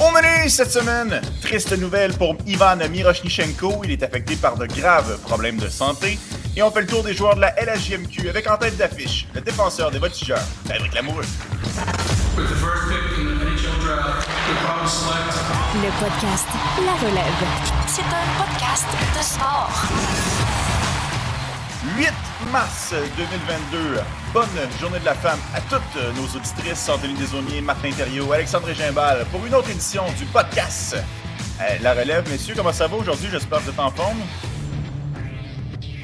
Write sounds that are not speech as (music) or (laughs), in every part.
Au menu cette semaine, triste nouvelle pour Ivan Miroshnichenko. Il est affecté par de graves problèmes de santé. Et on fait le tour des joueurs de la LHJMQ avec en tête d'affiche le défenseur des voltigeurs, Patrick Lamoureux. Le podcast La Relève. C'est un podcast de sport. 8 mars 2022. Bonne journée de la femme à toutes nos auditrices, Anthony Desauniers, Martin Thériault, Alexandre Gimbal, pour une autre édition du podcast euh, La Relève. Messieurs, comment ça va aujourd'hui? J'espère que vous êtes en forme.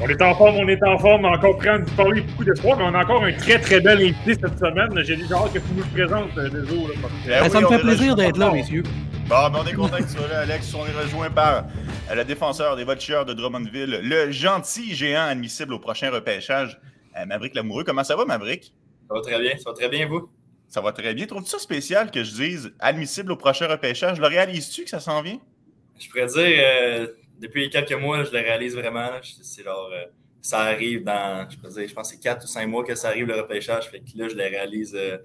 On est en forme, on est en forme. Encore prêt à nous parler beaucoup d'espoir, mais on a encore un très très bel invité cette semaine. J'ai déjà hâte que tu nous le présentes, euh, désolé. Ben Ben, oui, ça me fait plaisir d'être là, messieurs. Bon, ben on est content que tu sois là, Alex. On est rejoint par euh, le défenseur des Voltigeurs de Drummondville, le gentil géant admissible au prochain repêchage, euh, Maverick Lamoureux. Comment ça va, Maverick? Ça va très bien, ça va très bien, vous? Ça va très bien. Trouves-tu ça spécial que je dise admissible au prochain repêchage? Le réalises-tu que ça s'en vient? Je pourrais dire, euh, depuis quelques mois, je le réalise vraiment. C'est genre, euh, ça arrive dans, je pourrais dire, je pense que c'est 4 ou 5 mois que ça arrive le repêchage. Fait que là, je le réalise. euh,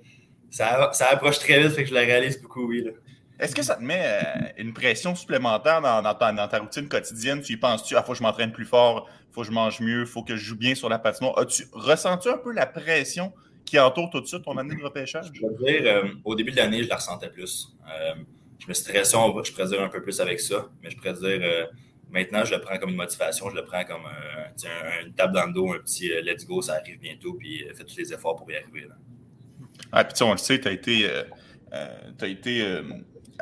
ça, ça approche très vite, fait que je le réalise beaucoup, oui. là. Est-ce que ça te met euh, une pression supplémentaire dans, dans ta, dans ta routine quotidienne? Tu y penses-tu? Ah, faut que je m'entraîne plus fort, faut que je mange mieux, faut que je joue bien sur la patinoire? As-tu ressens-tu un peu la pression qui entoure tout ça, ton année de repêchage? Je peux dire, euh, au début de l'année, je la ressentais plus. Euh, je me stressais, on je pourrais dire un peu plus avec ça, mais je pourrais dire, maintenant, je le prends comme une motivation, je le prends comme tu un- une table dans le dos, un petit let's go, ça arrive bientôt, puis fais tous les efforts pour y arriver. là. Ah, puis tu sais, on le sait, tu as été, euh, euh, t'as été euh,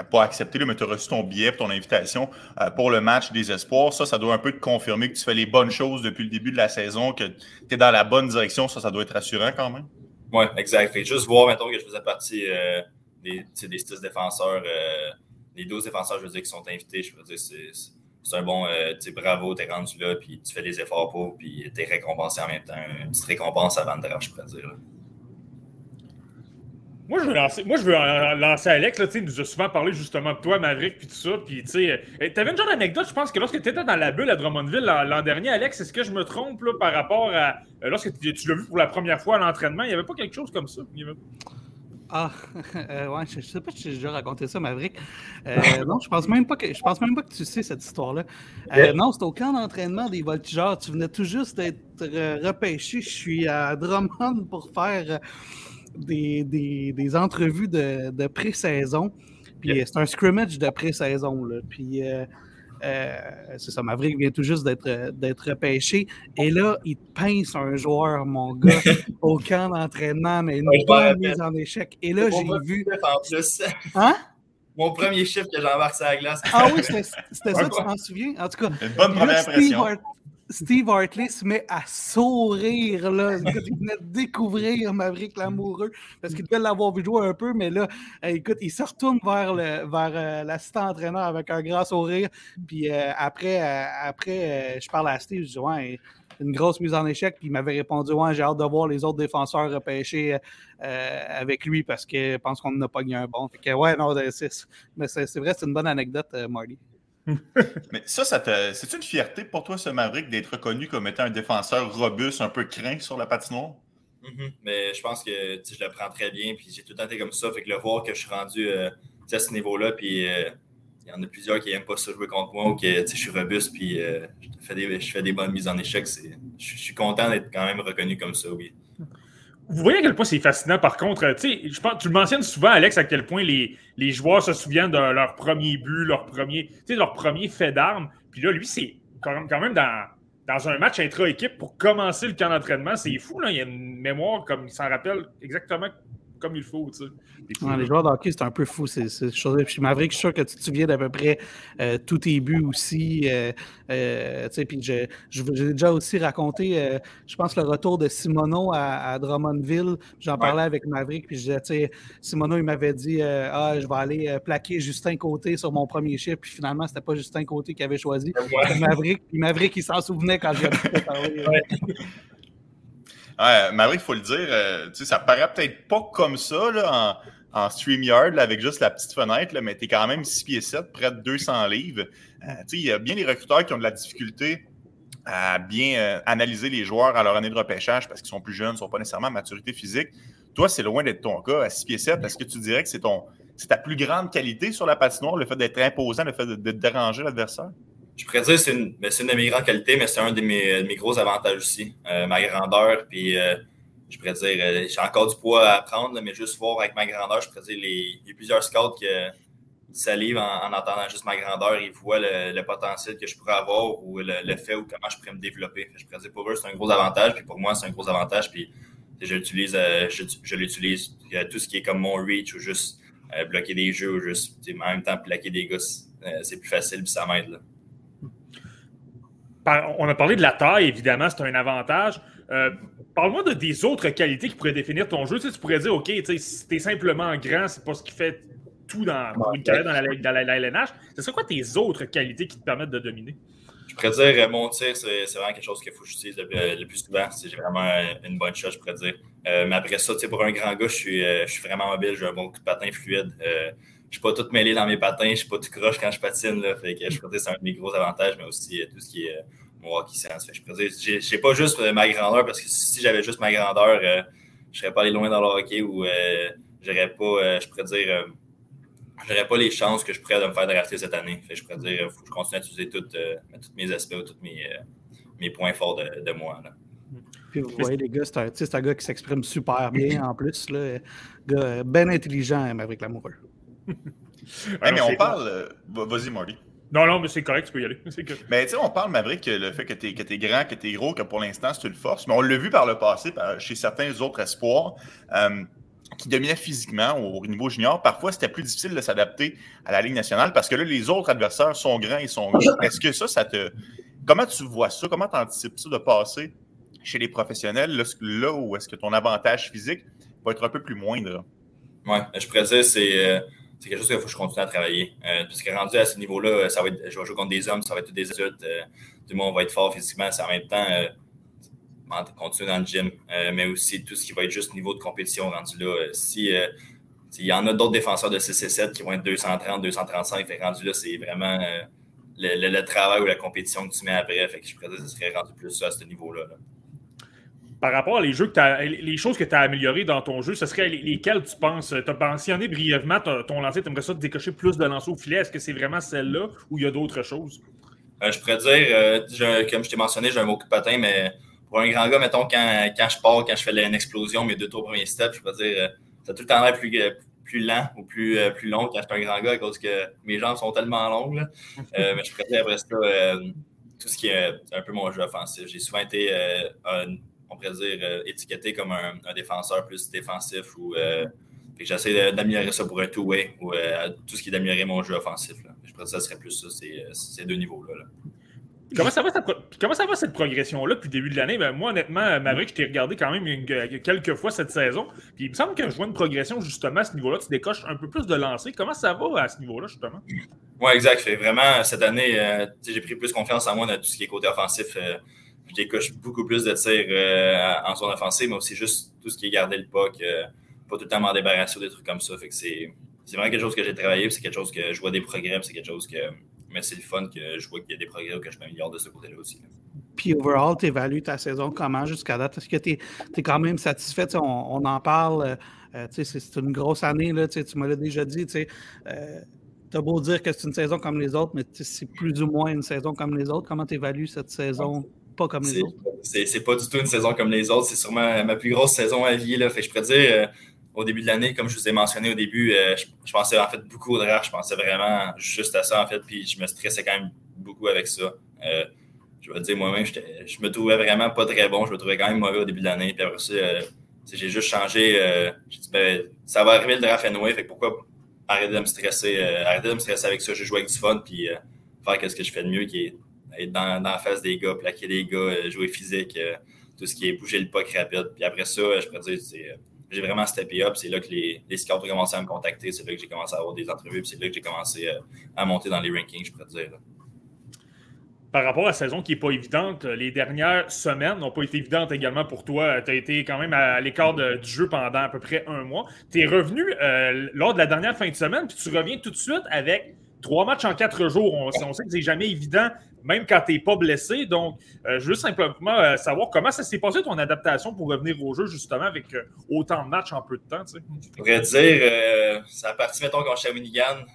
pas accepté, mais tu as reçu ton billet, ton invitation euh, pour le match des espoirs. Ça, ça doit un peu te confirmer que tu fais les bonnes choses depuis le début de la saison, que tu es dans la bonne direction. Ça, ça doit être rassurant quand même. Oui, exact. Fait juste voir, mettons, que je faisais partie euh, des, des six défenseurs, euh, les 12 défenseurs, je veux dire, qui sont invités, je veux dire, c'est un bon, euh, tu sais, bravo, t'es rendu là, puis tu fais des efforts pour, puis t'es récompensé en même temps. Une petite récompense avant le draft, je pourrais dire. Moi, je veux lancer, moi, je veux lancer Alex. Là, il nous a souvent parlé justement de toi, Maverick, puis tout ça. Puis, tu sais, euh, t'avais une genre d'anecdote, je pense que lorsque tu étais dans la bulle à Drummondville l'an dernier, Alex, est-ce que je me trompe là, par rapport à. euh, lorsque tu, l'as vu pour la première fois à l'entraînement, il n'y avait pas quelque chose comme ça? Il y avait- Ah, (laughs) euh, ouais, je, je sais pas si j'ai déjà raconté ça, Maverick. Euh, non, je pense même pas que je pense même pas que tu sais cette histoire-là. Euh, non, c'est au camp d'entraînement des voltigeurs. Tu venais tout juste d'être repêché. Je suis à Drummond pour faire euh, des, des, des entrevues de, de pré-saison. Puis euh, c'est un scrimmage de pré-saison. Puis euh, euh, c'est ça, Maverick vient tout juste d'être euh, d'être repêché. Et là, il te pince un joueur, mon gars, (laughs) au camp d'entraînement, mais une bonne mise en échec. Et là, j'ai vu. En plus, (laughs) Hein? mon premier chiffre que j'embarque sur la glace. Ah oui, c'était (laughs) ça, Ouais, tu t'en souviens? En tout cas, Une bonne première Steve. Hart- Steve Hartley se met à sourire, là. (laughs) Écoute, il venait de découvrir Maverick l'amoureux parce qu'il devait l'avoir vu jouer un peu, mais là, écoute, il se retourne vers, le, vers euh, l'assistant entraîneur avec un grand sourire. Puis euh, après, euh, après je parle à Steve, je dis, ouais, une grosse mise en échec. Puis il m'avait répondu, ouais, j'ai hâte de voir les autres défenseurs repêchés euh, avec lui parce que je pense qu'on n'a pas gagné un bon. Fait que, ouais, non, c'est, mais c'est, vrai, c'est une bonne anecdote, Marty. (laughs) Mais ça, c'est une fierté pour toi, ce Maverick, d'être reconnu comme étant un défenseur robuste, un peu craint sur la patinoire? Mhm. Mais je pense que je le prends très bien, puis j'ai tout le temps été comme ça. Fait que le voir que je suis rendu euh, à ce niveau-là, puis euh, il y en a plusieurs qui n'aiment pas ça jouer contre moi ou que je suis robuste, puis euh, je, fais des, bonnes mises en échec. je suis content d'être quand même reconnu comme ça, oui. Vous voyez à quel point c'est fascinant, par contre. euh, Tu le mentionnes souvent, Alex, à quel point les, joueurs se souviennent de leur premier but, leur premier, leur premier fait d'armes. Puis là, lui, c'est quand même, dans un match intra-équipe pour commencer le camp d'entraînement. C'est fou, là. Il y a une mémoire comme il s'en rappelle exactement comme il faut, tu sais. Ouais, les joueurs de hockey, c'est un peu fou. C'est, c'est chose- Puis Maverick, je suis sûr que tu te souviens d'à peu près euh, tous tes buts aussi. euh, euh, tu sais, puis je- je- j'ai déjà aussi raconté, je pense, le retour de Simoneau à, à Drummondville. J'en parlais avec Maverick, puis je disais, tu sais, Simoneau, il m'avait dit, ah, je vais aller plaquer Justin Côté sur mon premier chiffre. Puis finalement, c'était pas Justin Côté qui avait choisi. Puis Maverick, puis Maverick, il s'en souvenait quand j'ai parlé. Ouais, il faut le dire, euh, tu ça paraît peut-être pas comme ça là, en, StreamYard avec juste la petite fenêtre, là, mais tu es quand même 6 pieds 7, près de 200 livres. Euh, il y a bien des recruteurs qui ont de la difficulté à bien euh, analyser les joueurs à leur année de repêchage parce qu'ils sont plus jeunes, ne sont pas nécessairement à maturité physique. Toi, c'est loin d'être ton cas à 6 pieds 7. Est-ce que tu dirais que c'est ton c'est ta plus grande qualité sur la patinoire, le fait d'être imposant, le fait de déranger l'adversaire? Je pourrais dire que c'est une, ben, une, de mes grandes qualités, mais c'est un de mes, mes, gros avantages aussi. Euh, ma grandeur, puis euh, je pourrais dire, euh, j'ai encore du poids à prendre, mais juste voir avec ma grandeur, je pourrais dire, les, il y a plusieurs scouts qui salivent en, en, entendant juste ma grandeur, ils voient le, le, potentiel que je pourrais avoir ou le, le, fait ou comment je pourrais me développer. Je pourrais dire, pour eux, c'est un gros avantage, puis pour moi, c'est un gros avantage, puis je l'utilise, je, je l'utilise tout ce qui est comme mon reach ou juste bloquer des jeux ou juste en même temps plaquer des gars, c'est plus facile, puis ça m'aide on a parlé de la taille, évidemment, c'est un avantage. Euh, Parle-moi de des autres qualités qui pourraient définir ton jeu. Tu, sais, tu pourrais dire, OK, si tu es simplement grand, c'est pas ce qui fait tout dans une carrière dans la, dans la, LNH. Ce serait quoi tes autres qualités qui te permettent de dominer? Je pourrais dire, euh, mon tir, c'est vraiment quelque chose qu'il faut que j'utilise le, plus souvent. J'ai vraiment une bonne shot, je pourrais dire. Euh, mais après ça, pour un grand gars, je suis, euh, je suis vraiment mobile, j'ai un bon coup de patin fluide. Euh, je suis pas tout mêlé dans mes patins, je suis pas tout croche quand je patine. Là, fait que je peux dire c'est un de mes gros avantages, mais aussi euh, tout ce qui est euh, mon hockey sense. Fait je peux dire, j'ai pas juste euh, ma grandeur, parce que si j'avais juste ma grandeur, euh, je serais pas allé loin dans le hockey ou euh, j'aurais pas, je pourrais dire, j'aurais pas les chances que je pourrais de me faire drafter cette année. Fait je pourrais dire, il faut que je continue à utiliser tous mes aspects, tous mes, mes points forts de, de moi. Là. Puis vous voyez, les gars, c'est un, un, gars qui s'exprime super bien (clears throat) en plus. Là, gars bien intelligent, avec l'amoureux. (laughs) hey, mais on parle. Euh, Vas-y, Marty. Non, non, mais c'est correct, tu peux y aller. (laughs) Mais tu sais, on parle, Maverick, le fait que tu es, que es grand, que tu es gros, que pour l'instant, c'est une force. Mais on l'a vu par le passé par, chez certains autres espoirs euh, qui dominaient physiquement au niveau junior. Parfois, c'était plus difficile de s'adapter à la Ligue nationale parce que là, les autres adversaires sont grands et sont gros. Est-ce que ça, ça te. Comment tu vois ça? Comment tu anticipes ça de passer chez les professionnels, là, là où est-ce que ton avantage physique va être un peu plus moindre? Oui, je pourrais dire c'est euh, c'est quelque chose qu'il faut que je continue à travailler. Euh, parce que rendu à ce niveau-là, ça va être, je vais jouer contre des hommes, ça va être des adultes, euh, tout le monde va être fort physiquement, c'est en même temps euh, continuer dans le gym, euh, mais aussi tout ce qui va être juste niveau de compétition rendu là. Euh, si il y en a d'autres défenseurs de 6 et 7 qui vont être 230, 235, fait rendu là, c'est vraiment le, travail ou la compétition que tu mets après. Fait que je dire que ce serait rendu plus à ce niveau-là. là par rapport à les, jeux que as, les choses que tu as améliorées dans ton jeu, ce serait lesquelles tu penses? Tu as mentionné brièvement ton lancer, tu aimerais ça te décocher plus de lancers au filet. Est-ce que c'est vraiment celle-là ou il y a d'autres choses? Euh, Je pourrais dire, euh, comme je t'ai mentionné, j'ai un beau coup de patin, mais pour un grand gars, mettons, quand, quand je pars, quand je fais une explosion, mes deux tours premiers steps, je pourrais dire, euh, ça a tout le temps l'air plus, plus lent ou plus, plus long quand je suis un grand gars à cause que mes jambes sont tellement longues. (laughs) mais je pourrais dire après ça, tout ce qui est un peu mon jeu offensif. J'ai souvent été un on pourrait dire, euh, étiqueté comme un, un, défenseur plus défensif ou euh, j'essaie d'améliorer ça pour un two-way ou euh, tout ce qui est d'améliorer mon jeu offensif. Là. Je pense que ça serait plus ça, ces, ces deux niveaux-là. Là. Comment ça, va, comment ça va cette progression-là depuis le début de l'année? Ben, moi, honnêtement, Maverick, je t'ai regardé quand même une, quelques fois cette saison. Puis il me semble que je vois une progression justement à ce niveau-là. Tu décoches un peu plus de lancer. Comment ça va à ce niveau-là, justement? Oui, exact. Fait vraiment, cette année, euh, j'ai pris plus confiance en moi dans tout ce qui est côté offensif. Euh, je décoche beaucoup plus de tirs euh, en zone offensive, mais aussi juste tout ce qui est garder le puck, euh, pas tout le temps m'en débarrasser ou des trucs comme ça. Fait que c'est, vraiment quelque chose que j'ai travaillé, c'est quelque chose que je vois des progrès, c'est quelque chose que. Mais c'est le fun que je vois qu'il y a des progrès que je m'améliore de ce côté-là aussi. Puis, overall, tu évalues ta saison comment jusqu'à date? Est-ce que tu es, quand même satisfait? On, en parle. Euh, c'est, c'est une grosse année. Là, tu me l'as déjà dit. Euh, tu as beau dire que c'est une saison comme les autres, mais c'est plus ou moins une saison comme les autres. Comment tu évalues cette saison? Pas comme les autres. C'est pas du tout une saison comme les autres. C'est sûrement ma plus grosse saison à vie. Là. Fait que je pourrais dire, euh, au début de l'année, comme je vous ai mentionné au début, euh, je, je, pensais en fait beaucoup au draft. Je pensais vraiment juste à ça, en fait. Puis je me stressais quand même beaucoup avec ça. Euh, je vais dire, moi-même, je me trouvais vraiment pas très bon. Je me trouvais quand même mauvais au début de l'année. Puis après ça, j'ai juste changé. j'ai dit, ben, ça va arriver le draft anyway. Fait que pourquoi arrêter de me stresser, arrêter de me stresser avec ça? J'ai joué avec du fun. Puis faire ce que je fais de mieux, qui est être dans, la face des gars, plaquer des gars, euh, jouer physique, euh, tout ce qui est bouger le puck rapide. Puis après ça, je pourrais dire, euh, j'ai vraiment steppé up. C'est là que les, les scouts ont commencé à me contacter. C'est là que j'ai commencé à avoir des entrevues. C'est là que j'ai commencé à monter dans les rankings, je pourrais dire. Par rapport à la saison qui n'est pas évidente, les dernières semaines n'ont pas été évidentes également pour toi. Tu as été quand même à l'écart du jeu pendant à peu près un mois. Tu es revenu lors de la dernière fin de semaine, puis tu reviens tout de suite avec trois matchs en quatre jours, on, on sait que c'est jamais évident, même quand tu n'es pas blessé. Donc, euh, je veux simplement euh, savoir comment ça s'est passé ton adaptation pour revenir au jeu, justement, avec euh, autant de matchs en peu de temps. Je pourrais dire, ça a parti, mettons, contre Shawinigan.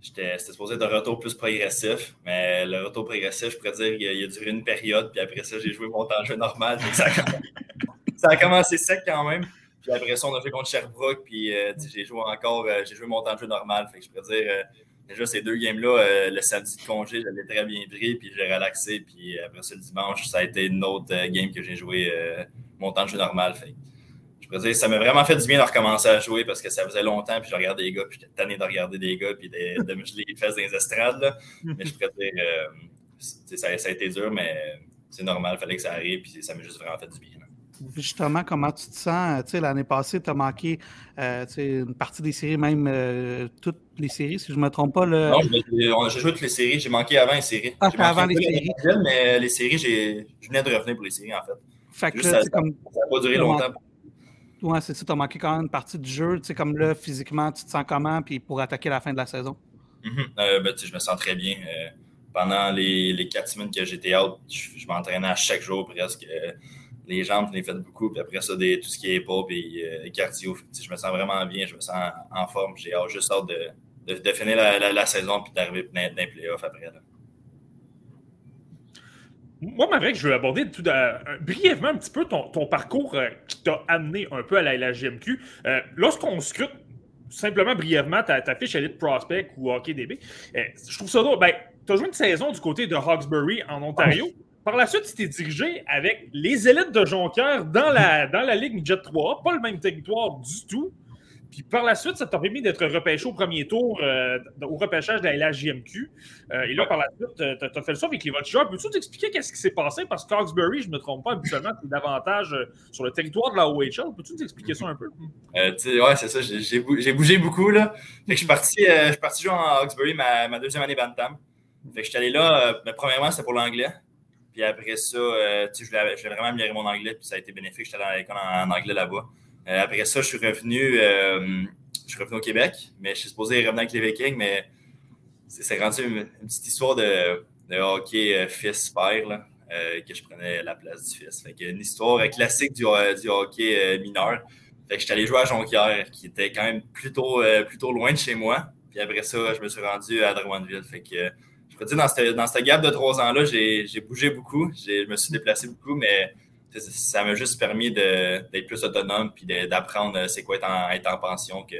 C'était supposé être un retour plus progressif, mais le retour progressif, je pourrais dire, il a, duré une période, puis après ça, j'ai joué mon temps de jeu normal. (laughs) Ça a, commencé sec quand même. Puis après ça, on a fait contre Sherbrooke, puis j'ai joué encore, j'ai joué mon temps de jeu normal. Fait que je pourrais dire, déjà ces deux games-là, euh, le samedi de congé, j'avais très bien pris, puis j'ai relaxé. Puis après ça, le dimanche, ça a été une autre euh, game que j'ai joué euh, mon temps de jeu normal. Je pourrais dire, ça m'a vraiment fait du bien de recommencer à jouer parce que ça faisait longtemps, puis je regardais les gars, puis j'étais tanné de regarder des gars, puis de, me geler les fesses dans les estrades. Mais je pourrais dire, ça, a été dur, mais c'est normal, il fallait que ça arrive, puis ça m'a juste vraiment fait du bien justement, comment tu te sens? Tu sais, l'année passée, tu as manqué euh, une partie des séries, même euh, toutes les séries, si je ne me trompe pas. Le... Non, j'ai joué toutes les séries. J'ai manqué avant les séries. Ah, avant les séries. mais les séries, je venais de revenir pour les séries, en fait. fait que ça n'a pas duré longtemps. C'est ça. Tu as manqué quand même une partie du jeu. Tu sais, comme là, physiquement, tu te sens comment puis pour attaquer la fin de la saison? Mm-hmm. Euh, ben, je me sens très bien. pendant les, les quatre semaines que j'étais out, je, je m'entraînais à chaque jour presque les jambes, je l'ai fait beaucoup. Puis après ça, tout ce qui est épaules et euh, cardio. Je me sens vraiment bien, je me sens en, forme. J'ai juste hâte de, de, finir la, saison puis d'arriver dans les playoffs après. Là. Moi, Maverick, je veux aborder euh, brièvement un petit peu ton, parcours euh, qui t'a amené un peu à la LHGMQ. Lorsqu'on scrute simplement brièvement ta, ta, fiche Elite Prospect ou Hockey DB, je trouve ça drôle. Ben, tu as joué une saison du côté de Hawkesbury en Ontario. Par la suite, tu t'es dirigé avec les élites de Jonquière dans la, dans la Ligue Midget 3, pas le même territoire du tout. Puis par la suite, ça t'a permis d'être repêché au premier tour euh, au repêchage de la LHJMQ. Euh, et là, par la suite, euh, tu as, fait le ça avec les Voltigeurs. Peux-tu t'expliquer qu'est-ce qui s'est passé? Parce que je ne me trompe pas, habituellement, c'est davantage sur le territoire de la OHL. Peux-tu nous expliquer ça un peu? Euh, ouais, c'est ça. J'ai bougé beaucoup. Là. Fait que je suis parti, parti jouer en Hawkesbury ma, deuxième année Bantam. Fait que je suis allé là, mais premièrement, c'était pour l'anglais. Puis après ça, euh, je, voulais, vraiment améliorer mon anglais, puis ça a été bénéfique. J'étais dans l'école en, anglais là-bas. Euh, après ça, je suis revenu, euh, je suis revenu au Québec, mais je suis supposé revenir avec les Vikings, mais c'est rendu une, petite histoire de, hockey fils-père, que je prenais la place du fils. Fait une histoire classique du, hockey mineur. Fait que j'étais allé jouer à Jonquière, qui était quand même plutôt, plutôt loin de chez moi. Puis après ça, je me suis rendu à Drummondville. Que dire, dans cette, dans gap de trois ans-là, j'ai bougé beaucoup, je me suis déplacé beaucoup, mais ça m'a juste permis d'être plus autonome puis d'apprendre c'est quoi être en, être en pension que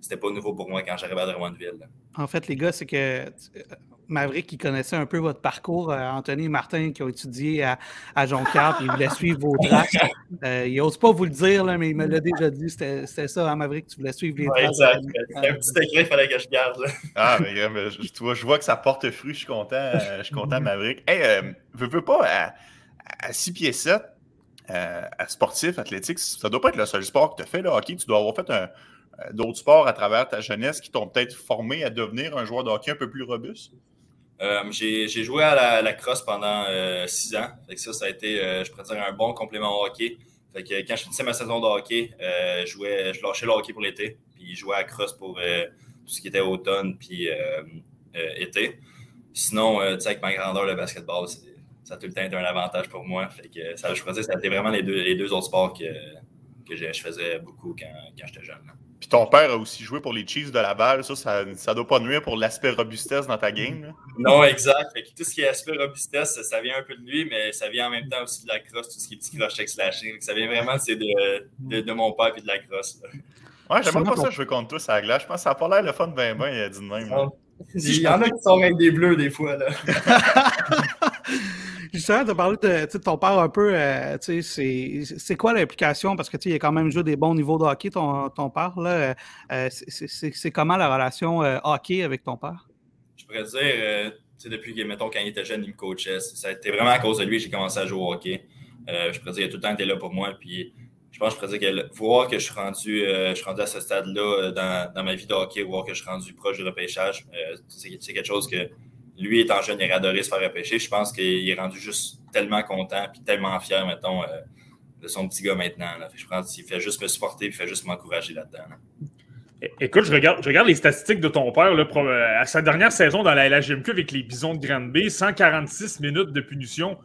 c'était pas nouveau pour moi quand j'arrivais à Drummondville. En fait, les gars, c'est que Maverick qui connaissait un peu votre parcours, euh, Anthony et Martin qui ont étudié à, à Jonquière, puis il voulait suivre vos traces. (laughs) Euh, il n'ose pas vous le dire, là, mais il me l'a déjà dit. C'était ça, hein, Maverick, tu voulais suivre les traces. Exact. C'est un petit secret qu'il fallait que je garde. (laughs) Ah, mais, tu vois, je vois que ça porte fruit. Je suis content, euh, je suis content (laughs) Maverick. Hey, veux, veux pas, à, 6 pieds 7, à sportif, athlétique, ça doit pas être le seul sport que tu as fait, là, hockey. Tu dois avoir fait d'autres sports à travers ta jeunesse qui t'ont peut-être formé à devenir un joueur de hockey un peu plus robuste? Euh, j'ai joué à la, crosse pendant euh, six ans. ça, ça a été, euh, je pourrais dire, un bon complément au hockey. Quand je finissais ma saison de hockey, je, jouais, je lâchais le hockey pour l'été, puis je jouais à la crosse pour tout ce qui était automne puis été. Sinon, avec ma grandeur, le basketball, ça a tout le temps été un avantage pour moi. Fait ça, je pourrais dire, ça a été vraiment les deux, les deux autres sports que, je, faisais beaucoup quand j'étais jeune. Puis ton père a aussi joué pour les Chiefs de Laval. Ça, ça, ça doit pas nuire pour l'aspect robustesse dans ta game. Non, exact. Fait que tout ce qui est aspect robustesse, ça vient un peu de lui, mais ça vient en même temps aussi de la crosse, tout ce qui est petit crochet slashing. Ça vient vraiment de, de, de, mon père et de la crosse. Ouais, j'aimerais pas ça jouer contre toi à la glace. Je pense que ça n'a pas l'air le fun de ben ben, il a dit de même. Il y en a qui sont avec des bleus des fois. Là. (laughs) Justement, tu as parlé de, ton père un peu. Euh, c'est quoi l'implication? Parce que il a quand même joué des bons niveaux de hockey, ton, ton père. Là. Euh, c'est comment la relation euh, hockey avec ton père? Je pourrais dire, depuis que, mettons, quand il était jeune, il me coachait. Ça a été vraiment à cause de lui que j'ai commencé à jouer au hockey. je pourrais dire, il a tout le temps été là pour moi. Puis je pense que je pourrais dire que voir que je suis rendu, je suis rendu à ce stade-là dans, dans, ma vie de hockey, voir que je suis rendu proche du repêchage, c'est quelque chose que lui, étant jeune, il aurait adoré se faire repêcher. Je pense qu'il est rendu juste tellement content et tellement fier, mettons, euh, de son petit gars maintenant. Je pense qu'il fait juste me supporter et fait juste m'encourager là-dedans. Écoute, je regarde, je regarde les statistiques de ton père euh, à sa dernière saison dans la LHMQ avec les Bisons de Grande-B, 146 minutes de punition.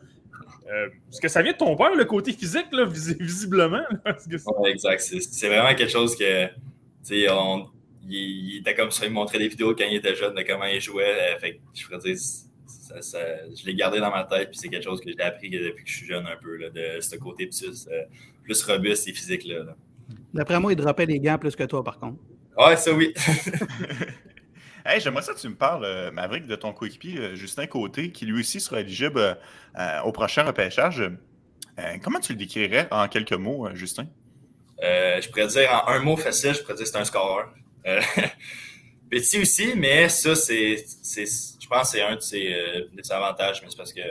Euh, est-ce que ça vient de ton père, le côté physique, là, (laughs) visiblement? exact. C'est vraiment quelque chose que, on, il, était comme ça, il montrait des vidéos quand il était jeune de comment il jouait. Euh, fait je pourrais dire, je l'ai gardé dans ma tête, puis c'est quelque chose que j'ai appris depuis que je suis jeune un peu, là, de ce côté plus, plus robuste et physique. Là, D'après moi, il droppait les gants plus que toi, par contre. Ouais, ça oui. (laughs) J'aimerais ça que tu me parles, euh, Maverick, de ton coéquipier euh, Justin Côté, qui lui aussi sera éligible euh, au prochain repêchage. comment tu le décrirais en quelques mots, Justin? je pourrais dire en un mot facile, je pourrais dire que c'est un scoreur. (laughs) petit aussi, mais ça, c'est, je pense que c'est un de ses, avantages, mais c'est parce que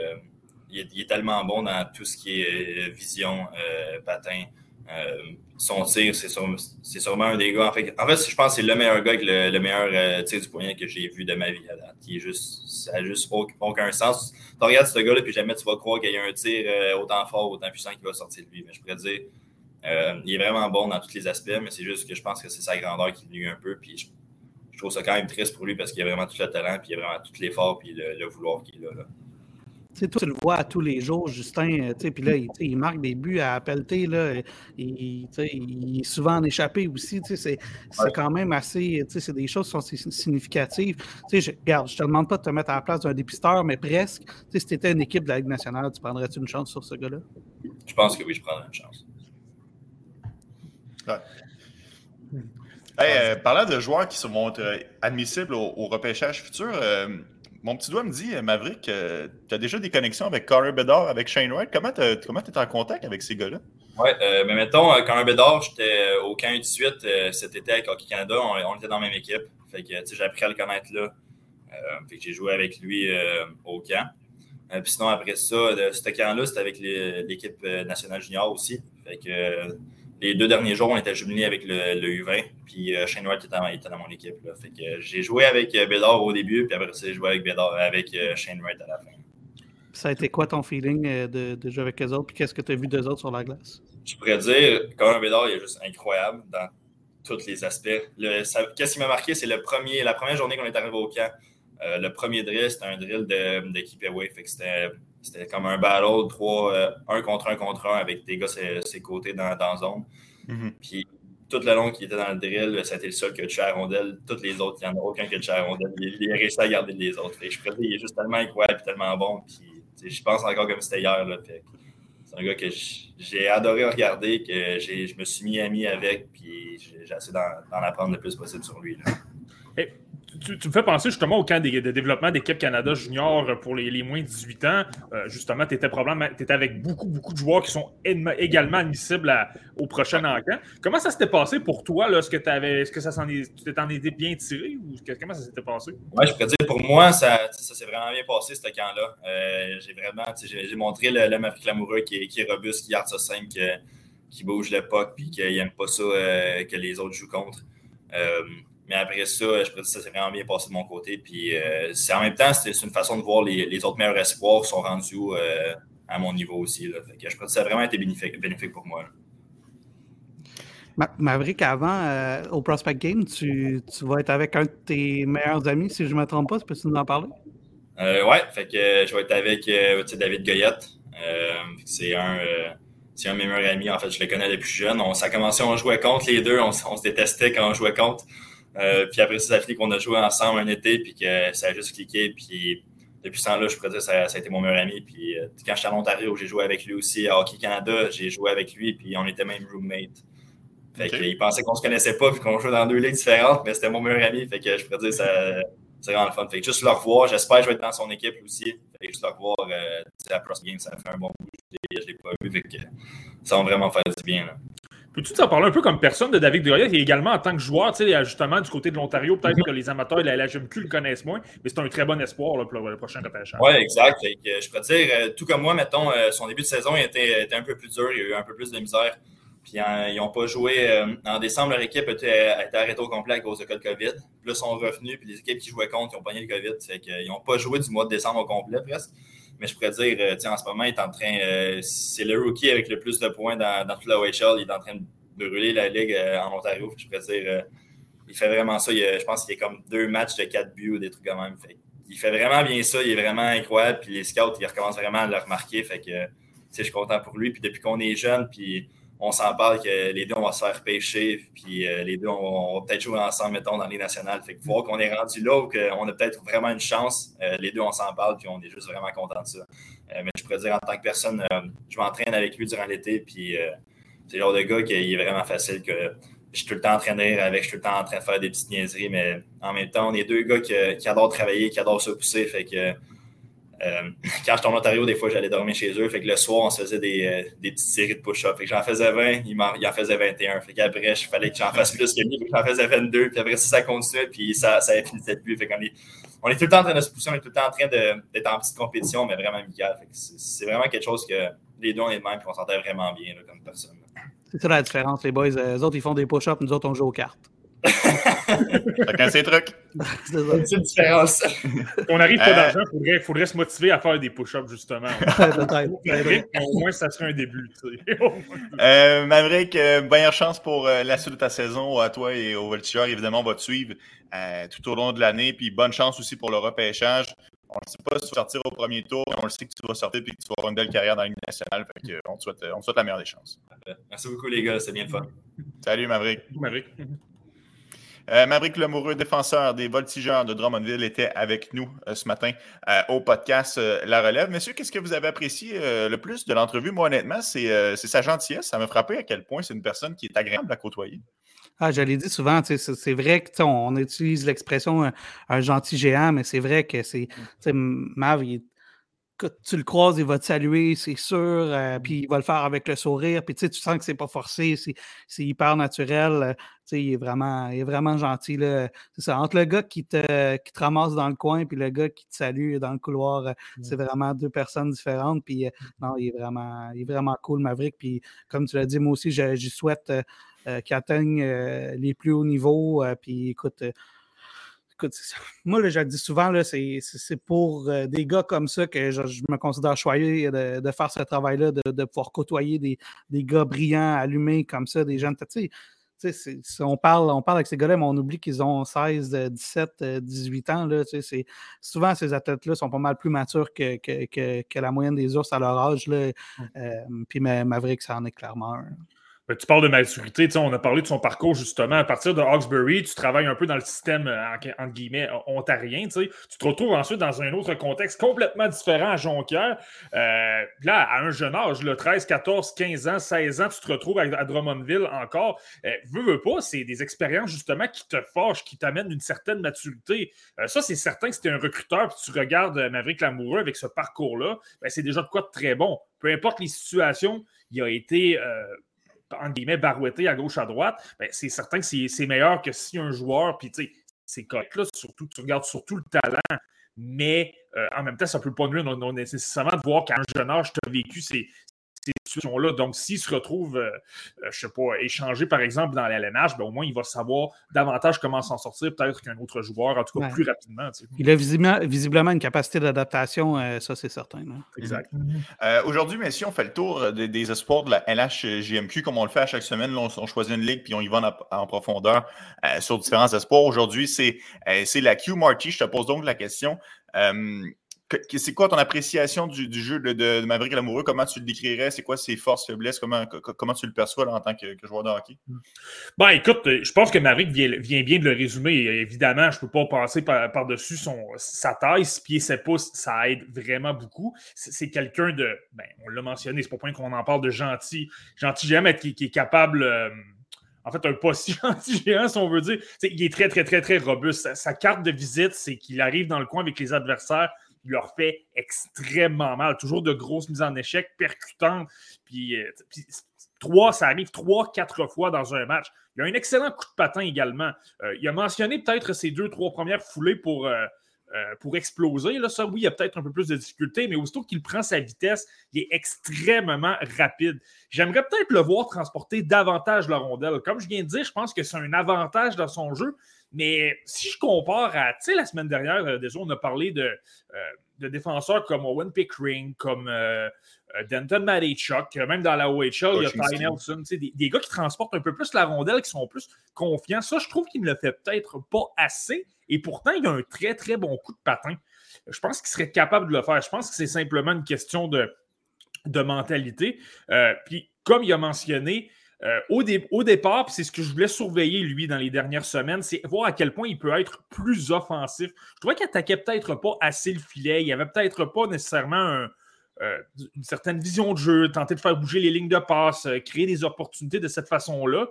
il est, tellement bon dans tout ce qui est vision, patin, son tir, c'est sûrement un des gars. En fait, en fait je pense que c'est le meilleur gars avec le, meilleur euh, tir du poignet que j'ai vu de ma vie à date. est juste, ça n'a juste aucun, sens. Tu regardes ce gars-là, puis jamais tu vas croire qu'il y a un tir euh, autant fort, autant puissant qui va sortir de lui. Mais je pourrais dire, il est vraiment bon dans tous les aspects, mais c'est juste que je pense que c'est sa grandeur qui nuit un peu. Puis je, trouve ça quand même triste pour lui parce qu'il a vraiment tout le talent, puis il a vraiment tout l'effort, puis le, vouloir qu'il a là tu le vois à tous les jours, Justin. Euh, puis là, il, marque des buts à pelleter. Là, il, il, est souvent en échappé aussi. C'est quand même assez. C'est des choses qui sont significatives. Je, regarde, je te demande pas de te mettre à la place d'un dépisteur, mais presque. Si tu étais une équipe de la Ligue nationale, tu prendrais-tu une chance sur ce gars-là? Je pense que oui, je prendrais une chance. Euh, parlant de joueurs qui se montrent euh, admissibles au, repêchage futur, mon petit doigt me dit, euh, Maverick, euh, tu as déjà des connexions avec Connor Bedard, avec Shane Wright? Comment tu es en contact avec ces gars-là? Oui, euh, mais mettons, Connor Bedard, j'étais au camp 18 cet été avec Hockey Canada. On, était dans la même équipe. Fait que j'ai appris à le connaître là. fait que j'ai joué avec lui au camp. puis sinon, après ça, ce camp-là, c'était avec l'équipe nationale junior aussi. Fait que les deux derniers jours, on était jumelés avec le, U20, puis euh, Shane Wright était, dans mon équipe. Fait que j'ai joué avec euh, Bédard au début, puis après ça, j'ai joué avec Bédard, avec euh, Shane Wright à la fin. Ça a été quoi ton feeling de, jouer avec eux autres, puis qu'est-ce que tu as vu d'eux autres sur la glace? Je pourrais dire, un Bédard, il est juste incroyable dans tous les aspects. Qu'est-ce qui m'a marqué, c'est le premier, la première journée qu'on est arrivé au camp. le premier drill, c'était un drill d'équipe away. Fait que c'était c'était comme un battle, trois, euh, un contre un contre un avec des gars ses, ses côtés dans, dans la zone. Mhm. Puis tout le long qu'il était dans le drill, été le seul qui a tué à rondelle. Tous les autres, il n'y en a aucun qui a tué à rondelle. Il, il, a réussi à garder les autres. Fait je il est juste tellement incroyable et tellement bon. Puis, je pense encore comme c'était hier. C'est un gars que j'ai adoré regarder, que je me suis mis ami avec, puis j'ai essayé d'en apprendre le plus possible sur lui. Là tu, me fais penser justement au camp de, développement d'équipe Canada junior pour les, moins de 18 ans. Euh, justement, tu étais, avec beaucoup, beaucoup de joueurs qui sont également admissibles au prochain encamp. Comment ça s'était passé pour toi? Est-ce que, avais, est-ce que ça tu t'en étais bien tiré ou comment ça s'était passé? Oui, je pourrais dire, pour moi, ça, ça s'est vraiment bien passé, ce camp-là. Euh, j'ai vraiment j'ai, montré l'homme africain amoureux qui est, est robuste, qui garde ça simple, qui, bouge le puck, puis qui n'aime pas ça euh, que les autres jouent contre. Mais après ça, je peux dire que ça s'est vraiment bien passé de mon côté. Puis euh, c'est en même temps, c'est une façon de voir les, les, autres meilleurs espoirs sont rendus euh, à mon niveau aussi. Là. Fait que je pense que ça a vraiment été bénéfique, bénéfique pour moi. Maverick, avant, euh, au Prospect Game, tu, tu, vas être avec un de tes meilleurs amis, si je ne me trompe pas. Peux-tu nous en parler? oui, fait que je vais être avec David Goyette. c'est un un de mes meilleurs amis. En fait, je le connais depuis jeune. On, ça a commencé, on jouait contre les deux. On, on se détestait quand on jouait contre. Euh, puis après ça, ça fait qu'on a joué ensemble un été, puis que ça a juste cliqué. Puis depuis ce temps-là, je pourrais dire que ça, ça, a été mon meilleur ami. Puis euh, quand j'étais à Ontario, j'ai joué avec lui aussi. À Hockey Canada, j'ai joué avec lui, puis on était même roommates. Fait qu'il pensait qu'on se connaissait pas, puis qu'on jouait dans deux ligues différentes, mais c'était mon meilleur ami. Fait que je pourrais dire que c'est vraiment le fun. Fait que juste le revoir, j'espère que je vais être dans son équipe aussi. Fait que juste le revoir euh, à Cross Game, ça fait un bon bout. Je ne l'ai pas vu. Fait que ça va vraiment faire du bien. Là. Peux-tu t'en parler un peu comme personne de David Goyette et également en tant que joueur, tu sais, justement, du côté de l'Ontario, peut-être que les amateurs de la LHMQ le connaissent moins, mais c'est un très bon espoir pour le prochain repêchage. Oui, exact. je peux dire, euh, tout comme moi, mettons, euh, son début de saison était, était, un peu plus dur, il y a eu un peu plus de misère. Puis ils n'ont pas joué. Euh, en décembre, leur équipe était, été arrêtée au complet à cause de cas de COVID. Puis là, ils sont revenus, puis les équipes qui jouaient contre, ils ont pogné le COVID. Fait qu'ils n'ont pas joué du mois de décembre au complet presque. Mais je pourrais dire, en ce moment, il est en train. c'est le rookie avec le plus de points dans, dans toute la OHL. Il est en train de brûler la ligue euh, en Ontario. Je pourrais dire, il fait vraiment ça. je pense qu'il a comme deux matchs de quatre buts ou des trucs comme même. Il fait vraiment bien ça. Il est vraiment incroyable. Puis les scouts, ils recommencent vraiment à le remarquer. Fait que je suis content pour lui. Puis depuis qu'on est jeune, puis on s'en parle que les deux, on va se faire pêcher, puis euh, les deux, on, va peut-être jouer ensemble, mettons, dans les nationales. Fait que voir qu'on est rendu là ou qu'on a peut-être vraiment une chance, euh, les deux, on s'en parle, puis on est juste vraiment content de ça. Euh, mais je pourrais dire, en tant que personne, je m'entraîne avec lui durant l'été, puis c'est le genre de gars qui est vraiment facile que je suis tout le temps en train de avec, je suis tout le temps en train de faire des petites niaiseries, mais en même temps, on est deux gars qui, qui adorent travailler, qui adorent se pousser, fait que euh, (laughs) quand j'étais en Ontario, des fois, j'allais dormir chez eux. Fait que le soir, on se faisait des, euh, des petites séries de push-up. Fait que j'en faisais 20, il en, il en faisait 21. Fait qu'après, il fallait que j'en fasse plus que lui. Fait que j'en faisais 22. Puis après, ça, ça continuait. Puis ça, ça finissait plus. Fait qu'on est, on est tout le temps en train de se pousser. On est tout le temps en train d'être en petite compétition, mais vraiment amicale. Fait que c'est vraiment quelque chose que les deux, on est de même. Puis on s'entend vraiment bien comme personne. C'est ça la différence, les boys. Les autres, ils font des push-ups. Nous autres, on joue aux cartes. Chacun ses trucs. C'est une différence. on arrive pas euh, d'argent, il faudrait, se motiver à faire des push-ups, justement. (laughs) Au moins, ça serait un début. (laughs) euh, Maverick, euh, meilleure chance pour euh, la suite de ta saison à toi et au Voltigeur. Évidemment, on va te suivre tout au long de l'année. Puis bonne chance aussi pour le repêchage. On ne sait pas si tu vas sortir au premier tour, on le sait que tu vas sortir et que tu vas avoir une belle carrière dans la Ligue nationale. on, te souhaite, on te souhaite la meilleure des chances. Merci beaucoup, les gars. C'est bien le fun. Salut, Maverick. Maverick. Euh, Maverick Lemoureux, défenseur des Voltigeurs de Drummondville, était avec nous euh, ce matin euh, au podcast La Relève. Messieurs, qu'est-ce que vous avez apprécié le plus de l'entrevue? Moi, honnêtement, c'est sa gentillesse. Ça m'a frappé à quel point c'est une personne qui est agréable à côtoyer. Ah, je l'ai dit souvent, c'est vrai que on utilise l'expression un, gentil géant, mais c'est vrai que c'est Mav, tu le croises, il va te saluer, c'est sûr, euh, puis il va le faire avec le sourire, puis tu sens que c'est pas forcé, c'est hyper naturel, euh, il est vraiment, il est vraiment gentil. C'est ça, entre le gars qui te, qui te ramasse dans le coin puis le gars qui te salue dans le couloir, euh, c'est vraiment deux personnes différentes, puis mmh. non, il est vraiment, il est vraiment cool, Maverick, puis comme tu l'as dit, moi aussi, j'y souhaite qu'il atteigne les plus hauts niveaux, puis écoute, (laughs) moi, là, je le dis souvent, c'est pour euh, des gars comme ça que je, me considère choyé de, faire ce travail-là, de, pouvoir côtoyer des, gars brillants, allumés comme ça, des. Tu sais, on parle, on parle avec ces gars-là, mais on oublie qu'ils ont 16, 17, 18 ans. Là, souvent, ces athlètes-là sont pas mal plus matures que, que, la moyenne des ours à leur âge. Là. Euh, puis Maverick, ça en est clairement un. Ben, tu parles de maturité, on a parlé de son parcours justement. À partir de Hawkesbury, tu travailles un peu dans le système, euh, entre guillemets, ontarien. Tu te retrouves ensuite dans un autre contexte complètement différent à Jonquière. Euh, là, à un jeune âge, le 13, 14, 15 ans, 16 ans, tu te retrouves à, Drummondville encore. Euh, veux, veux pas, c'est des expériences justement qui te forgent, qui t'amènent une certaine maturité. Euh, ça, c'est certain que si tu es un recruteur et tu regardes Maverick Lamoureux avec ce parcours-là, ben, c'est déjà de quoi de très bon. Peu importe les situations, il a été en guillemets, barouetté à gauche, à droite, ben, c'est certain que c'est meilleur que si un joueur, puis tu sais, c'est correct, là, surtout, tu regardes surtout le talent, mais euh, en même temps, ça ne peut pas nuire non, nécessairement de voir qu'à un jeune âge, tu as vécu ces, situations-là. Donc, s'il se retrouve, euh, euh, je ne sais pas, échangé par exemple dans l'LNH, ben, au moins il va savoir davantage comment s'en sortir, peut-être qu'un autre joueur, en tout cas plus rapidement. Il a visiblement, une capacité d'adaptation, euh, ça c'est certain. Exact. Aujourd'hui, messieurs, on fait le tour des, espoirs de la LHJMQ comme on le fait à chaque semaine. on, choisit une ligue puis on y va en, profondeur sur différents espoirs. Aujourd'hui, c'est la Q Marty. Je te pose donc la question. C'est quoi ton appréciation du, jeu de, Maverick Lamoureux? Comment tu le décrirais? C'est quoi ses forces, faiblesses? Comment, tu le perçois en tant que, joueur de hockey? Ben, écoute, euh, je pense que Maverick vient, bien de le résumer. Évidemment, je ne peux pas passer par-dessus sa taille. 6 pieds 7 pouces, ça aide vraiment beaucoup. C'est quelqu'un de, ben, on l'a mentionné, c'est pas point qu'on en parle de gentil. Gentil j'aime qui, qui est capable. Euh, en fait, un pas si (laughs) gentil géant, si on veut dire. il est très, très, très, très robuste. sa carte de visite, c'est qu'il arrive dans le coin avec les adversaires leur fait extrêmement mal. Toujours de grosses mises en échec, percutantes. Puis, euh, trois, ça arrive trois, quatre fois dans un match. Il a un excellent coup de patin également. Euh, il a mentionné peut-être ses deux, trois premières foulées pour, euh, pour exploser. Là, ça, oui, il y a peut-être un peu plus de difficultés, mais aussitôt qu'il prend sa vitesse, il est extrêmement rapide. J'aimerais peut-être le voir transporter davantage la rondelle. Comme je viens de dire, je pense que c'est un avantage dans son jeu, mais si je compare à, tu sais, la semaine dernière, euh, déjà, on a parlé de, euh, de défenseurs comme Owen Pickering, comme euh, euh, Denton Marichuk, même dans la OHL, il y a Ty Nelson, des, des, gars qui transportent un peu plus la rondelle, qui sont plus confiants. Ça, je trouve qu'il ne le fait peut-être pas assez. Et pourtant, il a un très, très bon coup de patin. Je pense qu'il serait capable de le faire. Je pense que c'est simplement une question de, de mentalité. Puis, comme il a mentionné, euh, au, départ, c'est ce que je voulais surveiller, lui, dans les dernières semaines, c'est voir à quel point il peut être plus offensif. Je trouvais qu'il attaquait peut-être pas assez le filet. Il n'y avait peut-être pas nécessairement euh, une certaine vision de jeu, tenter de faire bouger les lignes de passe, créer des opportunités de cette façon-là.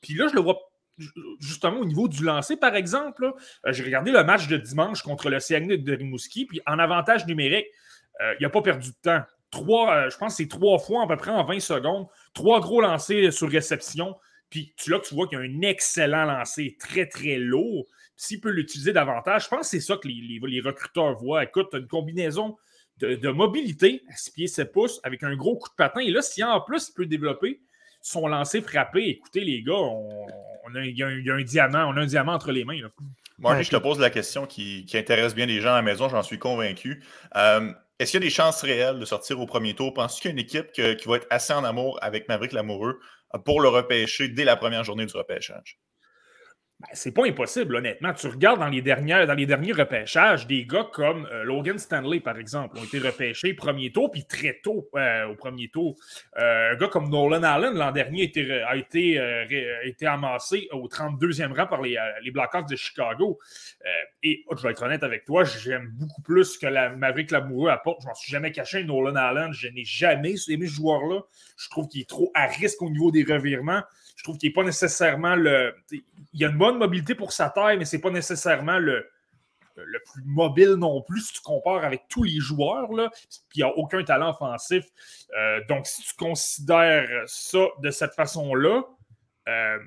Puis là, je le vois justement au niveau du lancer, par exemple. J'ai regardé le match de dimanche contre le Saguenay de Rimouski, puis en avantage numérique, il n'a pas perdu de temps trois, euh, je pense que c'est trois fois à peu près en 20 secondes, trois gros lancers sur réception. Puis tu, là, tu vois qu'il y a un excellent lancer, très, très lourd. S'il peut l'utiliser davantage, je pense que c'est ça que les, les, recruteurs voient. Écoute, tu as une combinaison de, mobilité à 6 pieds 7 pouces avec un gros coup de patin. Et là, si en plus il peut développer son lancer frappé, écoutez, les gars, on, a, il, y a un, diamant, on a un diamant entre les mains. Moi, je te pose la question qui, intéresse bien les gens à la maison, j'en suis convaincu. Euh, est-ce qu'il y a des chances réelles de sortir au premier tour? Penses-tu qu'il y a une équipe qui va être assez en amour avec Maverick Lamoureux pour le repêcher dès la première journée du repêchage? Ben, c'est pas impossible, honnêtement. Tu regardes dans les, dans les derniers repêchages, des gars comme euh, Logan Stanley, par exemple, ont été repêchés premier tour, puis très tôt euh, au premier tour. Euh, un gars comme Nolan Allen, l'an dernier, a été, a été, amassé au 32e rang par les, les Blackhawks de Chicago. et oh, je vais être honnête avec toi, j'aime beaucoup plus que la Maverick Lamoureux apporte. Je m'en suis jamais caché, Nolan Allen. Je n'ai jamais aimé ce joueur-là. Je trouve qu'il est trop à risque au niveau des revirements. Je trouve qu'il n'est pas nécessairement le. Il a une bonne mobilité pour sa taille, mais ce n'est pas nécessairement le, le plus mobile non plus si tu compares avec tous les joueurs. Là, puis il n'a aucun talent offensif. Euh, donc, si tu considères ça de cette façon-là, euh,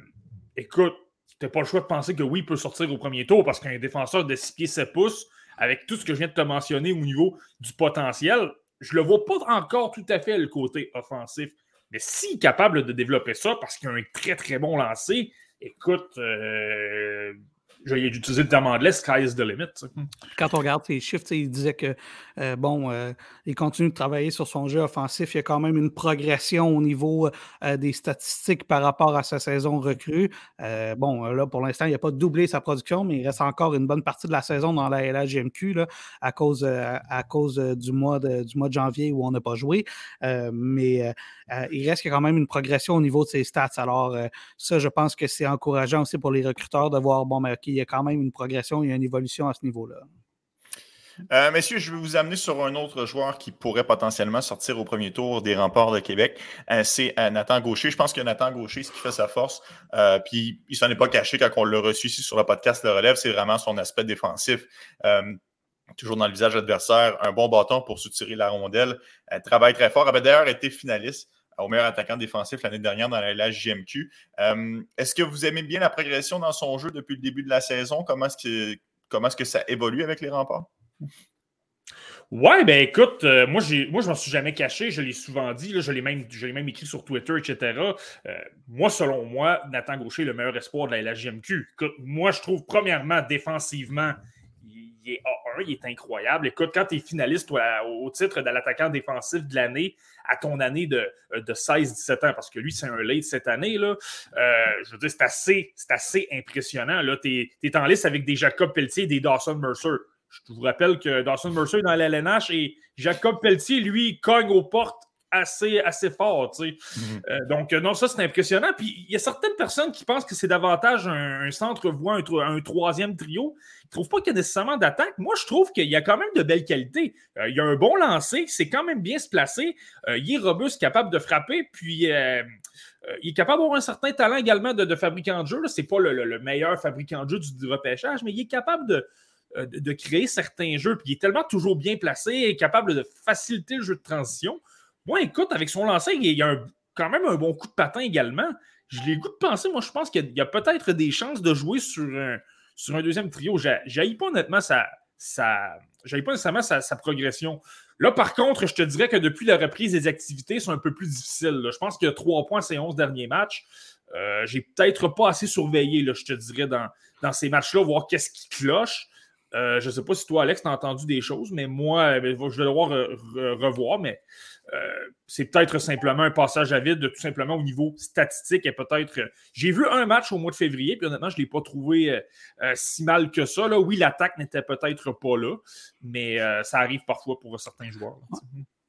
écoute, tu n'as pas le choix de penser que oui, il peut sortir au premier tour parce qu'un défenseur de 6 pieds 7 pouces, avec tout ce que je viens de te mentionner au niveau du potentiel, je ne le vois pas encore tout à fait le côté offensif. Mais s'il est capable de développer ça parce qu'il a un très très bon lancer, écoute, euh, j'ai utilisé le terme anglais, sky is the limit. Quand on regarde ses chiffres, il disait que, euh, bon, euh, il continue de travailler sur son jeu offensif. Il y a quand même une progression au niveau euh, des statistiques par rapport à sa saison recrue. bon, là, pour l'instant, il n'a pas doublé sa production, mais il reste encore une bonne partie de la saison dans la LHGMQ là, à cause, à cause du, mois de, du mois de janvier où on n'a pas joué. mais il reste quand même une progression au niveau de ses stats. Alors, ça, je pense que c'est encourageant aussi pour les recruteurs de voir, bon, mais OK, il y a quand même une progression, a une évolution à ce niveau-là. Euh, messieurs, je vais vous amener sur un autre joueur qui pourrait potentiellement sortir au premier tour des remparts de Québec. Euh, c'est euh, Nathan Gaucher. Je pense que Nathan Gaucher, ce qui fait sa force, puis il s'en est pas caché quand on l'a reçu ici sur le podcast Le Relève, c'est vraiment son aspect défensif. toujours dans le visage adversaire, un bon bâton pour soutirer la rondelle. travaille très fort. Il avait d'ailleurs été finaliste au meilleur attaquant défensif l'année dernière dans la JMQ. Euh, est-ce que vous aimez bien la progression dans son jeu depuis le début de la saison? Comment est-ce que, comment est-ce que ça évolue avec les remparts? Ouais, ben écoute, euh, moi, moi je m'en suis jamais caché, je l'ai souvent dit, je, l'ai même, je même écrit sur Twitter, etc. Euh, moi, selon moi, Nathan Gaucher est le meilleur espoir de la LHJMQ. Écoute, moi, je trouve, premièrement, défensivement, il est A1, il est incroyable. Écoute, quand tu es finaliste au titre de l'attaquant défensif de l'année, à ton année de, de 16-17 ans, parce que lui, c'est un late cette année, là, euh, je veux dire, c'est assez, impressionnant. Tu es, en liste avec des Jacob Pelletier et des Dawson Mercer. Je vous rappelle que Dawson Mercer dans l'LNH et Jacob Pelletier, lui, cogne aux portes assez, assez fort. Tu sais. Mhm. Euh, donc, euh, non, ça, c'est impressionnant. Puis, il y a certaines personnes qui pensent que c'est davantage un, centre voix, un, troisième trio. Ils ne trouvent pas qu'il y a nécessairement d'attaque. Moi, je trouve qu'il y a quand même de belles qualités. Euh, il y a un bon lancer, c'est quand même bien se placer. il est robuste, capable de frapper. Puis, il est capable d'avoir un certain talent également de, fabricant de jeu. Ce n'est pas le, meilleur fabricant de jeu du, repêchage, mais il est capable de, de, créer certains jeux. Puis il est tellement toujours bien placé et capable de faciliter le jeu de transition. Moi, écoute, avec son lancer, il y a quand même un bon coup de patin également. Je l'ai goût de penser, moi, je pense qu'il y a, peut-être des chances de jouer sur un, deuxième trio. J'aille pas honnêtement sa, pas nécessairement sa, progression. Là, par contre, je te dirais que depuis la reprise des activités, c'est un peu plus difficile. Je pense qu'il y a 3 points ces 11 derniers matchs. Euh, J'ai peut-être pas assez surveillé, je te dirais, dans, ces matchs-là, voir qu'est-ce qui cloche. je ne sais pas si toi, Alex, tu as entendu des choses, mais moi, je vais devoir revoir, mais c'est peut-être simplement un passage à vide, tout simplement au niveau statistique et peut-être. J'ai vu un match au mois de février, puis honnêtement, je ne l'ai pas trouvé si mal que ça. Là. Oui, l'attaque n'était peut-être pas là, mais ça arrive parfois pour certains joueurs.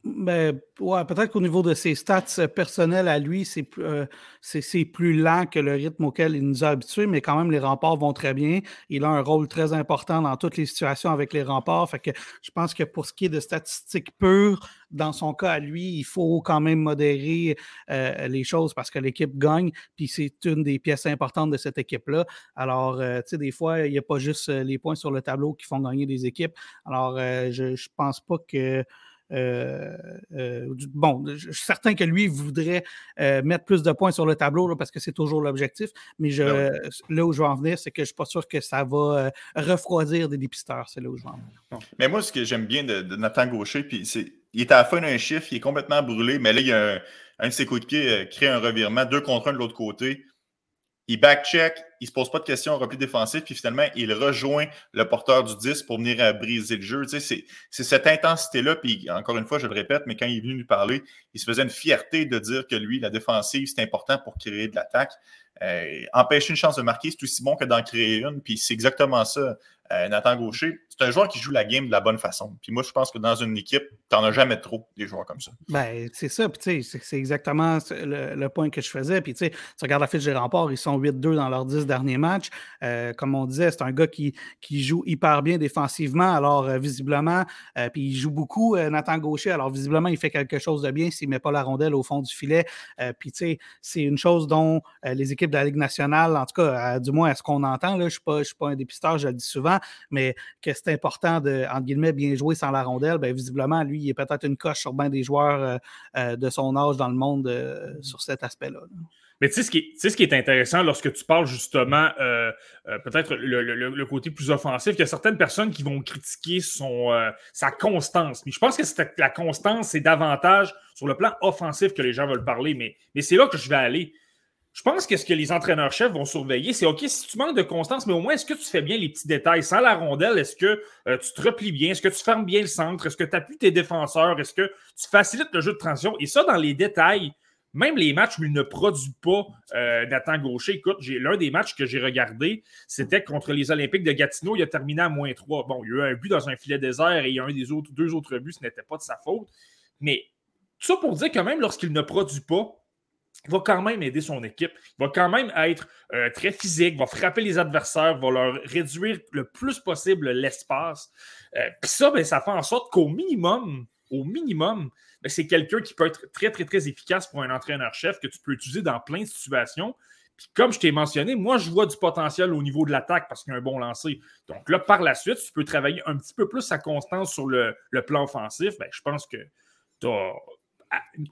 Ben, ouais, peut-être qu'au niveau de ses stats euh, personnels à lui, euh, c'est plus lent que le rythme auquel il nous a habitués, mais quand même, les remparts vont très bien. Il a un rôle très important dans toutes les situations avec les remparts. Fait que je pense que pour ce qui est de statistiques pures, dans son cas à lui, il faut quand même modérer euh, les choses parce que l'équipe gagne, puis c'est une des pièces importantes de cette équipe-là. Alors, tu sais, des fois, il n'y a pas juste les points sur le tableau qui font gagner des équipes. Alors, je ne pense pas que euh, euh, bon, je suis certain que lui voudrait euh, mettre plus de points sur le tableau parce que c'est toujours l'objectif, mais je, ben là où je veux en venir, c'est que je ne suis pas sûr que ça va refroidir des dépisteurs. C'est là où je veux en venir. Mais moi, ce que j'aime bien de, Nathan Gaucher, puis c'est il est à la fin d'un chiffre, il est complètement brûlé, mais là, il y a un, un de ses coéquipiers qui crée un revirement, deux contre un de l'autre côté il back-check, il se pose pas de questions en repli défensif, puis finalement, il rejoint le porteur du 10 pour venir briser le jeu. Tu sais, c'est cette intensité-là, puis encore une fois, je le répète, mais quand il est venu nous parler, il se faisait une fierté de dire que lui, la défensive, c'est important pour créer de l'attaque. Euh, empêcher une chance de marquer, c'est aussi bon que d'en créer une, puis c'est exactement ça. Euh, Nathan Gaucher, c'est un joueur qui joue la game de la bonne façon. Puis moi, je pense que dans une équipe, tu n'en as jamais trop des joueurs comme ça. Ben, c'est ça. Puis tu sais, c'est exactement le, point que je faisais. Puis tu regardes la fiche des remparts, ils sont 8-2 dans leurs 10 derniers matchs. Euh, comme on disait, c'est un gars qui, qui joue hyper bien défensivement. Alors, euh, visiblement, puis il joue beaucoup, Nathan Gaucher. Alors, visiblement, il fait quelque chose de bien s'il ne met pas la rondelle au fond du filet. puis tu sais, c'est une chose dont les équipes de la Ligue nationale, en tout cas, du moins à ce qu'on entend, là, je ne suis, suis, pas un dépisteur, je le dis souvent, mais que c'est important de, entre guillemets, bien jouer sans la rondelle, bien, visiblement, lui, il est peut-être une coche sur bien des joueurs euh, euh, de son âge dans le monde euh, sur cet aspect-là. Mais tu sais, ce qui, est, ce qui est intéressant lorsque tu parles justement, peut-être le, côté plus offensif, il y a certaines personnes qui vont critiquer son, sa constance. Mais je pense que la constance, c'est davantage sur le plan offensif que les gens veulent parler. Mais, mais c'est là que je vais aller je pense que ce que les entraîneurs-chefs vont surveiller, c'est OK, si tu manques de constance, mais au moins, est-ce que tu fais bien les petits détails? Sans la rondelle? Est-ce que euh, tu te replies bien? Est-ce que tu fermes bien le centre? Est-ce que tu appuies tes défenseurs? Est-ce que tu facilites le jeu de transition? Et ça, dans les détails, même les matchs où il ne produit pas euh, Nathan Gaucher. Écoute, l'un des matchs que j'ai regardé, c'était contre les Olympiques de Gatineau. Il a terminé à moins 3. Bon, il y a eu un but dans un filet désert et il y a un des autres, deux autres buts, ce n'était pas de sa faute. Mais tout ça pour dire que même lorsqu'il ne produit pas, il va quand même aider son équipe. Il va quand même être euh, très physique, va frapper les adversaires, va leur réduire le plus possible l'espace. Euh, puis ça, ben, ça fait en sorte qu'au minimum, au minimum, ben, c'est quelqu'un qui peut être très, très, très efficace pour un entraîneur-chef que tu peux utiliser dans plein de situations. Puis comme je t'ai mentionné, moi, je vois du potentiel au niveau de l'attaque parce qu'il y a un bon lancer. Donc là, par la suite, tu peux travailler un petit peu plus sa constance sur le, plan offensif. Ben, je pense que tu as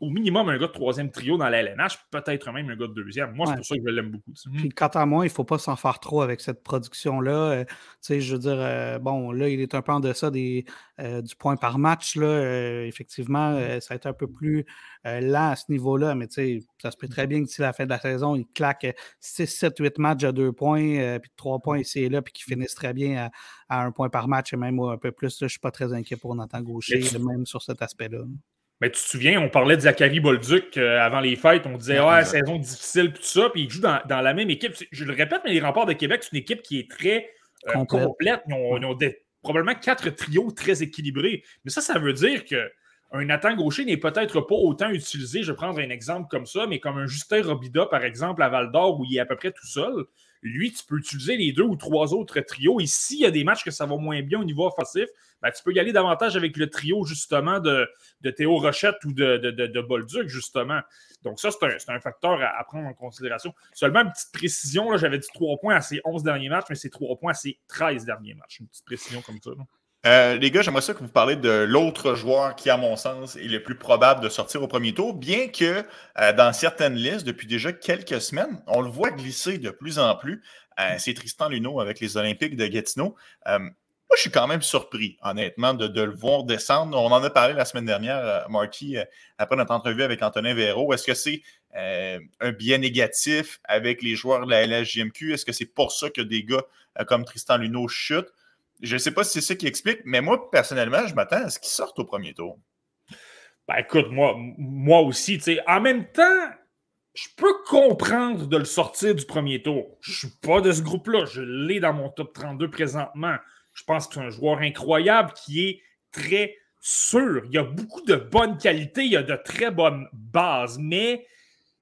au minimum un gars de troisième trio dans la LNH, peut-être même un gars de deuxième. Moi, c'est pour ça que je l'aime beaucoup. Puis, quant à moi, il ne faut pas s'en faire trop avec cette production-là. Euh, tu sais, je veux dire, euh, bon, là, il est un peu en deçà des, euh, du point par match. Là, effectivement, ça a été un peu plus lent à ce niveau-là, mais tu sais, ça se peut très bien que d'ici la fin de la saison, il claque 6, 7, 8 matchs à deux points, puis trois points ici et là, puis qu'il finisse très bien à, un point par match et même un peu plus. je ne suis pas très inquiet pour Nathan Gaucher, même sur cet aspect-là. Mais tu te souviens, on parlait de Zachary Bolduc euh, avant les fêtes. On disait, ouais, saison difficile, tout ça. Puis il joue dans, la même équipe. Je le répète, mais les remparts de Québec, c'est une équipe qui est très euh, complète. Ils ont, probablement quatre trios très équilibrés. Mais ça, ça veut dire que un Nathan Gaucher n'est peut-être pas autant utilisé. Je vais prendre un exemple comme ça, mais comme un Justin Robida, par exemple, à Val d'Or, où il est à peu près tout seul lui, tu peux utiliser les deux ou trois autres trios. Et s'il y a des matchs que ça va moins bien au niveau offensif, ben, tu peux y aller davantage avec le trio, justement, de, Théo Rochette ou de, de, Bolduc, justement. Donc, ça, c'est un, facteur à, prendre en considération. Seulement une petite précision, j'avais dit trois points à ces 11 derniers matchs, mais c'est trois points à ces 13 derniers matchs. Une petite précision comme ça. Euh, les gars, j'aimerais ça que vous parlez de l'autre joueur qui, à mon sens, est le plus probable de sortir au premier tour, bien que euh, dans certaines listes, depuis déjà quelques semaines, on le voit glisser de plus en plus. Euh, c'est Tristan Luneau avec les Olympiques de Gatineau. moi, je suis quand même surpris, honnêtement, de, le voir descendre. On en a parlé la semaine dernière, Marty, après notre entrevue avec Antonin Véro. Est-ce que c'est un biais négatif avec les joueurs de la LSJMQ? Est-ce que c'est pour ça que des gars comme Tristan Luneau chutent? Je ne sais pas si c'est ça qui explique, mais moi, personnellement, je m'attends à ce qu'il sorte au premier tour. Ben écoute, moi, moi aussi, tu sais, en même temps, je peux comprendre de le sortir du premier tour. Je suis pas de ce groupe-là. Je l'ai dans mon top 32 présentement. Je pense que c'est un joueur incroyable qui est très sûr. Il y a beaucoup de bonnes qualités, il y a de très bonnes bases, mais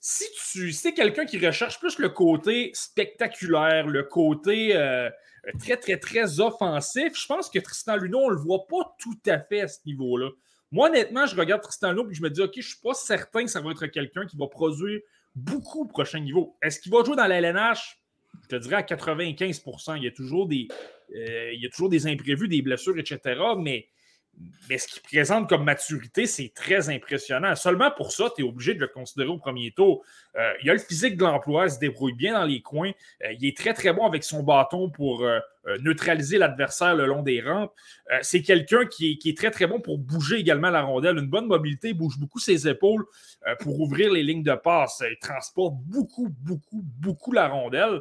si tu es quelqu'un qui recherche plus le côté spectaculaire, le côté euh, très, très, très offensif, je pense que Tristan Luno, on ne le voit pas tout à fait à ce niveau-là. Moi, honnêtement, je regarde Tristan Luno et je me dis, OK, je ne suis pas certain que ça va être quelqu'un qui va produire beaucoup au prochain niveau. Est-ce qu'il va jouer dans la LNH? Je te dirais à 95% Il y a toujours des, euh, il y a toujours des imprévus, des blessures, etc. Mais mais ce qu'il présente comme maturité, c'est très impressionnant. Seulement pour ça, tu es obligé de le considérer au premier tour. Euh, il a le physique de l'emploi, il se débrouille bien dans les coins. Euh, il est très, très bon avec son bâton pour euh, neutraliser l'adversaire le long des rampes. c'est quelqu'un qui, est très, très bon pour bouger également la rondelle. Une bonne mobilité, il bouge beaucoup ses épaules pour ouvrir les lignes de passe. Il transporte beaucoup, beaucoup, beaucoup la rondelle.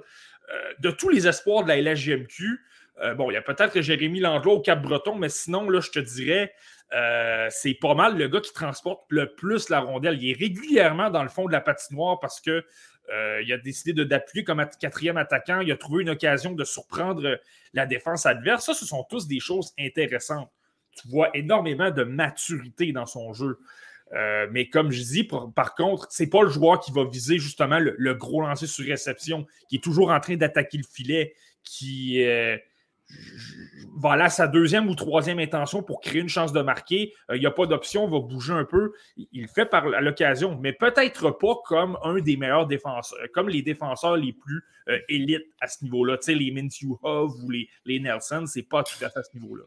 de tous les espoirs de la LHGMQ, euh, bon, il y a peut-être Jérémy Langlois au Cap-Breton, mais sinon, là, je te dirais, euh, c'est pas mal le gars qui transporte le plus la rondelle. Il est régulièrement dans le fond de la patinoire parce que euh, il a décidé d'appuyer comme quatrième attaquant. Il a trouvé une occasion de surprendre la défense adverse. Ça, ce sont tous des choses intéressantes. Tu vois énormément de maturité dans son jeu. mais comme je dis, par contre, c'est pas le joueur qui va viser justement le, gros lancer sur réception, qui est toujours en train d'attaquer le filet, qui, voilà sa deuxième ou troisième intention pour créer une chance de marquer. Euh, il n'y a pas d'option, va bouger un peu. Il le fait par l'occasion, mais peut-être pas comme un des meilleurs défenseurs, comme les défenseurs les plus euh, élites à ce niveau-là. Tu sais, les Mintu ou les, les Nelson, c'est pas tout à fait à ce niveau-là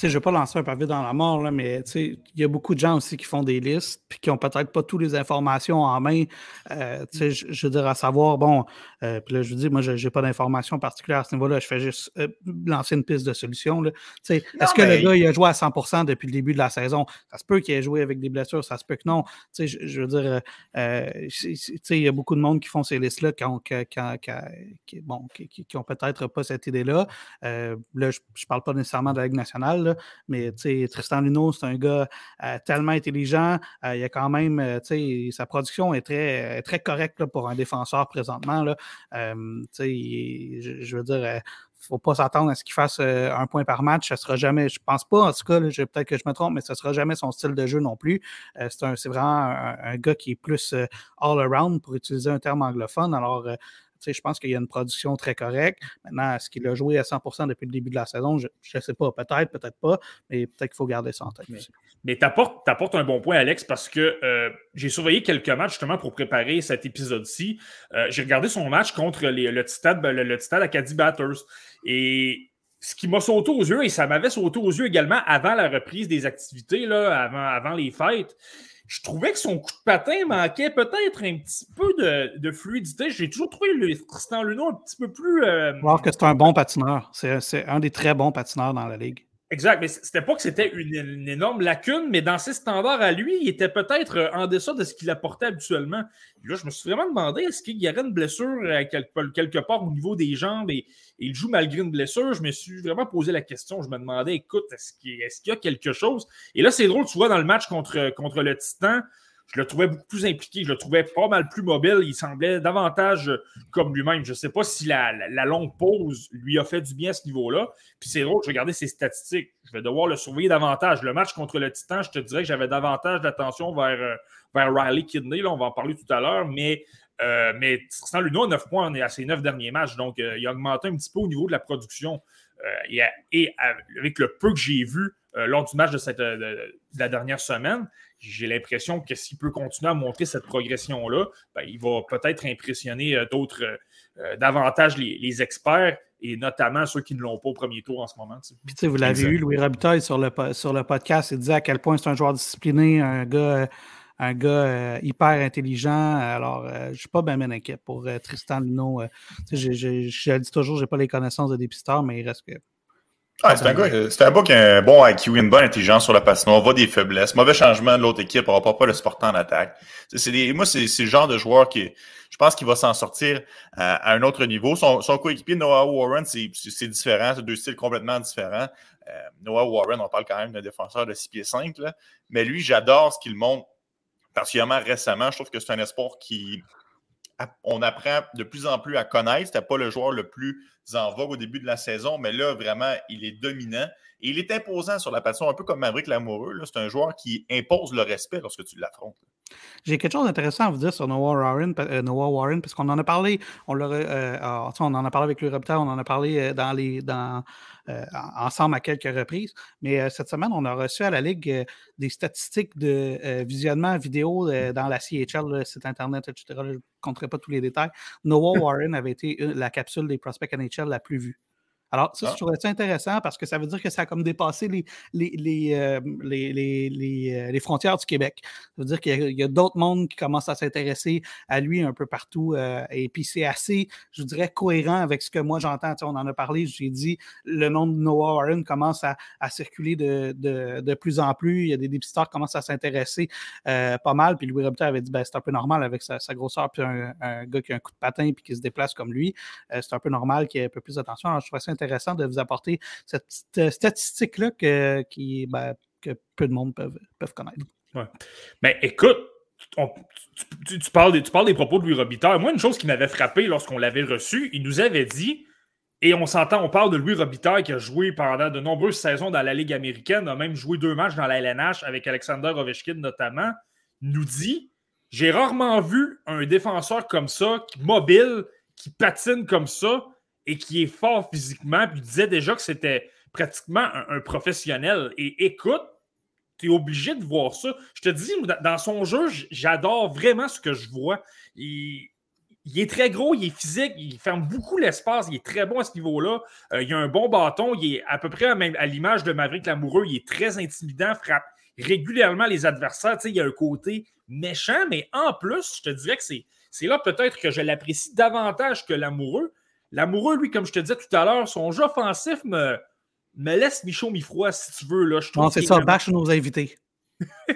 je ne vais pas lancer un pavé dans la mort, là, mais il y a beaucoup de gens aussi qui font des listes puis qui n'ont peut-être pas toutes les informations en main. Euh, je, je, veux dire, à savoir, bon, euh, puis là, je vous dis, moi, je n'ai pas d'informations particulières à ce niveau-là. Je fais juste euh, lancer une piste de solution. Est-ce que le gars, il a joué à 100% depuis le début de la saison? Ça se peut qu'il ait joué avec des blessures, ça se peut que non. Je, je, veux dire, il y a beaucoup de monde qui font ces listes-là qui ont, bon, qui, peut-être pas cette idée-là. là, je ne parle pas nécessairement de la Ligue nationale mais Tristan Luno, c'est un gars euh, tellement intelligent. Euh, il a quand même, euh, sa production est très, correcte pour un défenseur présentement. Là. je, veux dire, il ne faut pas s'attendre à ce qu'il fasse un point par match. Ça sera jamais, je pense pas, en tout cas, peut-être que je me trompe, mais ce sera jamais son style de jeu non plus. c'est vraiment un, un, gars qui est plus all-around, pour utiliser un terme anglophone. Alors, je pense qu'il y a une production très correcte. Maintenant, est-ce qu'il a joué à 100% depuis le début de la saison? Je ne sais pas. Peut-être, peut-être pas. Mais peut-être qu'il faut garder ça en tête. Mais, tu apportes, un bon point, Alex, parce que euh, j'ai surveillé quelques matchs justement pour préparer cet épisode-ci. Euh, j'ai regardé son match contre le Titad le, le Acadie Batters. Et ce qui m'a sauté aux yeux, et ça m'avait sauté aux yeux également avant la reprise des activités, là, avant, avant les fêtes, je trouvais que son coup de patin manquait peut-être un petit peu de, fluidité. J'ai toujours trouvé le Tristan Luno un petit peu plus. Euh... Alors que c'est un bon patineur. C'est un des très bons patineurs dans la ligue. Exact, mais c'était pas que c'était une, énorme lacune, mais dans ses standards à lui, il était peut-être euh, en deçà de ce qu'il apportait habituellement. là, je me suis vraiment demandé est-ce qu'il y aurait une blessure euh, quelque, part au niveau des jambes et, il joue malgré une blessure. Je me suis vraiment posé la question. Je me demandais écoute, est-ce qu'il y a quelque chose? Et là, c'est drôle, tu vois, dans le match contre, contre le Titan, je le trouvais beaucoup plus impliqué, je le trouvais pas mal plus mobile. Il semblait davantage comme lui-même. Je ne sais pas si la, longue pause lui a fait du bien à ce niveau-là. Puis c'est drôle, je regardais ses statistiques. Je vais devoir le surveiller davantage. Le match contre le Titan, je te dirais que j'avais davantage d'attention vers, euh, vers Riley Kidney. Là, on va en parler tout à l'heure. Mais, euh, mais Tristan Luno, 9 points à ses 9 derniers matchs. Donc, euh, il a augmenté un petit peu au niveau de la production. et, avec le peu que j'ai vu lors du match de, cette, de la dernière semaine, j'ai l'impression que s'il peut continuer à montrer cette progression-là, ben, il va peut-être impressionner euh, d'autres, euh, euh, davantage les, experts et notamment ceux qui ne l'ont pas au premier tour en ce moment. Puis, vous l'avez eu, Louis Robitaille, sur le, sur le podcast, il disait à quel point c'est un joueur discipliné, un gars, un gars hyper intelligent. Alors, je ne suis pas bien, inquiet pour Tristan Lino. je, je, je, dis toujours, je n'ai pas les connaissances de dépisteur, mais il reste que Ah, c'est un, gars, c'est un gars qui a un bon IQ, une bonne intelligence sur la patinoire, voit des faiblesses, mauvais changement de l'autre équipe, on va pas le supporter en attaque. Des, moi, c'est, le genre de joueur qui, je pense qu'il va s'en sortir à, un autre niveau. Son, coéquipier Noah Warren, c'est, c'est différent, c'est deux styles complètement différents. Euh, Noah Warren, on parle quand même d'un défenseur de 6 pieds 5, là. mais lui, j'adore ce qu'il montre, particulièrement récemment. Je trouve que c'est un espoir qui on apprend de plus en plus à connaître. C'était pas le joueur le plus en vogue au début de la saison, mais là, vraiment, il est dominant. Et il est imposant sur la passion, un peu comme Maverick Lamoureux. C'est un joueur qui impose le respect lorsque tu l'affrontes. J'ai quelque chose d'intéressant à vous dire sur Noah Warren, euh, Noah Warren parce qu'on en a parlé, on, euh, on en a parlé avec le Reptile, on en a parlé euh, dans les, dans, ensemble à quelques reprises. Mais euh, cette semaine, on a reçu à la Ligue euh, des statistiques de visionnement vidéo dans la CHL, le site Internet, etc. Je ne compterai pas tous les détails. Noah Warren avait été la capsule des prospects NHL la plus vue. Alors, ça, je ah. trouvais ça intéressant parce que ça veut dire que ça a comme dépassé les, les, euh, euh, frontières du Québec. Ça veut dire qu'il y a, d'autres mondes qui commencent à s'intéresser à lui un peu partout. Euh, et puis, c'est assez, je dirais, cohérent avec ce que moi j'entends. on en a parlé, j'ai dit, le nom de Noah Warren commence à, circuler de, plus en plus. Il y a des dépisteurs qui commencent à s'intéresser pas mal. Puis Louis Robitaille avait dit, ben, c'est un peu normal avec sa, grosseur, puis un, gars qui a un coup de patin puis qui se déplace comme lui. c'est un peu normal qu'il y ait un peu plus d'attention. Alors, je trouvais ça intéressant de vous apporter cette euh, statistique-là que, qui, ben, que peu de monde peuvent, peuvent connaître. Ouais. Mais écoute, tu, parles des, tu parles des propos de Louis Robitaille. Moi, une chose qui m'avait frappé lorsqu'on l'avait reçu, il nous avait dit, et on s'entend, on parle de Louis Robitaille qui a joué pendant de nombreuses saisons dans la Ligue américaine, a même joué deux matchs dans la LNH avec Alexander Ovechkin notamment, nous dit J'ai rarement vu un défenseur comme ça, mobile, qui patine comme ça, et qui est fort physiquement, puis disait déjà que c'était pratiquement un, professionnel. Et écoute, tu es obligé de voir ça. Je te dis, dans son jeu, j'adore vraiment ce que je vois. Il, est très gros, il est physique, il ferme beaucoup l'espace, il est très bon à ce niveau-là. Euh, il a un bon bâton, il est à peu près à l'image de Maverick Lamoureux, il est très intimidant, frappe régulièrement les adversaires. Tu sais, il y a un côté méchant, mais en plus, je te dirais que c'est là peut-être que je l'apprécie davantage que Lamoureux L'amoureux, lui, comme je te disais tout à l'heure, son jeu offensif me, me laisse mi-chaud, mi-froid, si tu veux. Là, je non, c'est ça, bâche nos invités. (laughs)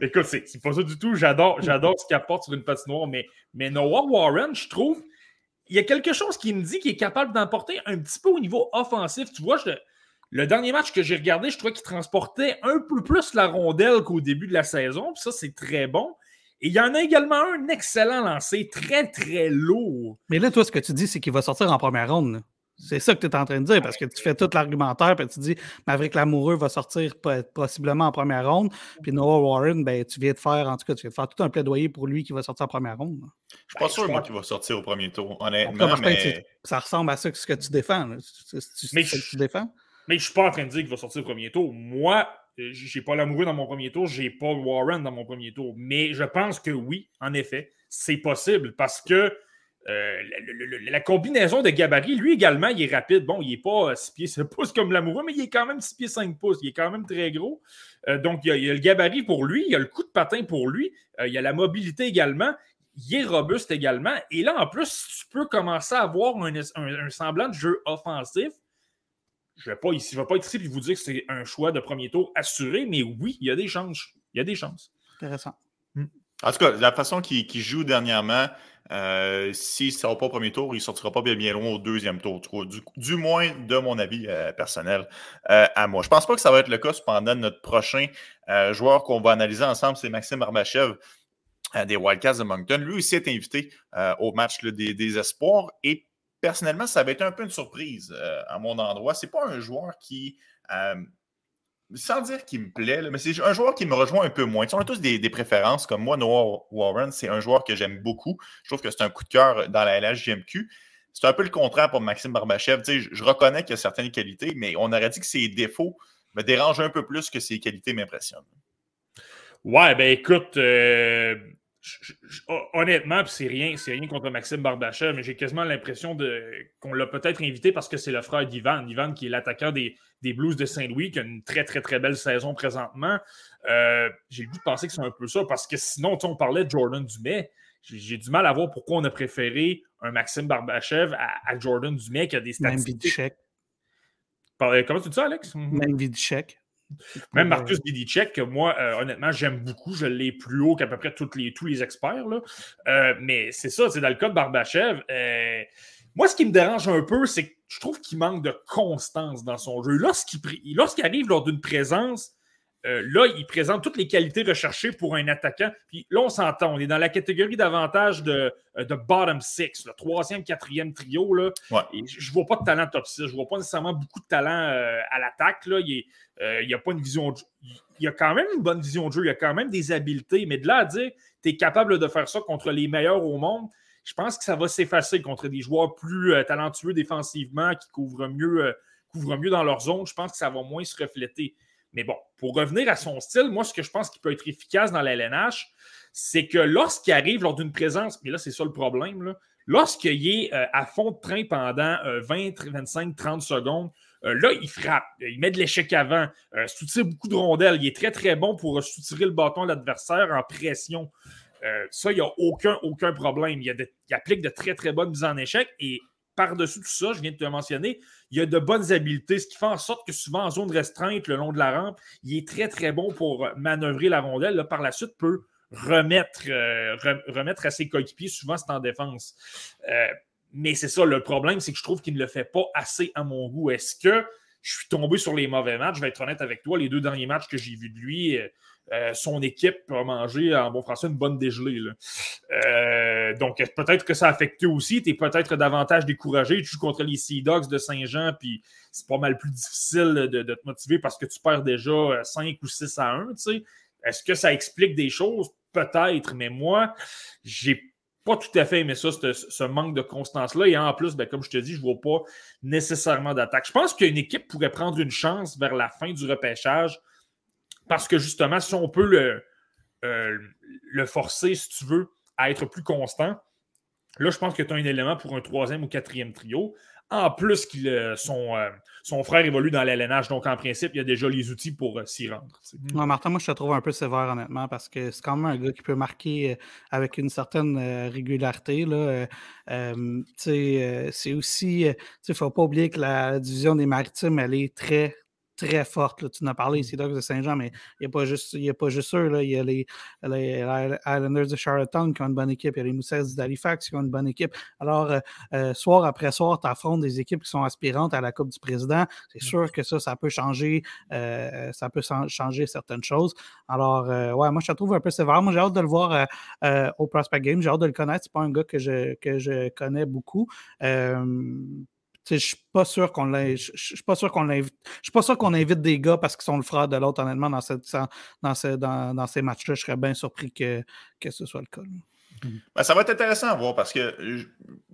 Écoute, c'est pas ça du tout. J'adore ce qu'il apporte sur une patinoire, mais, mais Noah Warren, je trouve, il y a quelque chose qui me dit qu'il est capable d'emporter un petit peu au niveau offensif. Tu vois, le dernier match que j'ai regardé, je trouvais qu'il transportait un peu plus la rondelle qu'au début de la saison. ça, c'est très bon. Et il y en a également un excellent lancé, très, très lourd. Mais là, toi, ce que tu dis, c'est qu'il va sortir en première ronde. C'est ça que tu es en train de dire, parce que tu fais tout l'argumentaire, puis tu dis Maverick Lamoureux va sortir possiblement en première ronde, puis Noah Warren, ben, tu viens de faire, en tout cas, tu viens de faire tout un plaidoyer pour lui qui va sortir en première ronde. Je suis pas ben, sûr, moi, qu'il va sortir au premier tour, honnêtement. mais... Ça ressemble à ça que ce que tu défends. mais je... tu défends. Mais je suis pas en train de dire qu'il va sortir au premier tour. Moi, j'ai pas l'amoureux dans mon premier tour, j'ai pas Warren dans mon premier tour. Mais je pense que oui, en effet, c'est possible parce que euh, la, combinaison de gabarit, lui également, il est rapide. Bon, il n'est pas 6 pieds 7 (laughs) pouces comme l'amoureux, mais il est quand même 6 pieds 5 pouces. Il est quand même très gros. Euh, donc, il y, a, le gabarit pour lui, il y a le coup de patin pour lui, il y a la mobilité également. Il est robuste également. Et là, en plus, tu peux commencer à avoir un semblant de jeu offensif je ne vais, pas ici, vais pas être ici et vous dire que c'est un choix de premier tour assuré, mais oui, il y a des chances. Il y a des chances. Intéressant. Hmm. En tout cas, la façon qu'il joue dernièrement, euh, s'il ne sort pas au premier tour, il ne sortira pas bien, bien loin au deuxième tour. Du, moins, de mon avis euh, personnel euh, à moi. Je ne pense pas que ça va être le cas cependant notre prochain joueur qu'on va analyser ensemble, c'est Maxime Arbachev des Wildcats de Moncton. Lui aussi est invité au match des, des, espoirs et personnellement, ça va être un peu une surprise euh, à mon endroit. C'est pas un joueur qui. Euh, sans dire qu'il me plaît, mais c'est un joueur qui me rejoint un peu moins. on a tous des, préférences, comme moi, Noah Warren, c'est un joueur que j'aime beaucoup. Je trouve que c'est un coup de cœur dans la LHGMQ. C'est un peu le contraire pour Maxime Barbachev. Je, je, reconnais qu'il y a certaines qualités, mais on aurait dit que ses défauts me dérangent un peu plus que ses qualités m'impressionnent. Ouais, ben écoute, euh, honnêtement, c'est rien, c'est rien contre Maxime Barbachev, mais j'ai quasiment l'impression qu'on l'a peut-être invité parce que c'est le frère d'Ivan. Ivan, qui est l'attaquant des, Blues de Saint-Louis, qui a une très, très, très belle saison présentement. Euh, j'ai le goût de penser que c'est un peu ça, parce que sinon, on parlait de Jordan Dumais. J'ai du mal à voir pourquoi on a préféré un Maxime Barbachev à, Jordan Dumais qui a des statistiques. Comment tu dis ça, Alex? Même Vidicek. Même Marcus Vidicek, que moi, euh, honnêtement, j'aime beaucoup. Je l'ai plus haut qu'à peu près les, tous les experts. Là. Euh, mais c'est ça, c'est dans le cas de Barbachev. Euh, moi, ce qui me dérange un peu, c'est que je trouve qu'il manque de constance dans son jeu. Lorsqu'il arrive lors d'une présence, euh, là, il présente toutes les qualités recherchées pour un attaquant. Puis là, on s'entend, on est dans la catégorie d'avantage de, euh, de, bottom six, le troisième, quatrième trio. Là. je ne vois pas de talent top 6. Je ne vois pas nécessairement beaucoup de talent euh, à l'attaque. Il n'y a pas une vision. Il y a quand même une bonne vision de jeu. Il y a quand même des habiletés. Mais de là à dire tu es capable de faire ça contre les meilleurs au monde, je pense que ça va s'effacer contre des joueurs plus talentueux défensivement qui couvrent mieux, couvrent mieux dans leur zone. Je pense que ça va moins se refléter. Mais bon, pour revenir à son style, moi, ce que je pense qui peut être efficace dans la LNH, c'est que lorsqu'il arrive lors d'une présence, mais là, c'est ça le problème, lorsqu'il est euh, à fond de train pendant 20, 25, 30 secondes, euh, là, il frappe, il met de l'échec avant, euh, soutire beaucoup de rondelles. Il est très, très bon pour soutirer le bâton à l'adversaire en pression. ça, il n'y a aucun, aucun problème. Il, il, applique de très, très bonnes mises en échec et par-dessus tout ça, je viens de te le mentionner, il y a de bonnes habiletés, ce qui fait en sorte que souvent en zone restreinte, le long de la rampe, il est très, très bon pour manœuvrer la rondelle. par la suite, peut remettre, euh, remettre à ses coéquipiers, souvent c'est en défense. Euh, mais c'est ça, le problème, c'est que je trouve qu'il ne le fait pas assez à mon goût. Est-ce que je suis tombé sur les mauvais matchs? Je vais être honnête avec toi, les deux derniers matchs que j'ai vus de lui, euh, euh, son équipe a mangé en bon français une bonne dégelée. Euh, donc peut-être que ça a affecté aussi. Tu es peut-être davantage découragé. Tu joues contre les Sea Dogs de Saint-Jean, puis c'est pas mal plus difficile de, te motiver parce que tu perds déjà 5 ou 6 à 1. Est-ce que ça explique des choses? Peut-être, mais moi, j'ai tout à fait aimé ça, ce, manque de constance-là. Et en plus, ben, comme je te dis, je ne vois pas nécessairement d'attaque. Je pense qu'une équipe pourrait prendre une chance vers la fin du repêchage parce que justement, si on peut le, euh, le forcer, si tu veux, à être plus constant, là, je pense que tu as un élément pour un troisième ou quatrième trio. En plus, euh, son, euh, son, frère évolue dans l'LNH, donc en principe, il y a déjà les outils pour s'y rendre. Non, Martin, moi, je te trouve un peu sévère, honnêtement, parce que c'est quand même un gars qui peut marquer avec une certaine régularité. C'est aussi, il ne faut pas oublier que la division des maritimes, elle est très, très forte. Là. Tu en as parlé ici, Dogs de Saint-Jean, mais il n'y a, pas juste, a pas juste eux. Là. Il y a les, les, Islanders de Charlottetown qui ont une bonne équipe. Il y a les Mousses d'Halifax qui ont une bonne équipe. Alors, euh, euh, soir après soir, tu affrontes des équipes qui sont aspirantes à la Coupe du Président. C'est sûr que ça, ça peut changer, euh, ça peut changer certaines choses. Alors, ouais, moi, je te trouve un peu sévère. Moi, j'ai hâte de le voir au Prospect Game. J'ai hâte de le connaître. C'est pas un gars que je, que je connais beaucoup. Je Je suis pas sûr qu'on. Je suis pas sûr qu'on invite des gars parce qu'ils sont le frère de l'autre, honnêtement, dans, ces matchs-là. Je serais bien surpris que, ce soit le cas. Ben, ça va être intéressant à voir parce que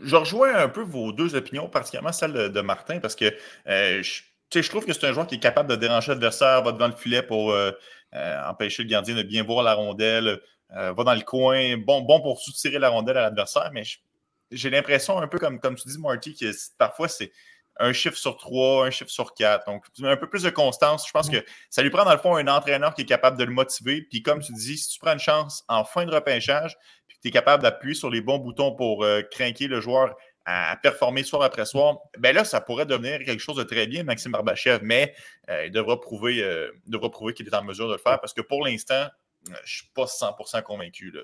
je, rejoins un peu vos deux opinions, particulièrement celle de, Martin, parce que euh, je, je, trouve que c'est un joueur qui est capable de déranger l'adversaire, va devant le filet pour euh, euh, empêcher le gardien de bien voir la rondelle, va dans le coin, bon, bon pour soutirer la rondelle à l'adversaire, mais je, j'ai l'impression, un peu comme, comme tu dis, Marty, que parfois c'est un chiffre sur trois, un chiffre sur quatre. Donc, un peu plus de constance. Je pense que ça lui prend, dans le fond, un entraîneur qui est capable de le motiver. Puis, comme tu dis, si tu prends une chance en fin de repêchage, puis que tu es capable d'appuyer sur les bons boutons pour euh, craquer le joueur à, performer soir après soir, ben là, ça pourrait devenir quelque chose de très bien, Maxime Barbachev. Mais euh, il devra prouver, euh, devra prouver qu'il est en mesure de le faire parce que pour l'instant, je ne suis pas 100% convaincu. Là,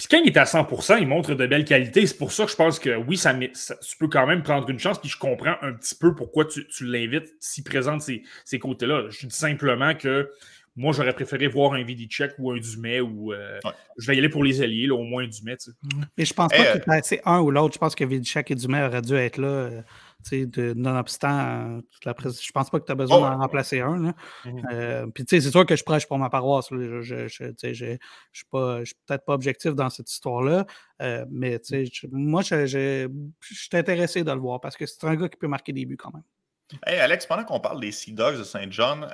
puis quand il est à 100%, il montre de belles qualités. C'est pour ça que je pense que oui, ça, tu peux quand même prendre une chance. Puis je comprends un petit peu pourquoi tu, l'invites s'il présente ces, ces côtés-là. Je dis simplement que moi, j'aurais préféré voir un Vidicek ou un Dumais ou euh, je vais y aller pour les alliés, au moins un Dumais. Mais je pense pas que c'est un ou l'autre. Je pense que Vidicek et Dumais auraient dû être là. De, nonobstant euh, toute la presse. Je pense pas que tu as besoin oh, d'en remplacer un. Mmh euh, puis c'est sûr que je prêche pour ma paroisse. Je ne suis peut-être pas objectif dans cette histoire-là. Euh, mais moi, je, suis intéressé de le voir parce que c'est un gars qui peut marquer des buts quand même. Hey Alex, pendant qu'on parle des Sea Dogs de Saint John,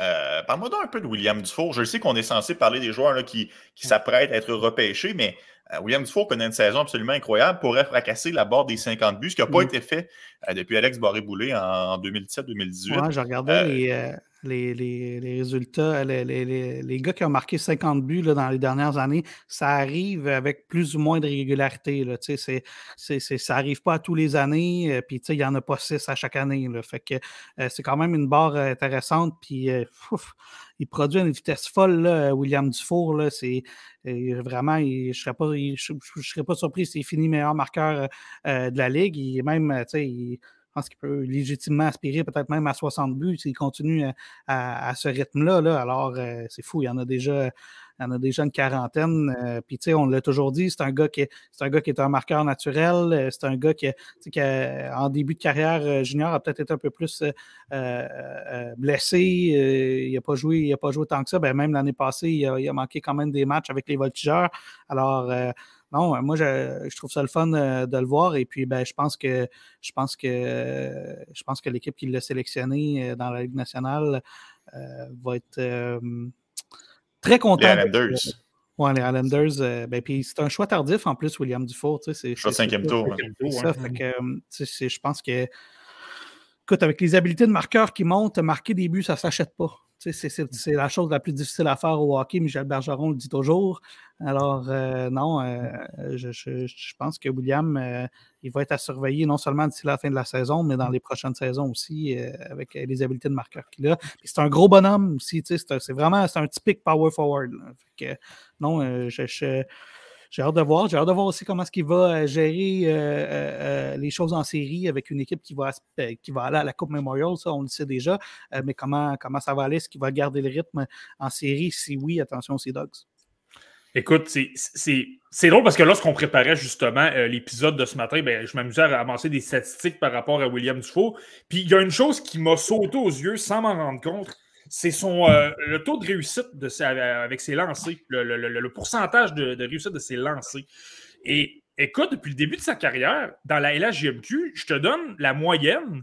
parle-moi un peu de William Dufour. Je sais qu'on est censé parler des joueurs là, qui, qui s'apprêtent à être repêchés, mais euh, William Dufour connaît une saison absolument incroyable, pourrait fracasser la barre des 50 buts, ce qui n'a pas mm. été fait euh, depuis Alex Barré-Boulet en, 2017-2018. Ouais, je regardais les, les, les résultats, les, les, les, gars qui ont marqué 50 buts dans les dernières années, ça arrive avec plus ou moins de régularité. Ça n'arrive pas à tous les années, euh, puis il n'y en a pas six à chaque année. Euh, c'est quand même une barre euh, intéressante, puis il produit une vitesse folle, William Dufour. Vraiment, je ne serais, pas, serais pas surpris s'il finit meilleur marqueur de la Ligue. Pense qu'il peut légitimement aspirer peut-être même à 60 buts s'il continue à, ce rythme-là. Là. Alors, euh, c'est fou, il y en a déjà. Il y en a déjà une quarantaine. Euh, puis, tu sais, on l'a toujours dit, c'est un, gars qui est, un gars qui est un marqueur naturel. Euh, c'est un gars qui, qui en début de carrière junior, a peut-être été un peu plus blessé. il n'a pas, joué, il a pas joué tant que ça. Ben, même l'année passée, il a, il a, manqué quand même des matchs avec les voltigeurs. Alors, non, moi, je, trouve ça le fun euh, de le voir. Et puis, ben, je pense que je pense que je pense que l'équipe qui l'a sélectionné euh, dans la Ligue nationale euh, va être très contente. Les Islanders. Oui, les Islanders. ben, puis c'est un choix tardif en plus, William Dufour. Tu sais, choix cinquième tour. Ça, fait que, je pense que, écoute, avec les habiletés de marqueur qui montent, marquer des buts, ça ne s'achète pas. C'est la chose la plus difficile à faire au hockey. Michel Bergeron le dit toujours. Alors, euh, non, euh, je, pense que William, euh, il va être à surveiller non seulement d'ici la fin de la saison, mais dans les prochaines saisons aussi, avec les habiletés de marqueur qu'il a. C'est un gros bonhomme aussi. C'est vraiment un typique power forward. non, je j'ai hâte de voir. J'ai hâte de voir aussi comment est-ce qu'il va euh, gérer euh, euh, les choses en série avec une équipe qui va, qui va aller à la Coupe Memorial, ça on le sait déjà. mais comment, comment ça va aller? Est-ce qu'il va garder le rythme en série? Si oui, attention, c'est Dogs. Écoute, c'est drôle parce que lorsqu'on préparait justement l'épisode de ce matin, ben, je m'amusais à avancer des statistiques par rapport à William Dufault. Puis il y a une chose qui m'a sauté aux yeux sans m'en rendre compte c'est son euh, le taux de réussite de avec ses lancers, le, pourcentage de, réussite de ses lancers. Et écoute, depuis le début de sa carrière, dans la LHJMQ, je te donne la moyenne.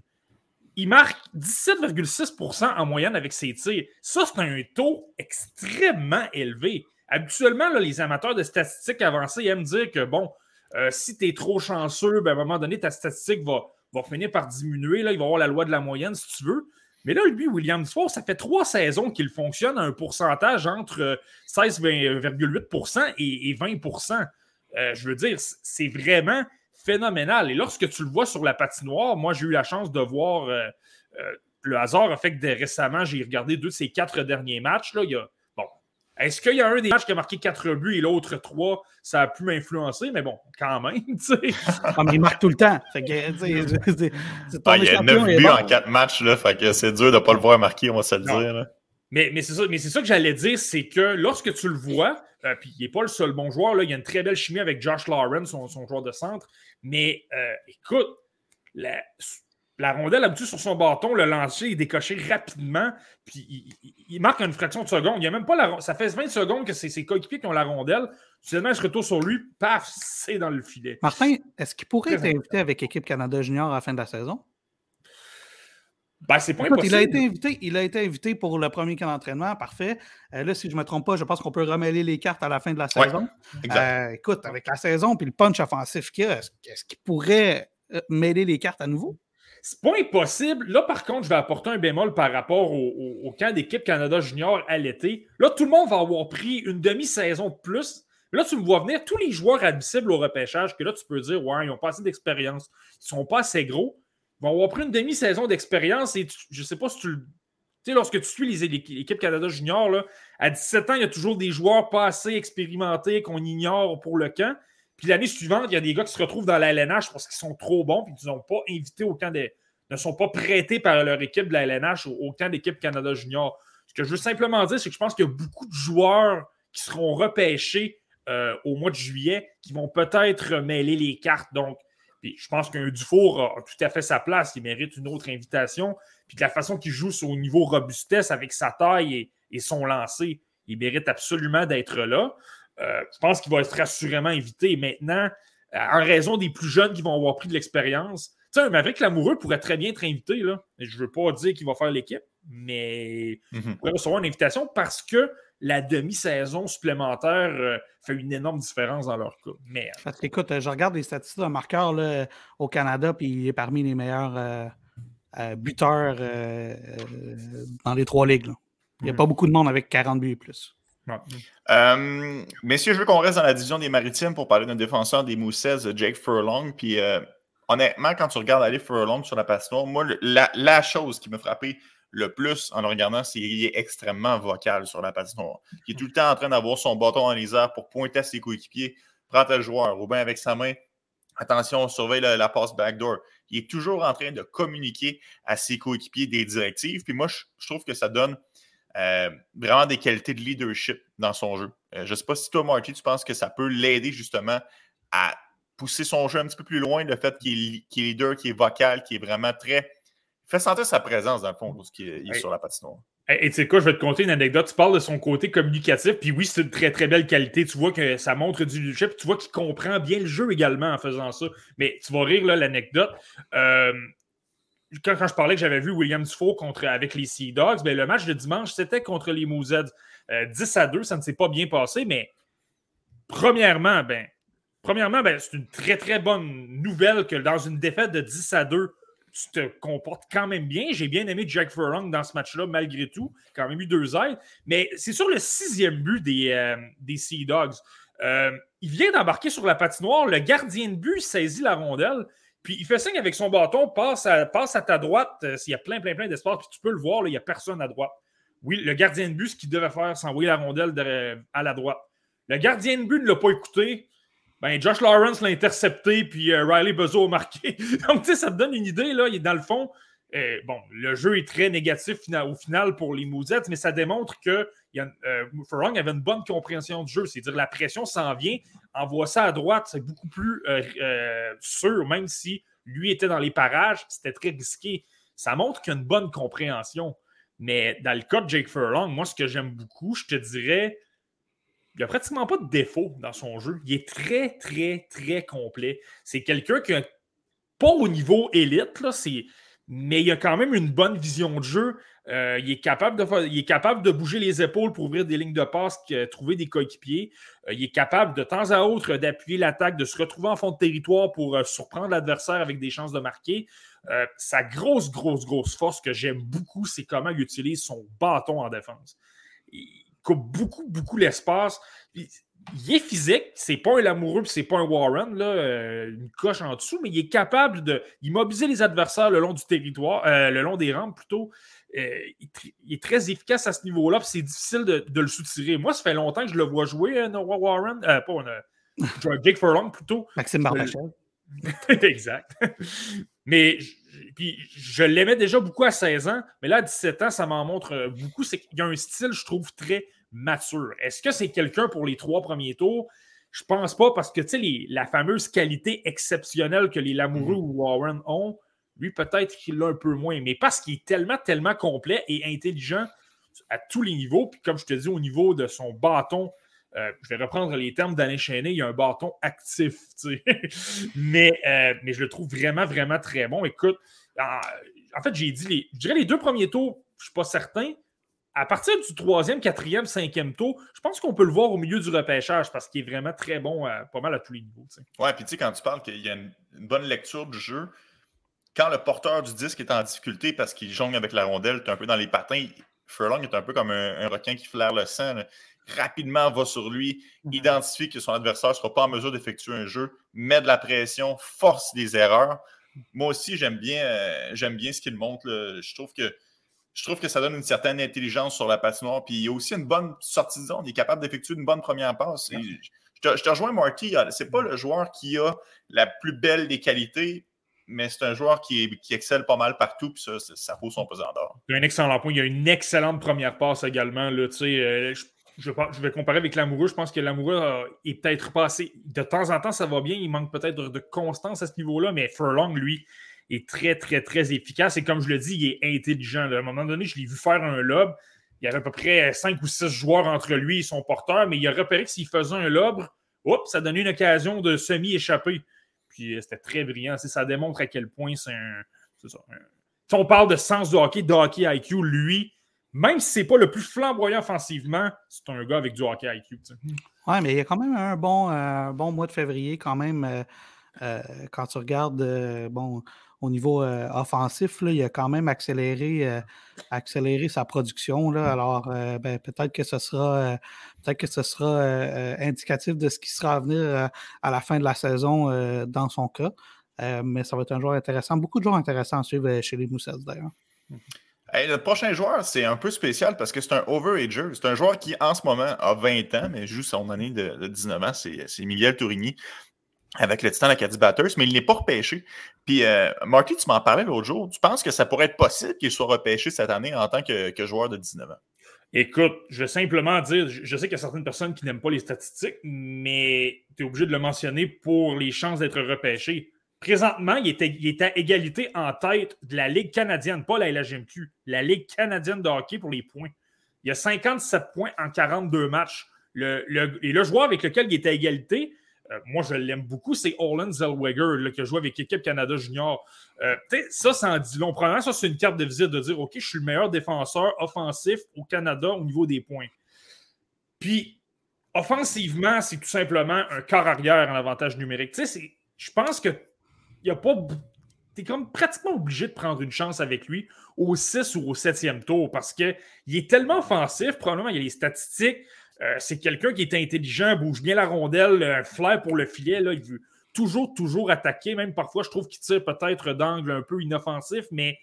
Il marque 17,6% en moyenne avec ses tirs. Ça, c'est un taux extrêmement élevé. Habituellement, les amateurs de statistiques avancées aiment dire que, bon, euh, si tu es trop chanceux, ben, à un moment donné, ta statistique va, va finir par diminuer. Là, il va avoir la loi de la moyenne, si tu veux. Mais là, lui, William Dufour, ça fait trois saisons qu'il fonctionne à un pourcentage entre 16,8% et 20% euh, Je veux dire, c'est vraiment phénoménal. Et lorsque tu le vois sur la patinoire, moi, j'ai eu la chance de voir. Euh, euh, le hasard a fait que récemment, j'ai regardé deux de ses quatre derniers matchs. Là, il y a est-ce qu'il y a un des matchs qui a marqué 4 buts et l'autre 3, ça a pu m'influencer, mais bon, quand même, (laughs) tu sais. Ah, il marque tout le temps. il y a 9 buts en 4 matchs, là, fait que c'est dur de ne pas le voir marquer, on va se le dire. Mais, mais c'est ça, ça, que j'allais dire, c'est que lorsque tu le vois, euh, puis il n'est pas le seul bon joueur, là, il y a une très belle chimie avec Josh Lawrence, son, son joueur de centre, mais euh, écoute, la, la rondelle habituée sur son bâton, le lancer est décoché rapidement, puis il, marque une fraction de seconde. Il y a même pas la, ça fait 20 secondes que c'est ses coéquipiers qui ont la rondelle. Finalement, il se retourne sur lui, paf, c'est dans le filet. Martin, est-ce qu'il pourrait être invité avec Équipe Canada Junior à la fin de la saison? Ben, c'est pas impossible. Il a, été invité, il a été invité pour le premier camp d'entraînement, parfait. Euh, là, si je ne me trompe pas, je pense qu'on peut remêler les cartes à la fin de la saison. Euh, écoute, avec la saison et le punch offensif qu'il a, est-ce qu'il pourrait euh, mêler les cartes à nouveau? C'est pas impossible. Là, par contre, je vais apporter un bémol par rapport au, camp d'équipe Canada Junior à l'été. Là, tout le monde va avoir pris une demi-saison de plus. Là, tu me vois venir tous les joueurs admissibles au repêchage, que là, tu peux dire, ouais, ils n'ont pas assez d'expérience, ils sont pas assez gros. Ils vont avoir pris une demi-saison d'expérience et je je sais pas si tu le. Tu sais, lorsque tu suis les, l'équipe Canada Junior, là, à 17 ans, il y a toujours des joueurs pas assez expérimentés qu'on ignore pour le camp. Puis l'année suivante, il y a des gars qui se retrouvent dans la LNH parce qu'ils sont trop bons puis qu'ils n'ont pas invité au camp des. ne sont pas prêtés par leur équipe de la LNH au, camp d'équipe Canada Junior. Ce que je veux simplement dire, c'est que je pense qu'il y a beaucoup de joueurs qui seront repêchés euh, au mois de juillet qui vont peut-être mêler les cartes. Donc, je pense qu'un Dufour a, tout à fait sa place. Il mérite une autre invitation. Puis de la façon qu'il joue au niveau robustesse avec sa taille et son lancer, il mérite absolument d'être là. Euh, je pense qu'il va être assurément invité. Maintenant, euh, en raison des plus jeunes qui vont avoir pris de l'expérience, tu sais, avec l'amoureux pourrait très bien être invité. Là. Je ne veux pas dire qu'il va faire l'équipe, mais il mhm. pourrait recevoir une invitation parce que la demi-saison supplémentaire euh, fait une énorme différence dans leur cas. Mais, écoute, je regarde les statistiques d'un marqueur au Canada, puis il est parmi les meilleurs euh, buteur euh, euh, dans les trois ligues. là. Il n'y a Mm. pas beaucoup de monde avec 40 buts et plus. Euh, messieurs, je veux qu'on reste dans la division des Maritimes pour parler d'un défenseur des Mousses, Jake Furlong. Puis euh, honnêtement, quand tu regardes aller Furlong sur la patinoire, moi, le- la, chose qui me frappait le plus en le regardant, c'est qu'il est extrêmement vocal sur la patinoire. Il est tout le temps en train d'avoir son bâton dans les airs pour pointer à ses coéquipiers. Prends tel joueur, ou bien avec sa main. Attention, surveille la, passe backdoor. Il est toujours en train de communiquer à ses coéquipiers des directives. Puis moi, je trouve que ça donne euh, vraiment des qualités de leadership dans son jeu. Euh, je ne sais pas si toi, Marty, tu penses que ça peut l'aider justement à pousser son jeu un petit peu plus loin, le fait qu'il est, est leader, qu'il est vocal, qu'il est vraiment très. Il fait sentir sa présence dans le fond lorsqu'il est, est sur la patinoire. Et et tu sais quoi, je vais te conter une anecdote. Tu parles de son côté communicatif, puis oui, c'est une très très belle qualité. Tu vois que ça montre du leadership, tu vois qu'il comprend bien le jeu également en faisant ça. Mais tu vas rire, là, l'anecdote. Euh, quand, je parlais que j'avais vu William Dufault contre, avec les Sea Dogs, ben, le match de dimanche, c'était contre les Mouzeds. Euh, 10 à 2, ça ne s'est pas bien passé, mais premièrement, ben, premièrement, ben, c'est une très très bonne nouvelle que dans une défaite de 10 à 2, tu te comportes quand même bien. J'ai bien aimé Jack Furlong dans ce match-là, malgré tout. Quand même eu deux aides. Mais c'est sur le sixième but des, euh, des Sea Dogs. Euh, il vient d'embarquer sur la patinoire. Le gardien de but saisit la rondelle. Puis il fait signe avec son bâton, passe à, passe à ta droite. euh, S'il y a plein, plein, plein d'espace, puis tu peux le voir, là, il n'y a personne à droite. Oui, le gardien de but, ce qu'il devait faire, c'est envoyer la rondelle de- à la droite. Le gardien de but ne l'a pas écouté. Ben, Josh Lawrence l'a intercepté, puis euh, Riley Buzzo a marqué. (laughs) Donc, tu sais, ça te donne une idée, là. Il est dans le fond, euh, bon, le jeu est très négatif au final pour les Mousettes, mais ça démontre que il euh, avait une bonne compréhension du jeu. C'est-à-dire, la pression s'en vient, envoie ça à droite, c'est beaucoup plus euh, euh, sûr, même si lui était dans les parages, c'était très risqué. Ça montre qu'il y a une bonne compréhension. Mais dans le cas de Jake Furlong, moi, ce que j'aime beaucoup, je te dirais, il n'y a pratiquement pas de défaut dans son jeu. Il est très, très, très complet. C'est quelqu'un qui a pas au niveau élite, là, mais il a quand même une bonne vision de jeu. Euh, il, est capable de, bouger les épaules pour ouvrir des lignes de passe, trouver des coéquipiers. Euh, il est capable de temps à autre d'appuyer l'attaque, de se retrouver en fond de territoire pour euh, surprendre l'adversaire avec des chances de marquer. Sa grosse, grosse, grosse force que j'aime beaucoup, c'est comment il utilise son bâton en défense. Il coupe beaucoup, beaucoup l'espace. Il, est physique, c'est pas un Lamoureux, c'est pas un Warren, là, euh, une coche en dessous, mais il est capable de immobiliser les adversaires le long du territoire, euh, le long des rampes plutôt. Euh, il, est très efficace à ce niveau-là, puis c'est difficile de, de le soutirer. Moi, ça fait longtemps que je le vois jouer, Noah Warren, pas euh, Jake Furlong plutôt. Maxime Barbachel. (laughs) exact. Mais puis, je l'aimais déjà beaucoup à 16 ans, mais là, à 17 ans, ça m'en montre beaucoup. C'est qu'il y a un style, je trouve, très mature. Est-ce que c'est quelqu'un pour les trois premiers tours? Je pense pas parce que, tu sais, la fameuse qualité exceptionnelle que les Lamoureux ou Warren ont, lui, peut-être qu'il l'a un peu moins, mais parce qu'il est tellement, tellement complet et intelligent à tous les niveaux. Puis, comme je te dis, au niveau de son bâton, euh, je vais reprendre les termes d'Alain Chenet, il y a un bâton actif, tu sais. (laughs) mais, euh, mais je le trouve vraiment, vraiment très bon. Écoute, en, en fait, j'ai dit, les, je dirais les deux premiers tours, je ne suis pas certain. À partir du troisième, quatrième, cinquième tour, je pense qu'on peut le voir au milieu du repêchage parce qu'il est vraiment très bon à, pas mal à tous les niveaux. tu sais. Ouais, puis tu sais, quand tu parles qu'il y a une, une bonne lecture du jeu, quand le porteur du disque est en difficulté parce qu'il jongle avec la rondelle, tu es un peu dans les patins, Furlong est un peu comme un, un requin qui flaire le sang. là. Rapidement va sur lui, identifie que son adversaire ne sera pas en mesure d'effectuer un jeu, met de la pression, force des erreurs. Moi aussi, j'aime bien, euh, j'aime bien ce qu'il montre. là. Je trouve que je trouve que ça donne une certaine intelligence sur la patinoire. Puis il y a aussi une bonne sortie de zone. Il est capable d'effectuer une bonne première passe. Et je, te, je te rejoins, Marty. C'est pas le joueur qui a la plus belle des qualités, mais c'est un joueur qui, est- qui excelle pas mal partout. Puis ça, ça, ça vaut son pesant d'or. Il a un excellent point. Il a une excellente première passe également. Là, tu sais, euh, je, je vais pas- je vais comparer avec l'amoureux. Je pense que l'amoureux euh, est peut-être pas assez. De temps en temps, ça va bien. Il manque peut-être de constance à ce niveau-là, mais Furlong, lui, est très, très, très efficace. Et comme je le dis, il est intelligent. À un moment donné, je l'ai vu faire un lob. Il y avait à peu près 5 ou 6 joueurs entre lui et son porteur, mais il a repéré que s'il faisait un lob, oups, ça donnait une occasion de semi-échapper. Puis euh, c'était très brillant. Ça démontre à quel point c'est un. ça, Si on parle de sens de hockey, de hockey IQ, lui, même si c'est pas le plus flamboyant offensivement, c'est un gars avec du hockey IQ. Ouais, mais il y a quand même un bon, euh, bon mois de février, quand même. euh, quand tu regardes, bon, au niveau offensif, là, il a quand même accéléré, accéléré sa production. Là. Alors, ben, peut-être que ce sera, peut-être que ce sera indicatif de ce qui sera à venir à la fin de la saison dans son cas. mais ça va être un joueur intéressant. Beaucoup de joueurs intéressants à suivre chez les Moussets, d'ailleurs. Mmh le prochain joueur, c'est un peu spécial parce que c'est un overager. C'est un joueur qui, en ce moment, a 20 ans, mais joue son année de, 19 ans. C'est Miguel Tourigny avec le Titan Acadie Batters, mais il n'est pas repêché. Puis, euh, Marty, tu m'en parlais l'autre jour. Tu penses que ça pourrait être possible qu'il soit repêché cette année en tant que, joueur de 19 ans? Écoute, je vais simplement dire, je sais qu'il y a certaines personnes qui n'aiment pas les statistiques, mais tu es obligé de le mentionner pour les chances d'être repêché. Présentement, il est, à égalité en tête de la Ligue canadienne, pas la LHMQ, la Ligue canadienne de hockey pour les points. Il a 57 points en 42 matchs. Le, et le joueur avec lequel il est à égalité, euh, moi je l'aime beaucoup, c'est Olin Zellweger, qui a joué avec l'équipe Canada Junior. Euh, ça, ça en dit long. Premièrement, ça, c'est une carte de visite de dire OK, je suis le meilleur défenseur offensif au Canada au niveau des points. Puis, offensivement, c'est tout simplement un corps arrière en avantage numérique. Je pense que il a pas. Tu es comme pratiquement obligé de prendre une chance avec lui au 6 ou au 7e tour parce qu'il est tellement offensif, probablement il y a les statistiques. Euh, c'est quelqu'un qui est intelligent, bouge bien la rondelle, un flair pour le filet. Là, il veut toujours, toujours attaquer. Même parfois, je trouve qu'il tire peut-être d'angle un peu inoffensif, mais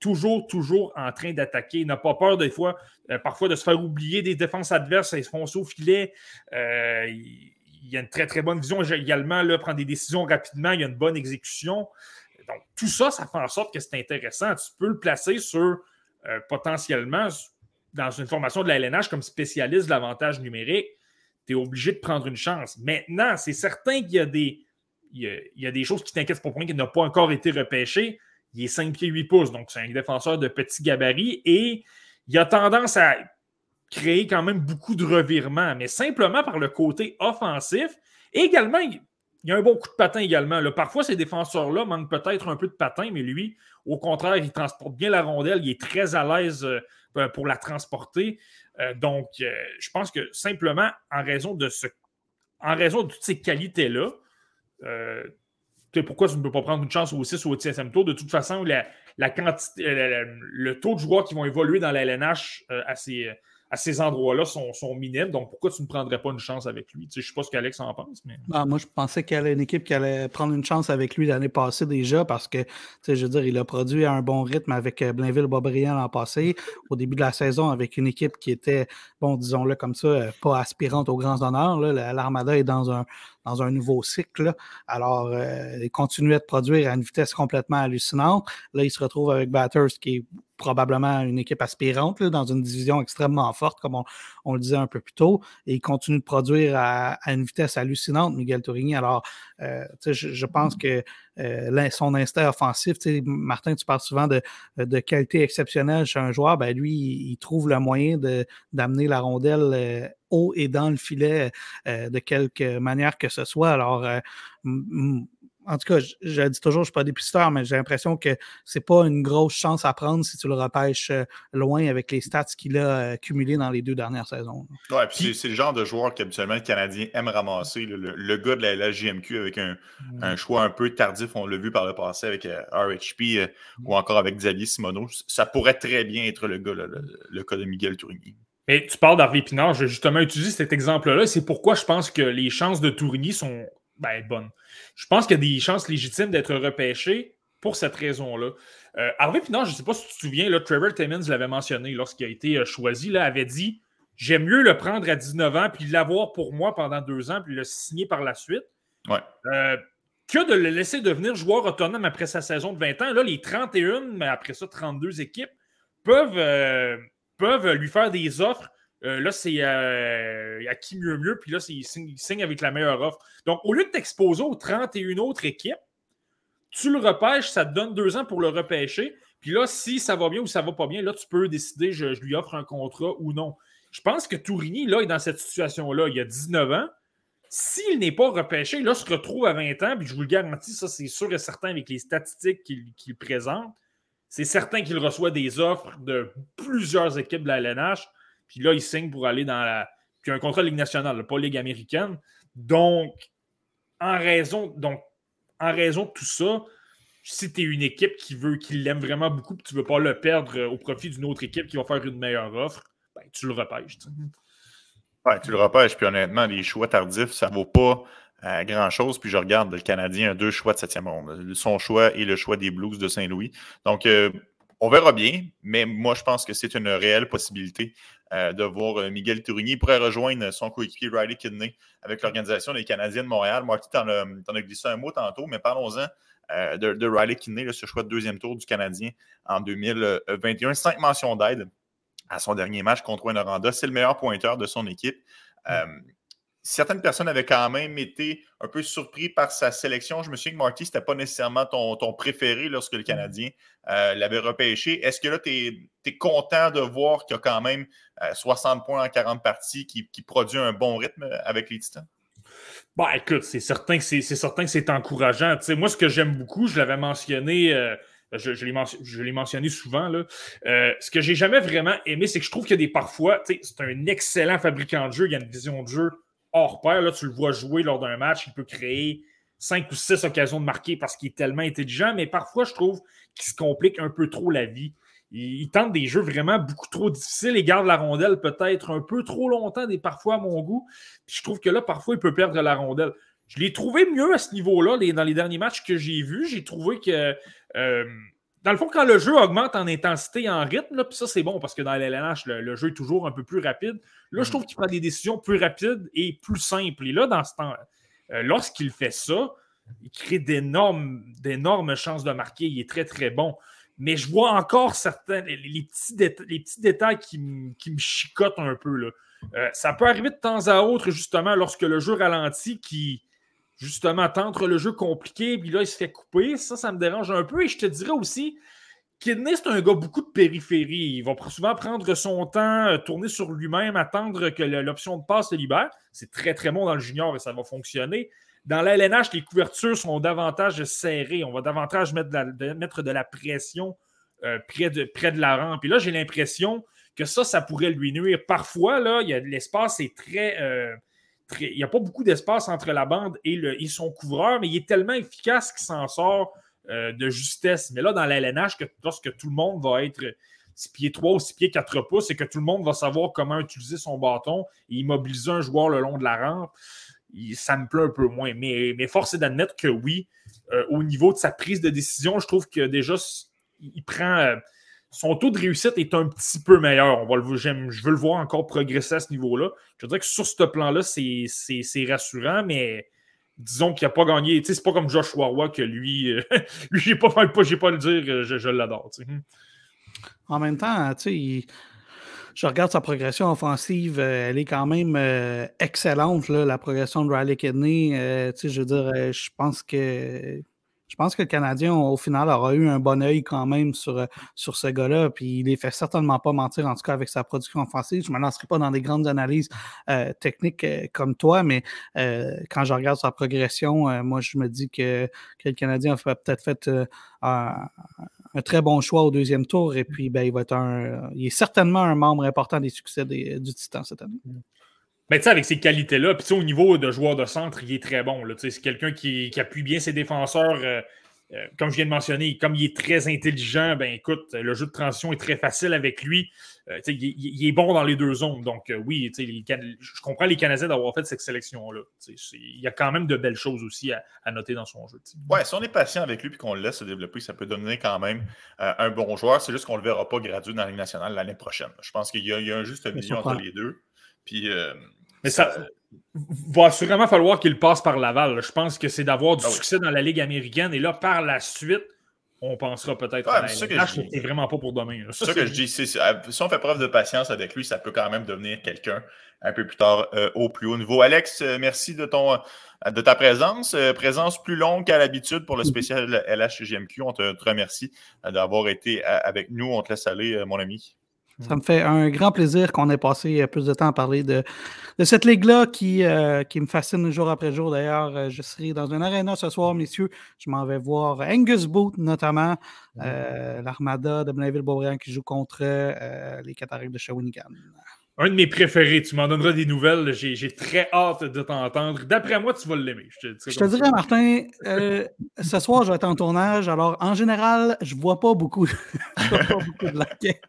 toujours, toujours en train d'attaquer. Il n'a pas peur des fois, euh, parfois de se faire oublier des défenses adverses, il se fonce au filet. Euh, il a une très, très bonne vision également, là, prendre des décisions rapidement, il a une bonne exécution. Donc, tout ça, ça fait en sorte que c'est intéressant. Tu peux le placer sur euh, potentiellement dans une formation de la LNH comme spécialiste de l'avantage numérique. Tu es obligé de prendre une chance. Maintenant, c'est certain qu'il y a des, il y a, des choses qui t'inquiètent pour point qu'il n'a pas encore été repêché. Il est 5 pieds 8 pouces, donc c'est un défenseur de petit gabarit et il a tendance à créer quand même beaucoup de revirements, mais simplement par le côté offensif. Et également, il y a un bon coup de patin également. Parfois, ces défenseurs-là manquent peut-être un peu de patin, mais lui, au contraire, il transporte bien la rondelle, il est très à l'aise euh, pour la transporter. Euh, donc, euh, je pense que simplement, en raison de ce en raison de toutes ces qualités-là, pourquoi tu ne peux pas prendre une chance au 6 ou au 7 tour? De toute façon, la, quantité, le taux de joueurs qui vont évoluer dans la LNH à ces, à ces endroits-là sont, sont, minimes. Donc, pourquoi tu ne prendrais pas une chance avec lui? je ne sais pas ce qu'Alex en pense. Mais... Ah, moi, je pensais qu'il y avait une équipe qui allait prendre une chance avec lui l'année passée déjà parce que, je veux dire, il a produit à un bon rythme avec euh, Blainville-Bobriand l'an passé, au début de la saison, avec une équipe qui était, bon, disons-le comme ça, euh, pas aspirante aux grands honneurs. L'Armada est dans un, dans un nouveau cycle. Alors, euh, il continuait de produire à une vitesse complètement hallucinante. Là, il se retrouve avec Batters, qui est probablement une équipe aspirante dans une division extrêmement forte, comme on, le disait un peu plus tôt, et il continue de produire à, une vitesse hallucinante, Miguel Tourigny. Alors, euh, je, pense que euh, son instinct offensif, Martin, tu parles souvent de, qualité exceptionnelle chez un joueur, ben lui, il, trouve le moyen d'amener la rondelle haut et dans le filet de quelque manière que ce soit. Alors, en tout cas, je, dis toujours, je ne suis pas dépisteur, mais j'ai l'impression que c'est pas une grosse chance à prendre si tu le repêches euh, loin avec les stats qu'il a euh, cumulés dans les deux dernières saisons. Oui, puis c'est le genre de joueur qu'habituellement le Canadien aime ramasser. Le, gars de la, JMQ avec un, choix un peu tardif, on l'a vu par le passé avec euh, RHP ou encore avec Xavier Simoneau. Ça pourrait très bien être le gars, le, cas de Miguel Tourigny. Mais tu parles d'Harvey Pinard, je vais justement utiliser cet exemple-là. C'est pourquoi je pense que les chances de Tourigny sont ben, bonne. Je pense qu'il y a des chances légitimes d'être repêché pour cette raison-là. Euh, Harvey Pinard, je ne sais pas si tu te souviens, là, Trevor Timmons l'avait mentionné lorsqu'il a été euh, choisi, là, avait dit J'aime mieux le prendre à 19 ans, puis l'avoir pour moi pendant deux ans, puis le signer par la suite. Ouais. Euh, que de le laisser devenir joueur autonome après sa saison de 20 ans. Là, les 31, mais après ça, 32 équipes peuvent, euh, peuvent lui faire des offres euh, là, c'est euh, à qui mieux mieux, puis là, il signe, avec la meilleure offre. Donc, au lieu de t'exposer aux 31 autres équipes, tu le repêches, ça te donne deux ans pour le repêcher. Puis là, si ça va bien ou ça va pas bien, là, tu peux décider, je, lui offre un contrat ou non. Je pense que Tourigny, là, est dans cette situation-là. Il a 19 ans. S'il n'est pas repêché, là, se retrouve à 20 ans, puis je vous le garantis, ça, c'est sûr et certain avec les statistiques qu'il présente. C'est certain qu'il reçoit des offres de plusieurs équipes de la LNH. Puis là, il signe pour aller dans la. Puis un contrat de Ligue nationale, pas Ligue américaine. Donc, en raison. Donc, en raison de tout ça, si tu es une équipe qui veut, qui l'aime vraiment beaucoup, et tu ne veux pas le perdre au profit d'une autre équipe qui va faire une meilleure offre, ben, tu le repêches. Ouais, tu le repêches, puis honnêtement, les choix tardifs, ça ne vaut pas euh, grand-chose. Puis je regarde, le Canadien a deux choix de septième ronde. Son choix et le choix des Blues de Saint-Louis. Donc, euh, on verra bien, mais moi, je pense que c'est une réelle possibilité euh, de voir Miguel Tourigny. Il pourrait rejoindre son coéquipier Riley Kidney avec l'Organisation des Canadiens de Montréal. Marty, t'en as, as glissé un mot tantôt, mais parlons-en de, de, Riley Kidney, ce choix de deuxième tour du Canadien en 2021. Cinq mentions d'aide à son dernier match contre Wayne C'est le meilleur pointeur de son équipe. Euh, certaines personnes avaient quand même été un peu surpris par sa sélection. Je me souviens que Marty, ce n'était pas nécessairement ton, préféré lorsque le mm. Canadien euh, l'avait repêché. Est-ce que là, tu es, content de voir qu'il y a quand même 60 euh, points en 40 parties qui, produit un bon rythme avec les Titans? Bah, écoute, c'est certain que c'est encourageant. moi, ce que j'aime beaucoup, je l'avais mentionné je, je l'ai mentionné souvent. Là. Euh, ce que j'ai jamais vraiment aimé, c'est que je trouve qu'il y a des parfois, c'est un excellent fabricant de jeu, il y a une vision de jeu hors pair. Là, tu le vois jouer lors d'un match, il peut créer cinq ou six occasions de marquer parce qu'il est tellement intelligent, mais parfois, je trouve qu'il se complique un peu trop la vie. Il, tente des jeux vraiment beaucoup trop difficiles et garde la rondelle peut-être un peu trop longtemps, des parfois à mon goût. je trouve que là, parfois, il peut perdre la rondelle. Je l'ai trouvé mieux à ce niveau-là dans les derniers matchs que j'ai vus. J'ai trouvé que, euh, dans le fond, quand le jeu augmente en intensité et en rythme, puis ça, c'est bon parce que dans l'LNH, le, le, jeu est toujours un peu plus rapide. Là, je mm. trouve qu'il prend des décisions plus rapides et plus simples. Et là, dans ce temps, euh, lorsqu'il fait ça, il crée d'énormes, d'énormes chances de marquer. Il est très, très bon. Mais je vois encore certains, les, petits, les petits, détails qui, me chicotent un peu. Là. Euh, ça peut arriver de temps à autre, justement, lorsque le jeu ralentit, qui, justement, tente le jeu compliqué, puis là, il se fait couper. Ça, ça me dérange un peu. Et je te dirais aussi, Kidney, c'est un gars beaucoup de périphérie. Il va souvent prendre son temps, euh, tourner sur lui-même, attendre que l'option de passe se libère. C'est très, très bon dans le junior et ça va fonctionner. Dans la LNH, les couvertures sont davantage serrées. On va davantage mettre de la, pression euh, près, de, la rampe. Et là, j'ai l'impression que ça, ça pourrait lui nuire. Parfois, là, l'espace est très. Euh, il n'y a pas beaucoup d'espace entre la bande et, le, son couvreur, mais il est tellement efficace qu'il s'en sort euh, de justesse. Mais là, dans l'LNH, que, lorsque tout le monde va être 6 pieds 3 ou 6 pieds 4 pouces et que tout le monde va savoir comment utiliser son bâton et immobiliser un joueur le long de la rampe, ça me plaît un peu moins. Mais, mais force est d'admettre que oui, euh, au niveau de sa prise de décision, je trouve que déjà, il prend. Euh, son taux de réussite est un petit peu meilleur. Je veux le voir encore progresser à ce niveau-là. Je dirais que sur ce plan-là, c'est rassurant, mais disons qu'il n'a pas gagné. C'est pas comme Joshua Roy que lui, euh, (laughs) lui j'ai pas, pas, pas le dire, euh, je, l'adore. En même temps, je regarde sa progression offensive, euh, elle est quand même excellente, la progression de Riley Kidney. je veux dire, je pense que je pense que le Canadien, au final, aura eu un bon œil quand même sur, euh, sur ce gars-là. Puis il ne fait certainement pas mentir, en tout cas avec sa production offensive. Je ne me lancerai pas dans des grandes analyses euh, techniques euh, comme toi, mais quand je regarde sa progression, moi, je me dis que, que le Canadien a peut-être fait un, très bon choix au deuxième tour. Et puis, ben, il va être un. Il est certainement un membre important des succès du Titan cette année. Mais tu sais, avec ces qualités-là, puis au niveau de joueur de centre, il est très bon. C'est quelqu'un qui, appuie bien ses défenseurs. Euh, euh, comme je viens de mentionner, comme il est très intelligent, ben écoute, le jeu de transition est très facile avec lui. Euh, il, il, est bon dans les deux zones. Donc oui, je comprends les Canadiens d'avoir fait cette sélection-là. Il y a quand même de belles choses aussi à, noter dans son jeu. Ouais, si on est patient avec lui et qu'on le laisse se développer, ça peut donner quand même un bon joueur. C'est juste qu'on ne le verra pas graduer dans la Ligue nationale l'année prochaine. Je pense qu'il y, a un juste milieu entre les deux. Puis mais ça va assurément falloir qu'il passe par Laval. Je pense que c'est d'avoir du ah succès dans la Ligue américaine. Et là, par la suite, on pensera peut-être à C'est vraiment pas pour demain. C'est ça, que je dis. Si on fait preuve de patience avec lui, ça peut quand même devenir quelqu'un un peu plus tard euh, au plus haut niveau. Alex, euh, merci de, ton, de ta présence. Euh, présence plus longue qu'à l'habitude pour le spécial LHGMQ. On te remercie d'avoir été avec nous. On te laisse aller, mon ami. Ça me fait un grand plaisir qu'on ait passé euh, plus de temps à parler de, de cette ligue-là qui, euh, qui me fascine jour après jour. D'ailleurs, euh, je serai dans un aréna ce soir, messieurs. Je m'en vais voir Angus Booth, notamment, l'Armada de Blainville-Beaubriand qui joue contre les Cataractes de Shawinigan. Un de mes préférés. Tu m'en donneras des nouvelles. J'ai très hâte de t'entendre. D'après moi, tu vas l'aimer. Je te, je te dirais, Martin, euh, ce soir, je vais être en tournage. Alors, en général, je ne vois pas beaucoup, (laughs) vois pas beaucoup de laquais.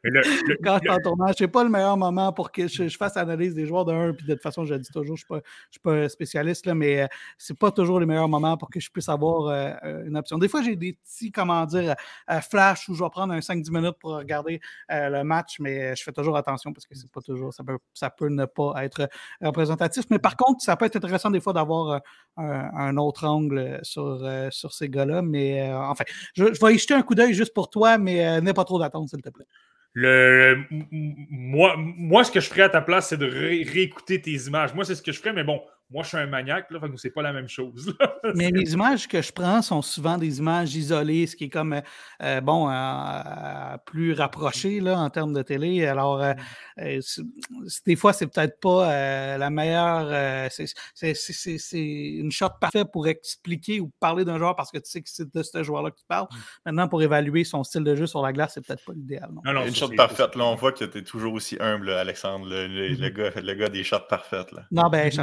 Quand je suis en tournage, ce n'est pas le meilleur moment pour que je, fasse l'analyse des joueurs d'un. Puis de toute façon, je le dis toujours, je ne suis, pas spécialiste, là, mais euh, ce n'est pas toujours le meilleur moment pour que je puisse avoir euh, une option. Des fois, j'ai des petits, comment dire, flash où je vais prendre un 5-10 minutes pour regarder le match, mais je fais toujours attention parce que c'est pas toujours ça peut, ne pas être représentatif. Mais par contre, ça peut être intéressant des fois d'avoir euh, un, autre angle sur, euh, sur ces gars-là. Mais euh, enfin, je, vais y jeter un coup d'œil juste pour toi, mais n'aie pas trop d'attente, s'il te plaît. Le, moi, moi, ce que je ferais à ta place, c'est de réécouter tes images. Moi, c'est ce que je ferais, mais bon, moi, je suis un maniaque, là, c'est pas la même chose. (laughs) Mais les images que je prends sont souvent des images isolées, ce qui est comme, euh, euh, bon, euh, plus rapproché là, en termes de télé. Alors, mmh. des fois, c'est peut-être pas la meilleure. c'est une shot parfaite pour expliquer ou parler d'un joueur parce que tu sais que c'est de ce joueur-là que tu parles. Mmh. Maintenant, pour évaluer son style de jeu sur la glace, c'est peut-être pas l'idéal. Non, une shot parfaite, là, on voit que tu es toujours aussi humble, Alexandre, le, le, gars, le gars des shots parfaites. Là. Non, ben, je,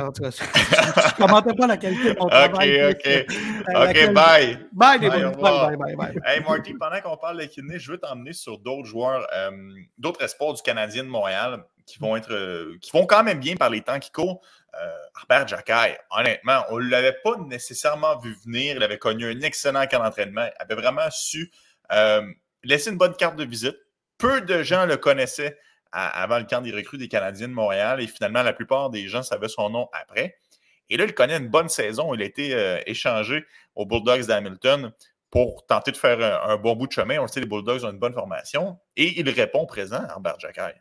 je ne commentais pas la qualité de mon travail. OK, OK. OK, bye. Bye, les bye, bye, bye, bye, Hey, Marty, pendant qu'on parle de Kidney, je veux t'emmener sur d'autres joueurs, euh, d'autres espoirs du Canadien de Montréal qui vont être, euh, qui vont quand même bien par les temps qui courent. Euh, Jacquet, honnêtement, on ne l'avait pas nécessairement vu venir. Il avait connu un excellent camp d'entraînement. Il avait vraiment su laisser une bonne carte de visite. Peu de gens le connaissaient avant le camp des recrues des Canadiens de Montréal et finalement, la plupart des gens savaient son nom après. Et là, il connaît une bonne saison. Il a été euh, échangé aux Bulldogs d'Hamilton pour tenter de faire un, bon bout de chemin. On le sait, les Bulldogs ont une bonne formation. Et il répond présent Herbert Jacquet.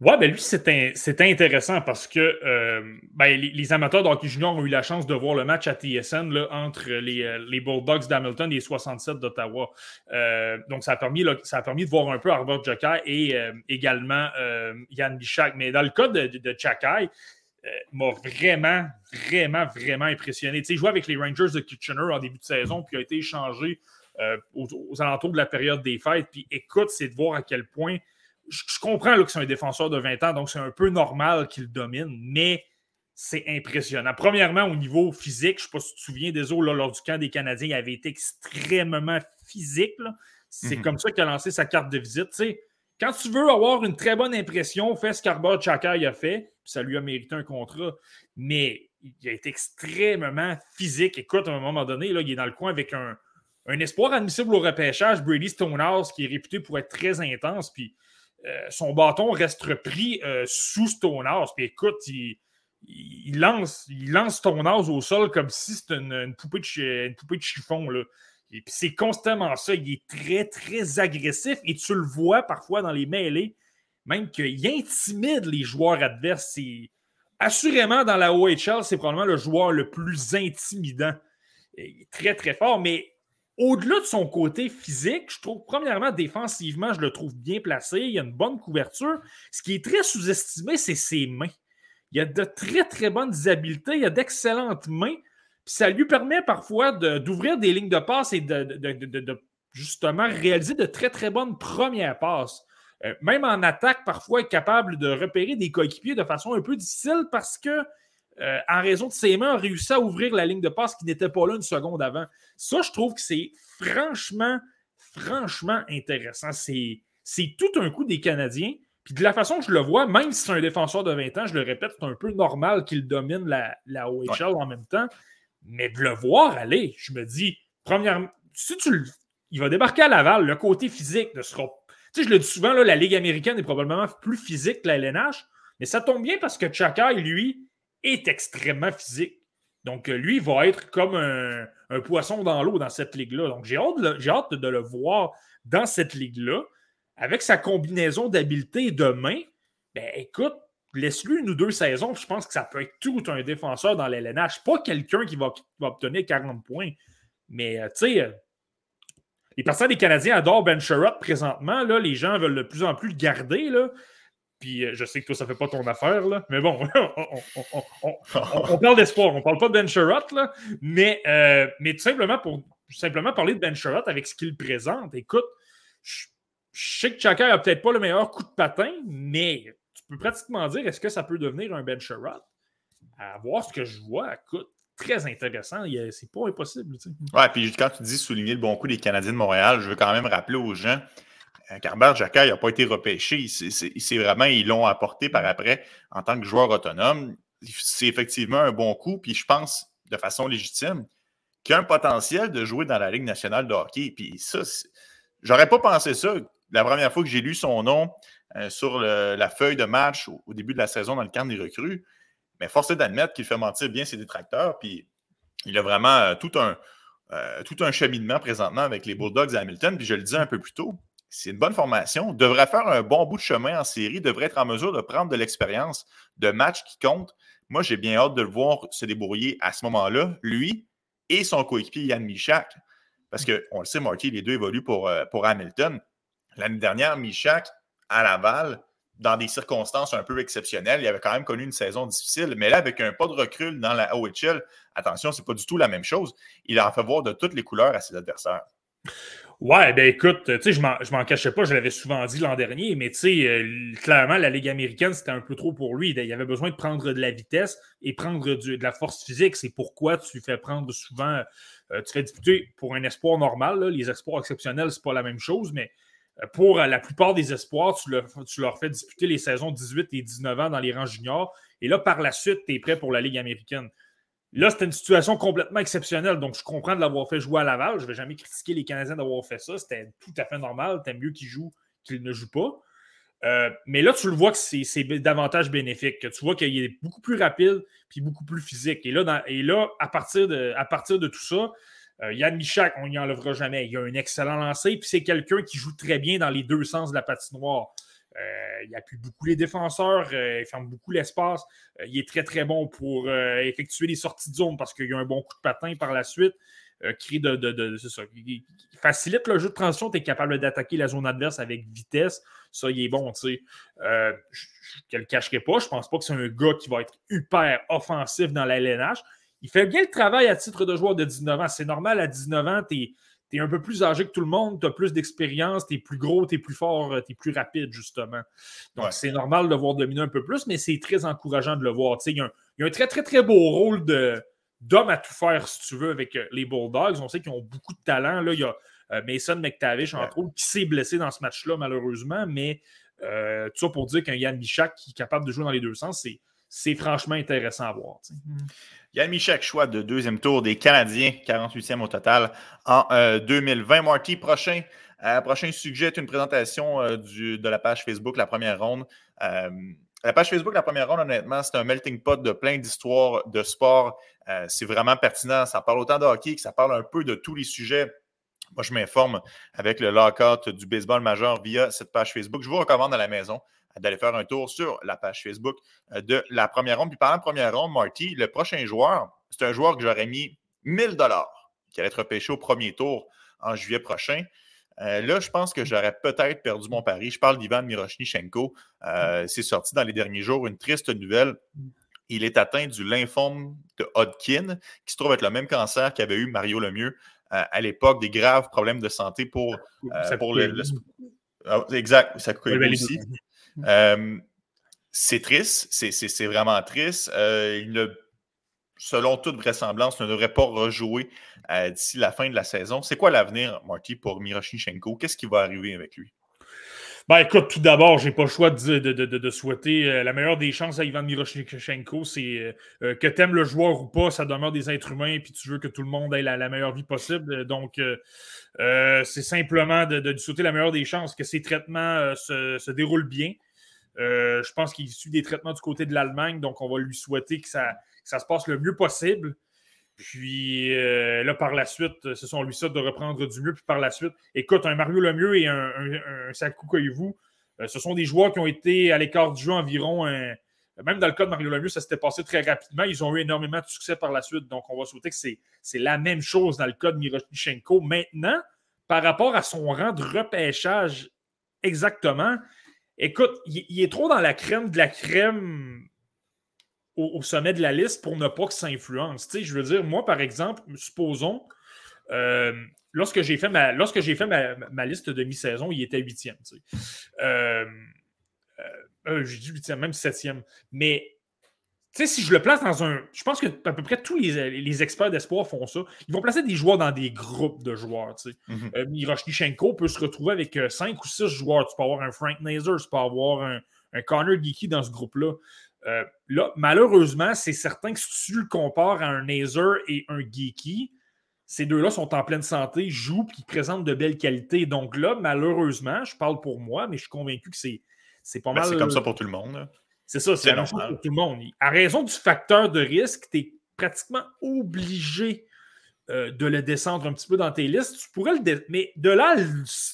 Ouais, ben lui, c'est intéressant parce que euh, ben, les, amateurs d'hockey junior ont eu la chance de voir le match à TSN entre les, euh, les, Bulldogs d'Hamilton et les 67 d'Ottawa. donc, ça a, permis, ça a permis de voir un peu Herbert Jacquet et également Yann Bichak. Mais dans le cas de, de, de euh, m'a vraiment, vraiment, vraiment impressionné. Tu sais, il jouait avec les Rangers de Kitchener en début de saison, puis a été échangé euh, aux, alentours de la période des fêtes. Puis écoute, c'est de voir à quel point. Je, comprends que c'est un défenseur de 20 ans, donc c'est un peu normal qu'il domine, mais c'est impressionnant. Premièrement, au niveau physique, je ne sais pas si tu te souviens des autres, lors du camp des Canadiens, il avait été extrêmement physique. C'est mhm. comme ça qu'il a lancé sa carte de visite. Tu sais, quand tu veux avoir une très bonne impression, fais ce qu'Arbor Chakai a fait, ça lui a mérité un contrat. Mais il a été extrêmement physique. Écoute, à un moment donné, il est dans le coin avec un, espoir admissible au repêchage, Brady Stonehouse, qui est réputé pour être très intense. Puis euh, son bâton reste repris euh, sous Stonehouse. Puis écoute, il, lance, il Stonehouse au sol comme si c'était une, poupée de, chiffon. Et puis c'est constamment ça. Il est très, très agressif et tu le vois parfois dans les mêlées, même qu'il intimide les joueurs adverses. Assurément, dans la OHL, c'est probablement le joueur le plus intimidant. Il est très, très fort, mais au-delà de son côté physique, je trouve, premièrement, défensivement, je le trouve bien placé. Il a une bonne couverture. Ce qui est très sous-estimé, c'est ses mains. Il a de très, très bonnes habiletés. Il a d'excellentes mains ça lui permet parfois d'ouvrir des lignes de passe et de, justement réaliser de très, très bonnes premières passes. Euh, même en attaque, parfois, être capable de repérer des coéquipiers de façon un peu difficile parce que, euh, en raison de ses mains, a réussi à ouvrir la ligne de passe qui n'était pas là une seconde avant. Ça, je trouve que c'est franchement, franchement intéressant. C'est tout un coup des Canadiens. Puis de la façon que je le vois, même si c'est un défenseur de 20 ans, je le répète, c'est un peu normal qu'il domine la, la OHL en même temps. Mais de le voir aller, je me dis, premièrement, si tu le, il va débarquer à Laval, le côté physique de ce Tu sais, je le dis souvent, la Ligue américaine est probablement plus physique que la LNH, mais ça tombe bien parce que Chakai, lui, est extrêmement physique. Donc, euh, lui, va être comme un, poisson dans l'eau dans cette ligue-là. Donc, j'ai hâte de le voir dans cette ligue-là, avec sa combinaison d'habileté et de main. Ben, écoute, laisse-lui une ou deux saisons, je pense que ça peut être tout un défenseur dans l'LNH. Pas quelqu'un qui va, obtenir 40 points. Mais, euh, tu sais, euh, les personnes des Canadiens adorent Ben Sherrod présentement. Là, les gens veulent de plus en plus le garder. Là. Puis euh, je sais que toi, ça ne fait pas ton affaire, mais bon, (laughs) on, parle d'espoir. On ne parle pas de Ben Sherrod. Mais, tout simplement pour simplement parler de Ben Sherrod avec ce qu'il présente. Écoute, je, sais que Chaka n'a peut-être pas le meilleur coup de patin, mais peux pratiquement dire est-ce que ça peut devenir un Ben Sherrod? À voir ce que je vois, écoute, très intéressant. C'est pas impossible. Tu Ouais, puis quand tu dis souligner le bon coup des Canadiens de Montréal, je veux quand même rappeler aux gens Carbert euh, Jacquet n'a pas été repêché. C'est vraiment, ils l'ont apporté par après en tant que joueur autonome. C'est effectivement un bon coup, puis je pense de façon légitime qu'il a un potentiel de jouer dans la Ligue nationale de hockey. Puis ça, j'aurais pas pensé ça la première fois que j'ai lu son nom euh, sur la feuille de match au, début de la saison dans le camp des recrues. Mais force est d'admettre qu'il fait mentir bien ses détracteurs. Puis il a vraiment euh, tout, un, tout un cheminement présentement avec les Bulldogs à Hamilton. Puis je le disais un peu plus tôt, c'est une bonne formation, devrait faire un bon bout de chemin en série, devrait être en mesure de prendre de l'expérience de match qui compte. Moi, j'ai bien hâte de le voir se débrouiller à ce moment-là, lui et son coéquipier Yann Michak. Parce qu'on le sait, Marty, les deux évoluent pour, euh, pour Hamilton. L'année dernière, Michak, à Laval, dans des circonstances un peu exceptionnelles, il avait quand même connu une saison difficile. Mais là, avec un pas de recul dans la OHL, attention, c'est pas du tout la même chose. Il a fait voir de toutes les couleurs à ses adversaires. Ouais, ben écoute, tu sais, je m'en cachais pas, je l'avais souvent dit l'an dernier, mais tu sais, euh, clairement, la Ligue américaine, c'était un peu trop pour lui. Il avait besoin de prendre de la vitesse et prendre de la force physique. C'est pourquoi tu fais prendre souvent, euh, tu fais disputer pour un espoir normal. les espoirs exceptionnels, c'est pas la même chose, mais pour la plupart des espoirs, tu leur, fais disputer les saisons 18 et 19 ans dans les rangs juniors. Et là, par la suite, tu es prêt pour la Ligue américaine. Là, c'était une situation complètement exceptionnelle. Donc, je comprends de l'avoir fait jouer à Laval. Je ne vais jamais critiquer les Canadiens d'avoir fait ça. C'était tout à fait normal. C'était mieux qu'ils jouent qu'ils ne jouent pas. Euh, mais là, tu le vois que c'est davantage bénéfique. tu vois qu'il est beaucoup plus rapide puis beaucoup plus physique. Et là, à, partir de, tout ça, euh, Yann Michak, on n'y enlèvera jamais. Il a un excellent lancer, puis c'est quelqu'un qui joue très bien dans les deux sens de la patinoire. Euh, il appuie beaucoup les défenseurs, euh, il ferme beaucoup l'espace. Euh, il est très, très bon pour effectuer des sorties de zone parce qu'il a un bon coup de patin par la suite. Il facilite le jeu de transition, tu es capable d'attaquer la zone adverse avec vitesse. Ça, il est bon, tu sais. je ne le cacherai pas, je pense pas que c'est un gars qui va être hyper offensif dans la LNH. Il fait bien le travail à titre de joueur de 19 ans. C'est normal, à 19 ans, tu es un peu plus âgé que tout le monde, tu as plus d'expérience, tu es plus gros, tu es plus fort, euh, tu es plus rapide, justement. Donc, c'est normal de le voir dominer un peu plus, mais c'est très encourageant de le voir. Il y, a un, très, très, très beau rôle d'homme à tout faire, si tu veux, avec euh, les Bulldogs. On sait qu'ils ont beaucoup de talent. Là, il y a euh, Mason McTavish, entre autres, qui s'est blessé dans ce match-là, malheureusement, mais tout ça pour dire qu'un Yann Michak qui est capable de jouer dans les deux sens, c'est franchement intéressant à voir. Yann Michel, choix de deuxième tour des Canadiens, 48e au total en 2020. Euh, Marty, prochain, euh, prochain sujet est une présentation euh, du, de la page Facebook, la première ronde. la page Facebook, la première ronde, honnêtement, c'est un melting pot de plein d'histoires de sport. c'est vraiment pertinent. Ça parle autant de hockey que ça parle un peu de tous les sujets. Moi, je m'informe avec le lockout du baseball majeur via cette page Facebook. Je vous recommande à la maison d'aller faire un tour sur la page Facebook euh, de la première ronde. Puis pendant la première ronde, Marty, le prochain joueur, c'est un joueur que j'aurais mis 1000 dollars qui allait être repêché au premier tour en juillet prochain. Euh, là, je pense que j'aurais peut-être perdu mon pari. Je parle d'Ivan Miroshnichenko. Euh, c'est sorti dans les derniers jours une triste nouvelle. Il est atteint du lymphome de Hodgkin, qui se trouve être le même cancer qu'avait eu Mario Lemieux à l'époque, des graves problèmes de santé pour, pour le, ah, Exact, ça coûte aussi. Euh, c'est triste, c'est vraiment triste. Euh, il selon toute vraisemblance, ne devrait pas rejouer euh, d'ici la fin de la saison. C'est quoi l'avenir, Marty, pour Miroshnichenko? Qu'est-ce qui va arriver avec lui? Ben écoute, tout d'abord, j'ai pas le choix de, de, souhaiter la meilleure des chances à Ivan Miroshnichenko. C'est que tu aimes le joueur ou pas, ça demeure des êtres humains, puis tu veux que tout le monde ait la, meilleure vie possible. Donc, c'est simplement de, souhaiter la meilleure des chances, que ses traitements se, se déroulent bien. Euh, je pense qu'il suit des traitements du côté de l'Allemagne, donc on va lui souhaiter que ça, ça se passe le mieux possible. Puis euh, là, par la suite, ce sont lui ça de reprendre du mieux. Puis par la suite, écoute, un Mario Lemieux et un, Saku Koivu, euh, ce sont des joueurs qui ont été à l'écart du jeu environ Même dans le cas de Mario Lemieux, ça s'était passé très rapidement. Ils ont eu énormément de succès par la suite. Donc, on va souhaiter que c'est la même chose dans le cas de Miroshnichenko. Maintenant, par rapport à son rang de repêchage exactement, Écoute, il, est trop dans la crème de la crème au, sommet de la liste pour ne pas que ça influence. je veux dire, moi, par exemple, supposons, euh, lorsque j'ai fait, ma, lorsque fait ma, liste de mi-saison, il était huitième. Euh, euh, Euh, J'ai dit huitième, même septième. Mais tu sais, si je le place dans un. Je pense que à peu près tous les, les experts d'espoir font ça. Ils vont placer des joueurs dans des groupes de joueurs. Tu sais. Mhm. Euh, peut se retrouver avec euh, cinq ou six joueurs. Tu peux avoir un Frank Nazer, tu peux avoir un, un Connor Geeky dans ce groupe-là. Euh, là, malheureusement, c'est certain que si tu le compares à un Nazer et un Geeky, ces deux-là sont en pleine santé, jouent et présentent de belles qualités. Donc là, malheureusement, je parle pour moi, mais je suis convaincu que c'est, c'est pas Ben, mal. c'est comme ça pour tout le monde. C'est ça, c'est la même chose normal. pour tout le monde. À raison du facteur de risque, tu es pratiquement obligé euh, de le descendre un petit peu dans tes listes. Tu pourrais le Mais de là,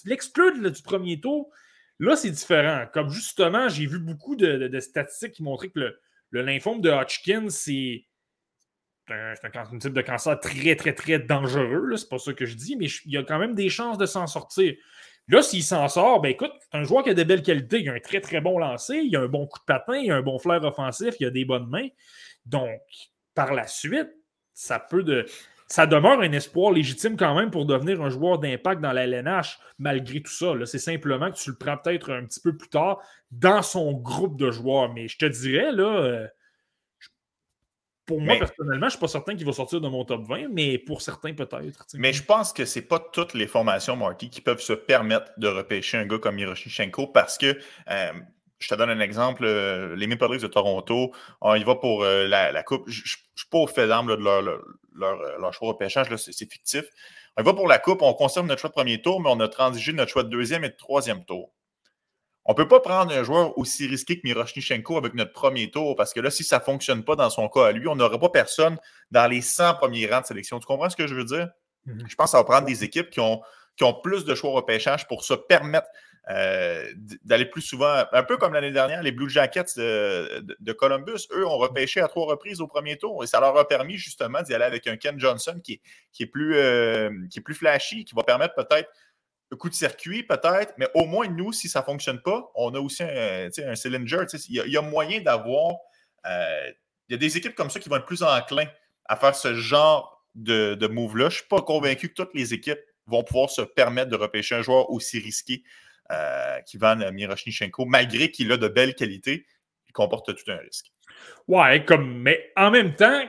l'exclure du premier tour, là, c'est différent. Comme justement, j'ai vu beaucoup de, de- de statistiques qui montraient que le, le lymphome de Hodgkin, c'est un, type de cancer très, très, très dangereux. C'est pas ça que je dis, mais je- il y a quand même des chances de s'en sortir. Là, s'il s'en sort, ben écoute, c'est un joueur qui a de belles qualités. Il a un très, très bon lancer, il a un bon coup de patin, il a un bon flair offensif, il a des bonnes mains. Donc, par la suite, ça peut de. Ça demeure un espoir légitime quand même pour devenir un joueur d'impact dans la LNH, malgré tout ça. C'est simplement que tu le prends peut-être un petit peu plus tard dans son groupe de joueurs. Mais je te dirais, là, euh, pour moi, Mais- personnellement, je ne suis pas certain qu'il va sortir de mon top 20, mais pour certains, peut-être. Mais je pense que c'est pas toutes les formations, Marty, qui peuvent se permettre de repêcher un gars comme Hiroshichenko parce que, euh, je te donne un exemple, euh, les Maple Leafs de Toronto, on y va pour euh, la, la Coupe. Je ne suis pas au fait d'armes de leur, leur, leur, leur choix de c'est c'est fictif. On y va pour la Coupe, on conserve notre choix de premier tour, mais on a transigé notre choix de deuxième et de troisième tour. On ne peut pas prendre un joueur aussi risqué que Miroshnichenko avec notre premier tour parce que là, si ça ne fonctionne pas dans son cas à lui, on n'aura pas personne dans les 100 premiers rangs de sélection. Tu comprends ce que je veux dire? Mhm. Je pense que ça va prendre des équipes qui ont, qui ont plus de choix au repêchage pour se permettre euh, d'aller plus souvent, un peu comme l'année dernière, les Blue Jackets de, de- de Columbus, eux ont repêché à trois reprises au premier tour et ça leur a permis justement d'y aller avec un Ken Johnson qui est, qui est, plus, euh, qui est plus flashy, qui va permettre peut-être un coup de circuit, peut-être, mais au moins nous, si ça ne fonctionne pas, on a aussi un, un il y a moyen d'avoir. euh, il y a des équipes comme ça qui vont être plus enclins à faire ce genre de, de move-là. Je ne suis pas convaincu que toutes les équipes vont pouvoir se permettre de repêcher un joueur aussi risqué euh, qu'Ivan Miroshnichenko, malgré qu'il a de belles qualités, il comporte tout un risque. Ouais, comme, mais en même temps,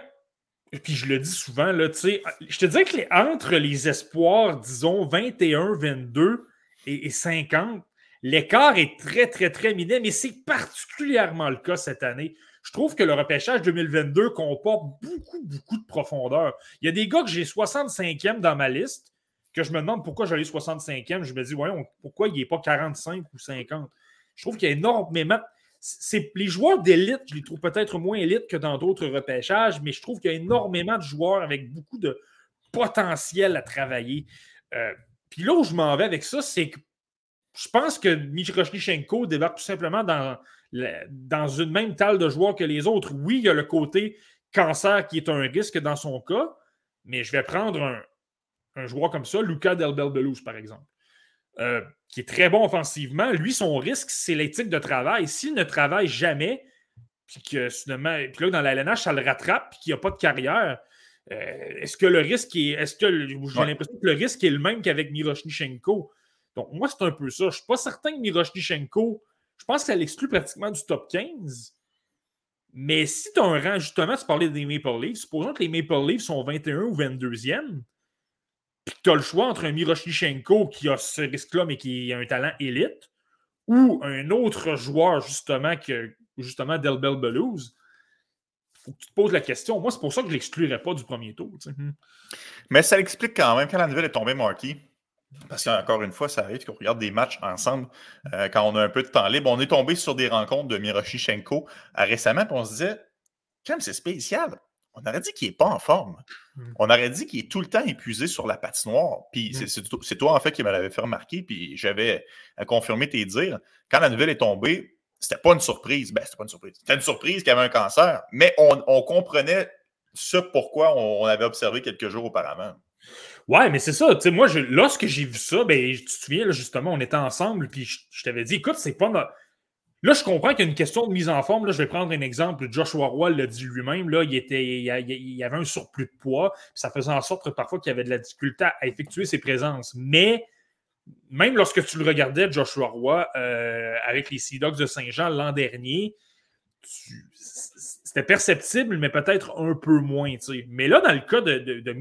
puis je le dis souvent, là, je te dirais que les- entre les espoirs, disons, 21, 22 et, et 50, l'écart est très, très, très minime, mais c'est particulièrement le cas cette année. Je trouve que le repêchage 2022 comporte beaucoup, beaucoup de profondeur. Il y a des gars que j'ai 65e dans ma liste, que je me demande pourquoi j'allais 65e. Je me dis, voyons, pourquoi il n'est pas 45 ou 50? Je trouve qu'il y a énormément c'est les joueurs d'élite, je les trouve peut-être moins élites que dans d'autres repêchages, mais je trouve qu'il y a énormément de joueurs avec beaucoup de potentiel à travailler. Euh, Puis là où je m'en vais avec ça, c'est que je pense que Miroshnichenko débarque tout simplement dans, une même talle de joueurs que les autres. Oui, il y a le côté cancer qui est un risque dans son cas, mais je vais prendre un, joueur comme ça, Luca Delbel-Belous, par exemple. Euh, qui est très bon offensivement. Lui, son risque, c'est l'éthique de travail. S'il ne travaille jamais, puis que finalement, puis là, dans la LNH, ça le rattrape, puis qu'il n'y a pas de carrière, euh, est-ce que le risque est. Est-ce que le- j'ai Ouais. l'impression que le risque est le même qu'avec Miroshnichenko? Donc, moi, c'est un peu ça. Je ne suis pas certain que Miroshnichenko, je pense que ça l'exclut pratiquement du top 15. Mais si tu as un rang, justement, tu parlais des Maple Leafs, supposons que les Maple Leafs sont 21 ou 22e, puis tu as le choix entre un Miroshnichenko qui a ce risque-là, mais qui a un talent élite, ou un autre joueur, justement, que justement Delbel Belouz, faut que tu te poses la question. Moi, c'est pour ça que je ne l'exclurais pas du premier tour. sais. Mais ça l'explique quand même quand la nouvelle est tombée, Marky. Parce qu'encore une fois, ça arrive qu'on regarde des matchs ensemble euh, quand on a un peu de temps libre. On est tombé sur des rencontres de Miroshnichenko euh, récemment, on se disait, quand même, c'est spécial. On aurait dit qu'il n'est pas en forme. Mm. On aurait dit qu'il est tout le temps épuisé sur la patinoire. Puis Mm. c'est- toi, en fait, qui me l'avait fait remarquer, puis j'avais euh, confirmé tes dires. Quand la nouvelle est tombée, c'était pas une surprise. Ben, c'était pas une surprise. C'était une surprise qu'il y avait un cancer, mais on, on comprenait ce pourquoi on, on avait observé quelques jours auparavant. Ouais, mais c'est ça. Moi, je- lorsque j'ai vu ça, ben, tu te souviens, là, justement, on était ensemble, puis je, je t'avais dit, écoute, c'est pas. no- Là, je comprends qu'il y a une question de mise en forme. Là, je vais prendre un exemple. Joshua Roy l'a dit lui-même. Là, il, avait un surplus de poids. Ça faisait en sorte parfois qu'il avait de la difficulté à effectuer ses présences. Mais même lorsque tu le regardais, Joshua Roy, euh, avec les Sea Dogs de Saint-Jean l'an dernier, c'était perceptible, mais peut-être un peu moins. Mais là, dans le cas de, de, de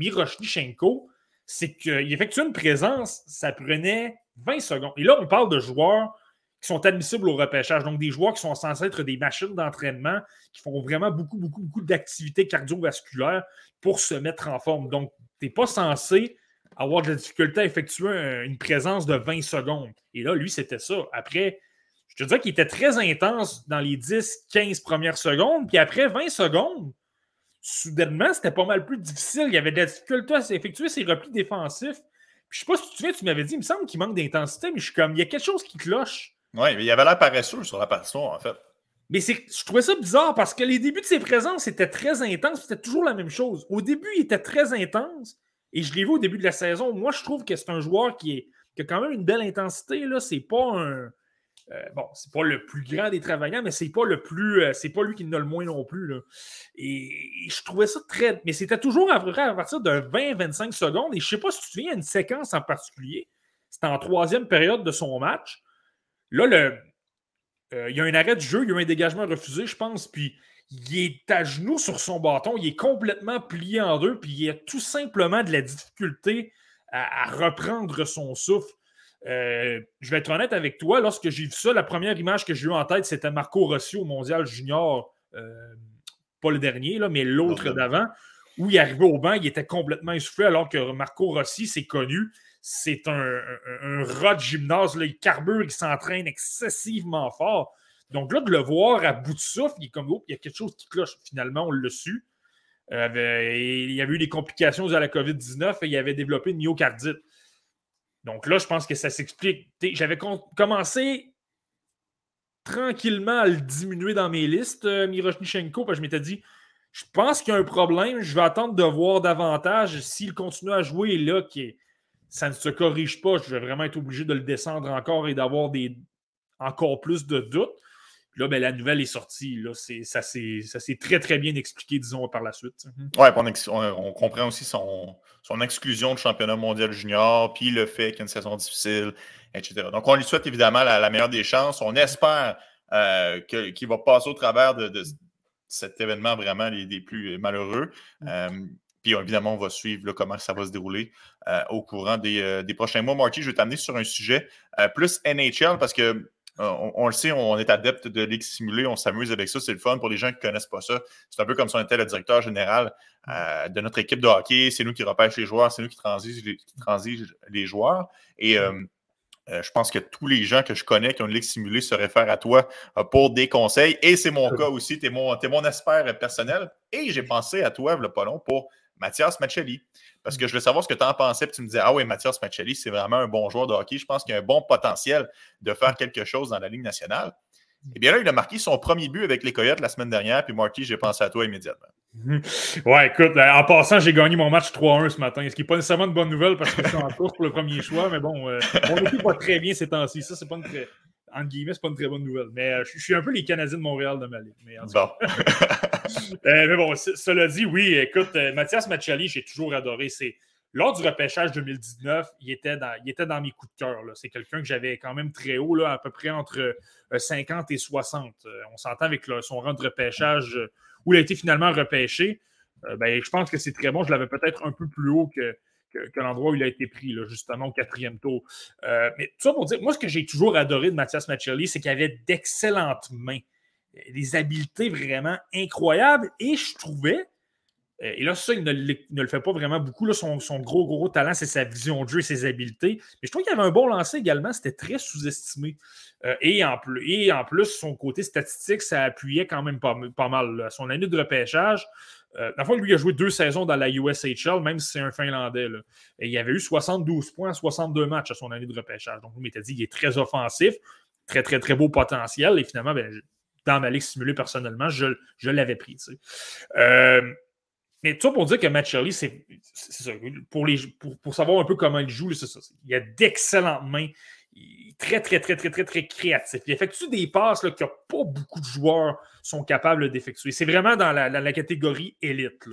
c'est qu'il effectuait une présence, ça prenait 20 secondes. Et là, on parle de joueurs qui sont admissibles au repêchage. Donc, des joueurs qui sont censés être des machines d'entraînement, qui font vraiment beaucoup, beaucoup, beaucoup d'activités cardiovasculaires pour se mettre en forme. Donc, tu n'es pas censé avoir de la difficulté à effectuer une présence de 20 secondes. Et là, lui, c'était ça. Après, je te disais qu'il était très intense dans les 10-15 premières secondes, puis après 20 secondes, soudainement, c'était pas mal plus difficile. Il y avait de la difficulté à effectuer ses replis défensifs. Puis je sais pas si tu te souviens, tu m'avais dit, il me semble qu'il manque d'intensité, mais je suis comme, il y a quelque chose qui cloche. Oui, mais il y avait l'air paresseux sur la patinoire, en fait. Mais je trouvais ça bizarre parce que les débuts de ses présences étaient très intenses, c'était toujours la même chose. Au début, il était très intense, et je l'ai vu au début de la saison. Moi, je trouve que c'est un joueur qui, est, qui a quand même une belle intensité. C'est pas un. Euh, bon, c'est pas le plus grand des travailleurs, mais c'est pas le plus. Euh, c'est pas lui qui en a le moins non plus. Et, je trouvais ça très. Mais c'était toujours à, à partir de 20-25 secondes. Et je sais pas si tu te souviens, une séquence en particulier. C'était en troisième période de son match. Là, le, euh, il y a un arrêt de jeu, il y a un dégagement refusé, je pense, puis il est à genoux sur son bâton, il est complètement plié en deux, puis il a tout simplement de la difficulté à, reprendre son souffle. Euh, je vais être honnête avec toi, lorsque j'ai vu ça, la première image que j'ai eue en tête, c'était Marco Rossi au Mondial Junior, euh, pas le dernier, là, mais l'autre d'avant, où il arrivait au banc, il était complètement essoufflé, alors que Marco Rossi, c'est connu, c'est un, rat de gymnase, là, il carbure, il s'entraîne excessivement fort. Donc là, de le voir à bout de souffle, il est comme, oh, il y a quelque chose qui cloche. Finalement, on l'a su. Euh, il y avait eu des complications à la COVID-19 et il avait développé une myocardite. Donc là, je pense que ça s'explique. J'avais commencé tranquillement à le diminuer dans mes listes, euh, Miroshnichenko, parce que je m'étais dit, je pense qu'il y a un problème, je vais attendre de voir davantage s'il continue à jouer là, qui ça ne se corrige pas, je vais vraiment être obligé de le descendre encore et d'avoir des encore plus de doutes. Là, ben, la nouvelle est sortie. Là, ça s'est très, très bien expliqué, disons, par la suite. Mhm. Oui, on, comprend aussi son, son exclusion du championnat mondial junior, puis le fait qu'il y a une saison difficile, etc. Donc, on lui souhaite évidemment la, meilleure des chances. On espère euh, qu'il va passer au travers de, cet événement vraiment des, plus malheureux. Mhm. Euh, puis évidemment, on va suivre comment ça va se dérouler au courant des, prochains mois. Marty, je vais t'amener sur un sujet plus NHL parce que euh, on, le sait, on est adepte de Ligue simulée, on s'amuse avec ça, c'est le fun pour les gens qui ne connaissent pas ça. C'est un peu comme si on était le directeur général euh, de notre équipe de hockey, c'est nous qui repêchons les joueurs, c'est nous qui transigent les, joueurs. Et euh, je pense que tous les gens que je connais qui ont une Ligue simulée se réfèrent à toi pour des conseils. Et c'est mon cas aussi, tu es mon, es mon expert personnel. Et j'ai pensé à toi, le Polon, pour Mathias Machelli. Parce que je veux savoir ce que tu en pensais. Puis tu me disais, ah oui, Mathias Machelli, c'est vraiment un bon joueur de hockey. Je pense qu'il a un bon potentiel de faire quelque chose dans la Ligue nationale. Eh bien là, il a marqué son premier but avec les Coyotes la semaine dernière. Puis Marty, j'ai pensé à toi immédiatement. Ouais, écoute, euh, en passant, j'ai gagné mon match 3-1 ce matin. Ce qui n'est pas nécessairement une bonne nouvelle parce que je suis en (laughs) course pour le premier choix. Mais bon, euh, mon équipe va très bien ces temps-ci. Ça, c'est pas une très entre guillemets, c'est pas une très bonne nouvelle. Mais euh, je, suis un peu les Canadiens de Montréal de ma ligue. Mais, bon. (laughs) Euh, mais bon, cela dit, oui, écoute, euh, Mathias Machali, j'ai toujours adoré. C'est lors du repêchage 2019, il était dans, il était dans mes coups de cœur. C'est quelqu'un que j'avais quand même très haut, là, à peu près entre 50 et 60. on s'entend avec son rang de repêchage où il a été finalement repêché. ben, je pense que c'est très bon. Je l'avais peut-être un peu plus haut que, que, l'endroit où il a été pris, là, justement, au quatrième tour. Euh, mais tout ça pour dire, moi, ce que j'ai toujours adoré de Mathias Machelli, c'est qu'il avait d'excellentes mains, des habiletés vraiment incroyables, et je trouvais, euh, et là, ça, il ne, le fait pas vraiment beaucoup. Là, son, gros, gros talent, c'est sa vision de jeu et ses habiletés. Mais je trouve qu'il avait un bon lancer également. C'était très sous-estimé. Euh, et, en plus, son côté statistique, ça appuyait quand même pas mal. Son année de repêchage, euh, lui a joué deux saisons dans la USHL, même si c'est un Finlandais. Il avait eu 72 points, 62 matchs à son année de repêchage. Donc, vous m'étiez dit, il est très offensif, très, très, très beau potentiel. Et finalement, ben, dans ma ligue simulée, personnellement, je, l'avais pris. Euh, mais tout ça pour dire que Matt Shirley, c'est ça. Pour, les, pour, savoir un peu comment il joue. Il a d'excellentes mains très, très, très, très, très, très créatif. Il effectue des passes là, que pas beaucoup de joueurs sont capables d'effectuer? C'est vraiment dans la, catégorie élite.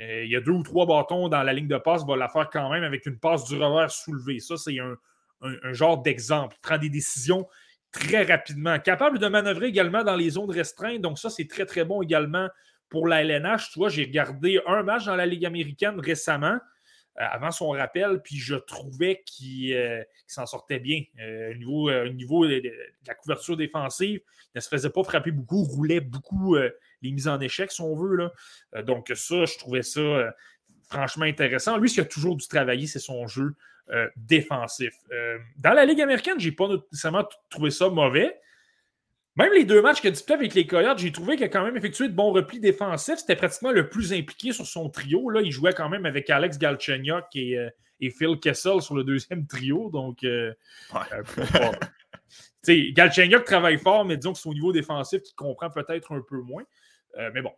Euh, il y a deux ou trois bâtons dans la ligne de passe, il va la faire quand même avec une passe du revers soulevée. Ça, c'est un, un, genre d'exemple. Il prend des décisions très rapidement. Capable de manœuvrer également dans les zones restreintes. Donc, ça, c'est très, très bon également pour la LNH. Tu vois, j'ai regardé un match dans la Ligue américaine récemment. Euh, avant son rappel, puis je trouvais qu'il euh, s'en sortait bien. Euh, au niveau, niveau de, la couverture défensive, il ne se faisait pas frapper beaucoup, roulait beaucoup les mises en échec, si on veut. Là. donc, ça, je trouvais ça franchement intéressant. Lui, ce qu'il a toujours dû travailler, c'est son jeu défensif. dans la Ligue américaine, je n'ai pas nécessairement trouvé ça mauvais. Même les deux matchs qu'il a disputés avec les Coyotes, j'ai trouvé qu'il a quand même effectué de bons replis défensifs. C'était pratiquement le plus impliqué sur son trio. Là, il jouait quand même avec Alex Galchenyuk et, euh, Phil Kessel sur le deuxième (laughs) trio. Donc, euh, euh (laughs) Galchenyuk travaille fort, mais disons que c'est au niveau défensif qu'il comprend peut-être un peu moins. Euh, mais bon,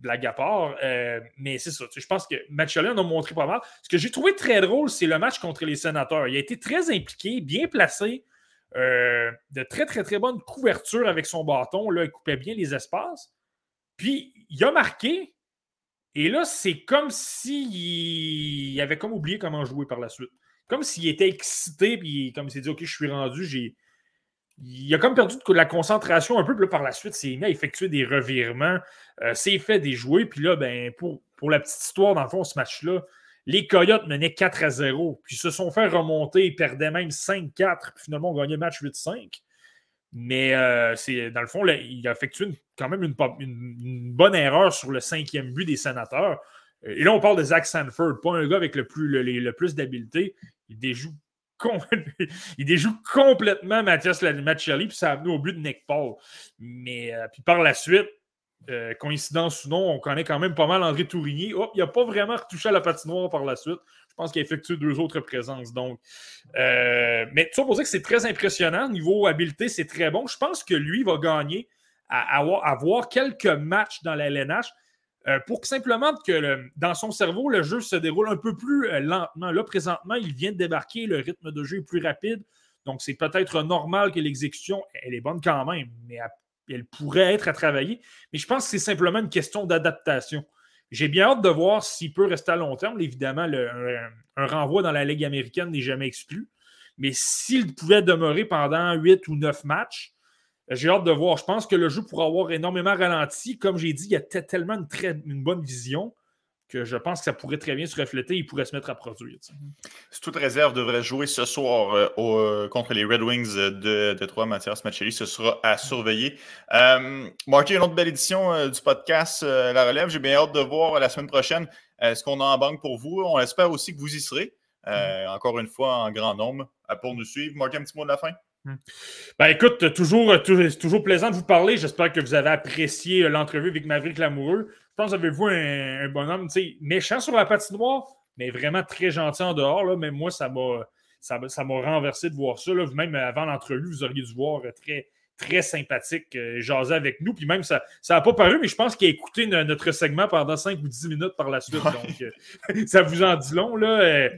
blague à part. mais c'est ça. Je pense que Matchalin en a montré pas mal. Ce que j'ai trouvé très drôle, c'est le match contre les sénateurs. Il a été très impliqué, bien placé. Euh, de très, très, très bonne couverture avec son bâton. Là, il coupait bien les espaces. Puis, il a marqué. Et là, c'est comme s'il avait comme oublié comment jouer par la suite. Comme s'il était excité, puis comme s'il dit Ok, je suis rendu, j'ai. Il a comme perdu de la concentration un peu, puis par la suite, c'est mis à effectuer des revirements, euh, c'est fait des jouets, puis là, ben, pour, pour la petite histoire, dans le fond, ce match-là, les Coyotes menaient 4 à 0, puis se sont fait remonter, perdaient même 5-4, puis finalement, on gagnait le match 8-5. Mais euh, c'est dans le fond, il a effectué quand même une, bonne erreur sur le cinquième but des sénateurs. Et là, on parle de Zach Sanford, pas un gars avec le plus, le, plus d'habileté. Il déjoue, (laughs) il déjoue complètement Mathias Machelli, puis ça a amené au but de Nick Paul. Mais euh, puis par la suite, euh, coïncidence ou non, on connaît quand même pas mal André Tourigny. Oh, il n'a pas vraiment retouché à la patinoire par la suite. Je pense qu'il a effectué deux autres présences. Donc, euh, mais tout ça pour dire que c'est très impressionnant. Niveau habileté, c'est très bon. Je pense que lui va gagner à avoir, quelques matchs dans la LNH euh, pour que simplement que dans son cerveau, le jeu se déroule un peu plus lentement. Là, présentement, il vient de débarquer, le rythme de jeu est plus rapide. Donc, c'est peut-être normal que l'exécution, elle est bonne quand même, mais elle pourrait être à travailler. Mais je pense que c'est simplement une question d'adaptation. J'ai bien hâte de voir s'il peut rester à long terme. Évidemment, un, renvoi dans la Ligue américaine n'est jamais exclu. Mais s'il pouvait demeurer pendant 8 ou 9 matchs, j'ai hâte de voir. Je pense que le jeu pourra avoir énormément ralenti. Comme j'ai dit, il y a tellement très, une bonne vision que je pense que ça pourrait très bien se refléter. Il pourrait se mettre à produire. Si toute réserve devrait jouer ce soir euh, euh, contre les Red Wings de, de Trois Mathias Machelli, ce sera à surveiller. Euh, une autre belle édition euh, du podcast La Relève. J'ai bien hâte de voir la semaine prochaine ce qu'on a en banque pour vous. On espère aussi que vous y serez. Mm. Encore une fois, en grand nombre pour nous suivre. Marty, un petit mot de la fin? Ben écoute, toujours, toujours plaisant de vous parler. J'espère que vous avez apprécié l'entrevue avec Maverick Lamoureux. Je pense que vous avez vu un, bonhomme méchant sur la patinoire, mais vraiment très gentil en dehors. Là. Même moi, ça m'a ça, m'a renversé de voir ça. Là. Même avant l'entrevue, vous auriez dû voir euh, très, très sympathique, euh, jaser avec nous. Puis même, ça n'a pas paru, mais je pense qu'il a écouté notre segment pendant 5 ou 10 minutes par la suite. Donc, euh, (laughs) ça vous en dit long. Là, euh,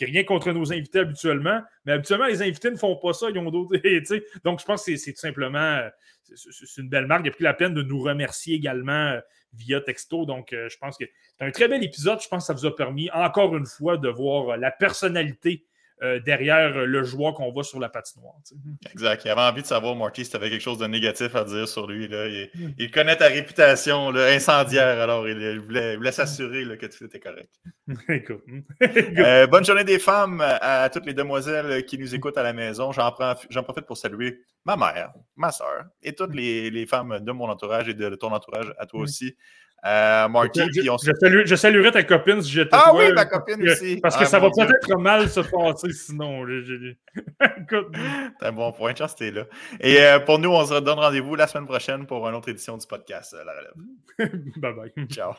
rien contre nos invités habituellement, mais habituellement, les invités ne font pas ça. Ils ont d'autres. (laughs) donc, je pense que c'est tout simplement c'est une belle marque. Il a pris la peine de nous remercier également via texto. Donc, euh, je pense que c'est un très bel épisode. Je pense que ça vous a permis, encore une fois, de voir euh, la personnalité euh, derrière le joueur qu'on voit sur la patinoire. Exact. Il avait envie de savoir, Marty, si tu avais quelque chose de négatif à dire sur lui. Là. Il, connaît ta réputation incendiaire, alors il, voulait, s'assurer que tout était correct. (laughs) (laughs) bonne journée des femmes à, toutes les demoiselles qui nous écoutent à la maison. J'en profite pour saluer ma mère, ma soeur et toutes les, femmes de mon entourage et de ton entourage à toi aussi. Euh, Marty, je, saluerai ta copine si j'étais Ah oui, ma copine aussi. Parce que ah, ça va peut-être mal se passer sinon. C'est (laughs) un bon point, chance t'es là. Et euh, pour nous, on se donne rendez-vous la semaine prochaine pour une autre édition du podcast, euh, La Relève. (laughs) bye bye. Ciao.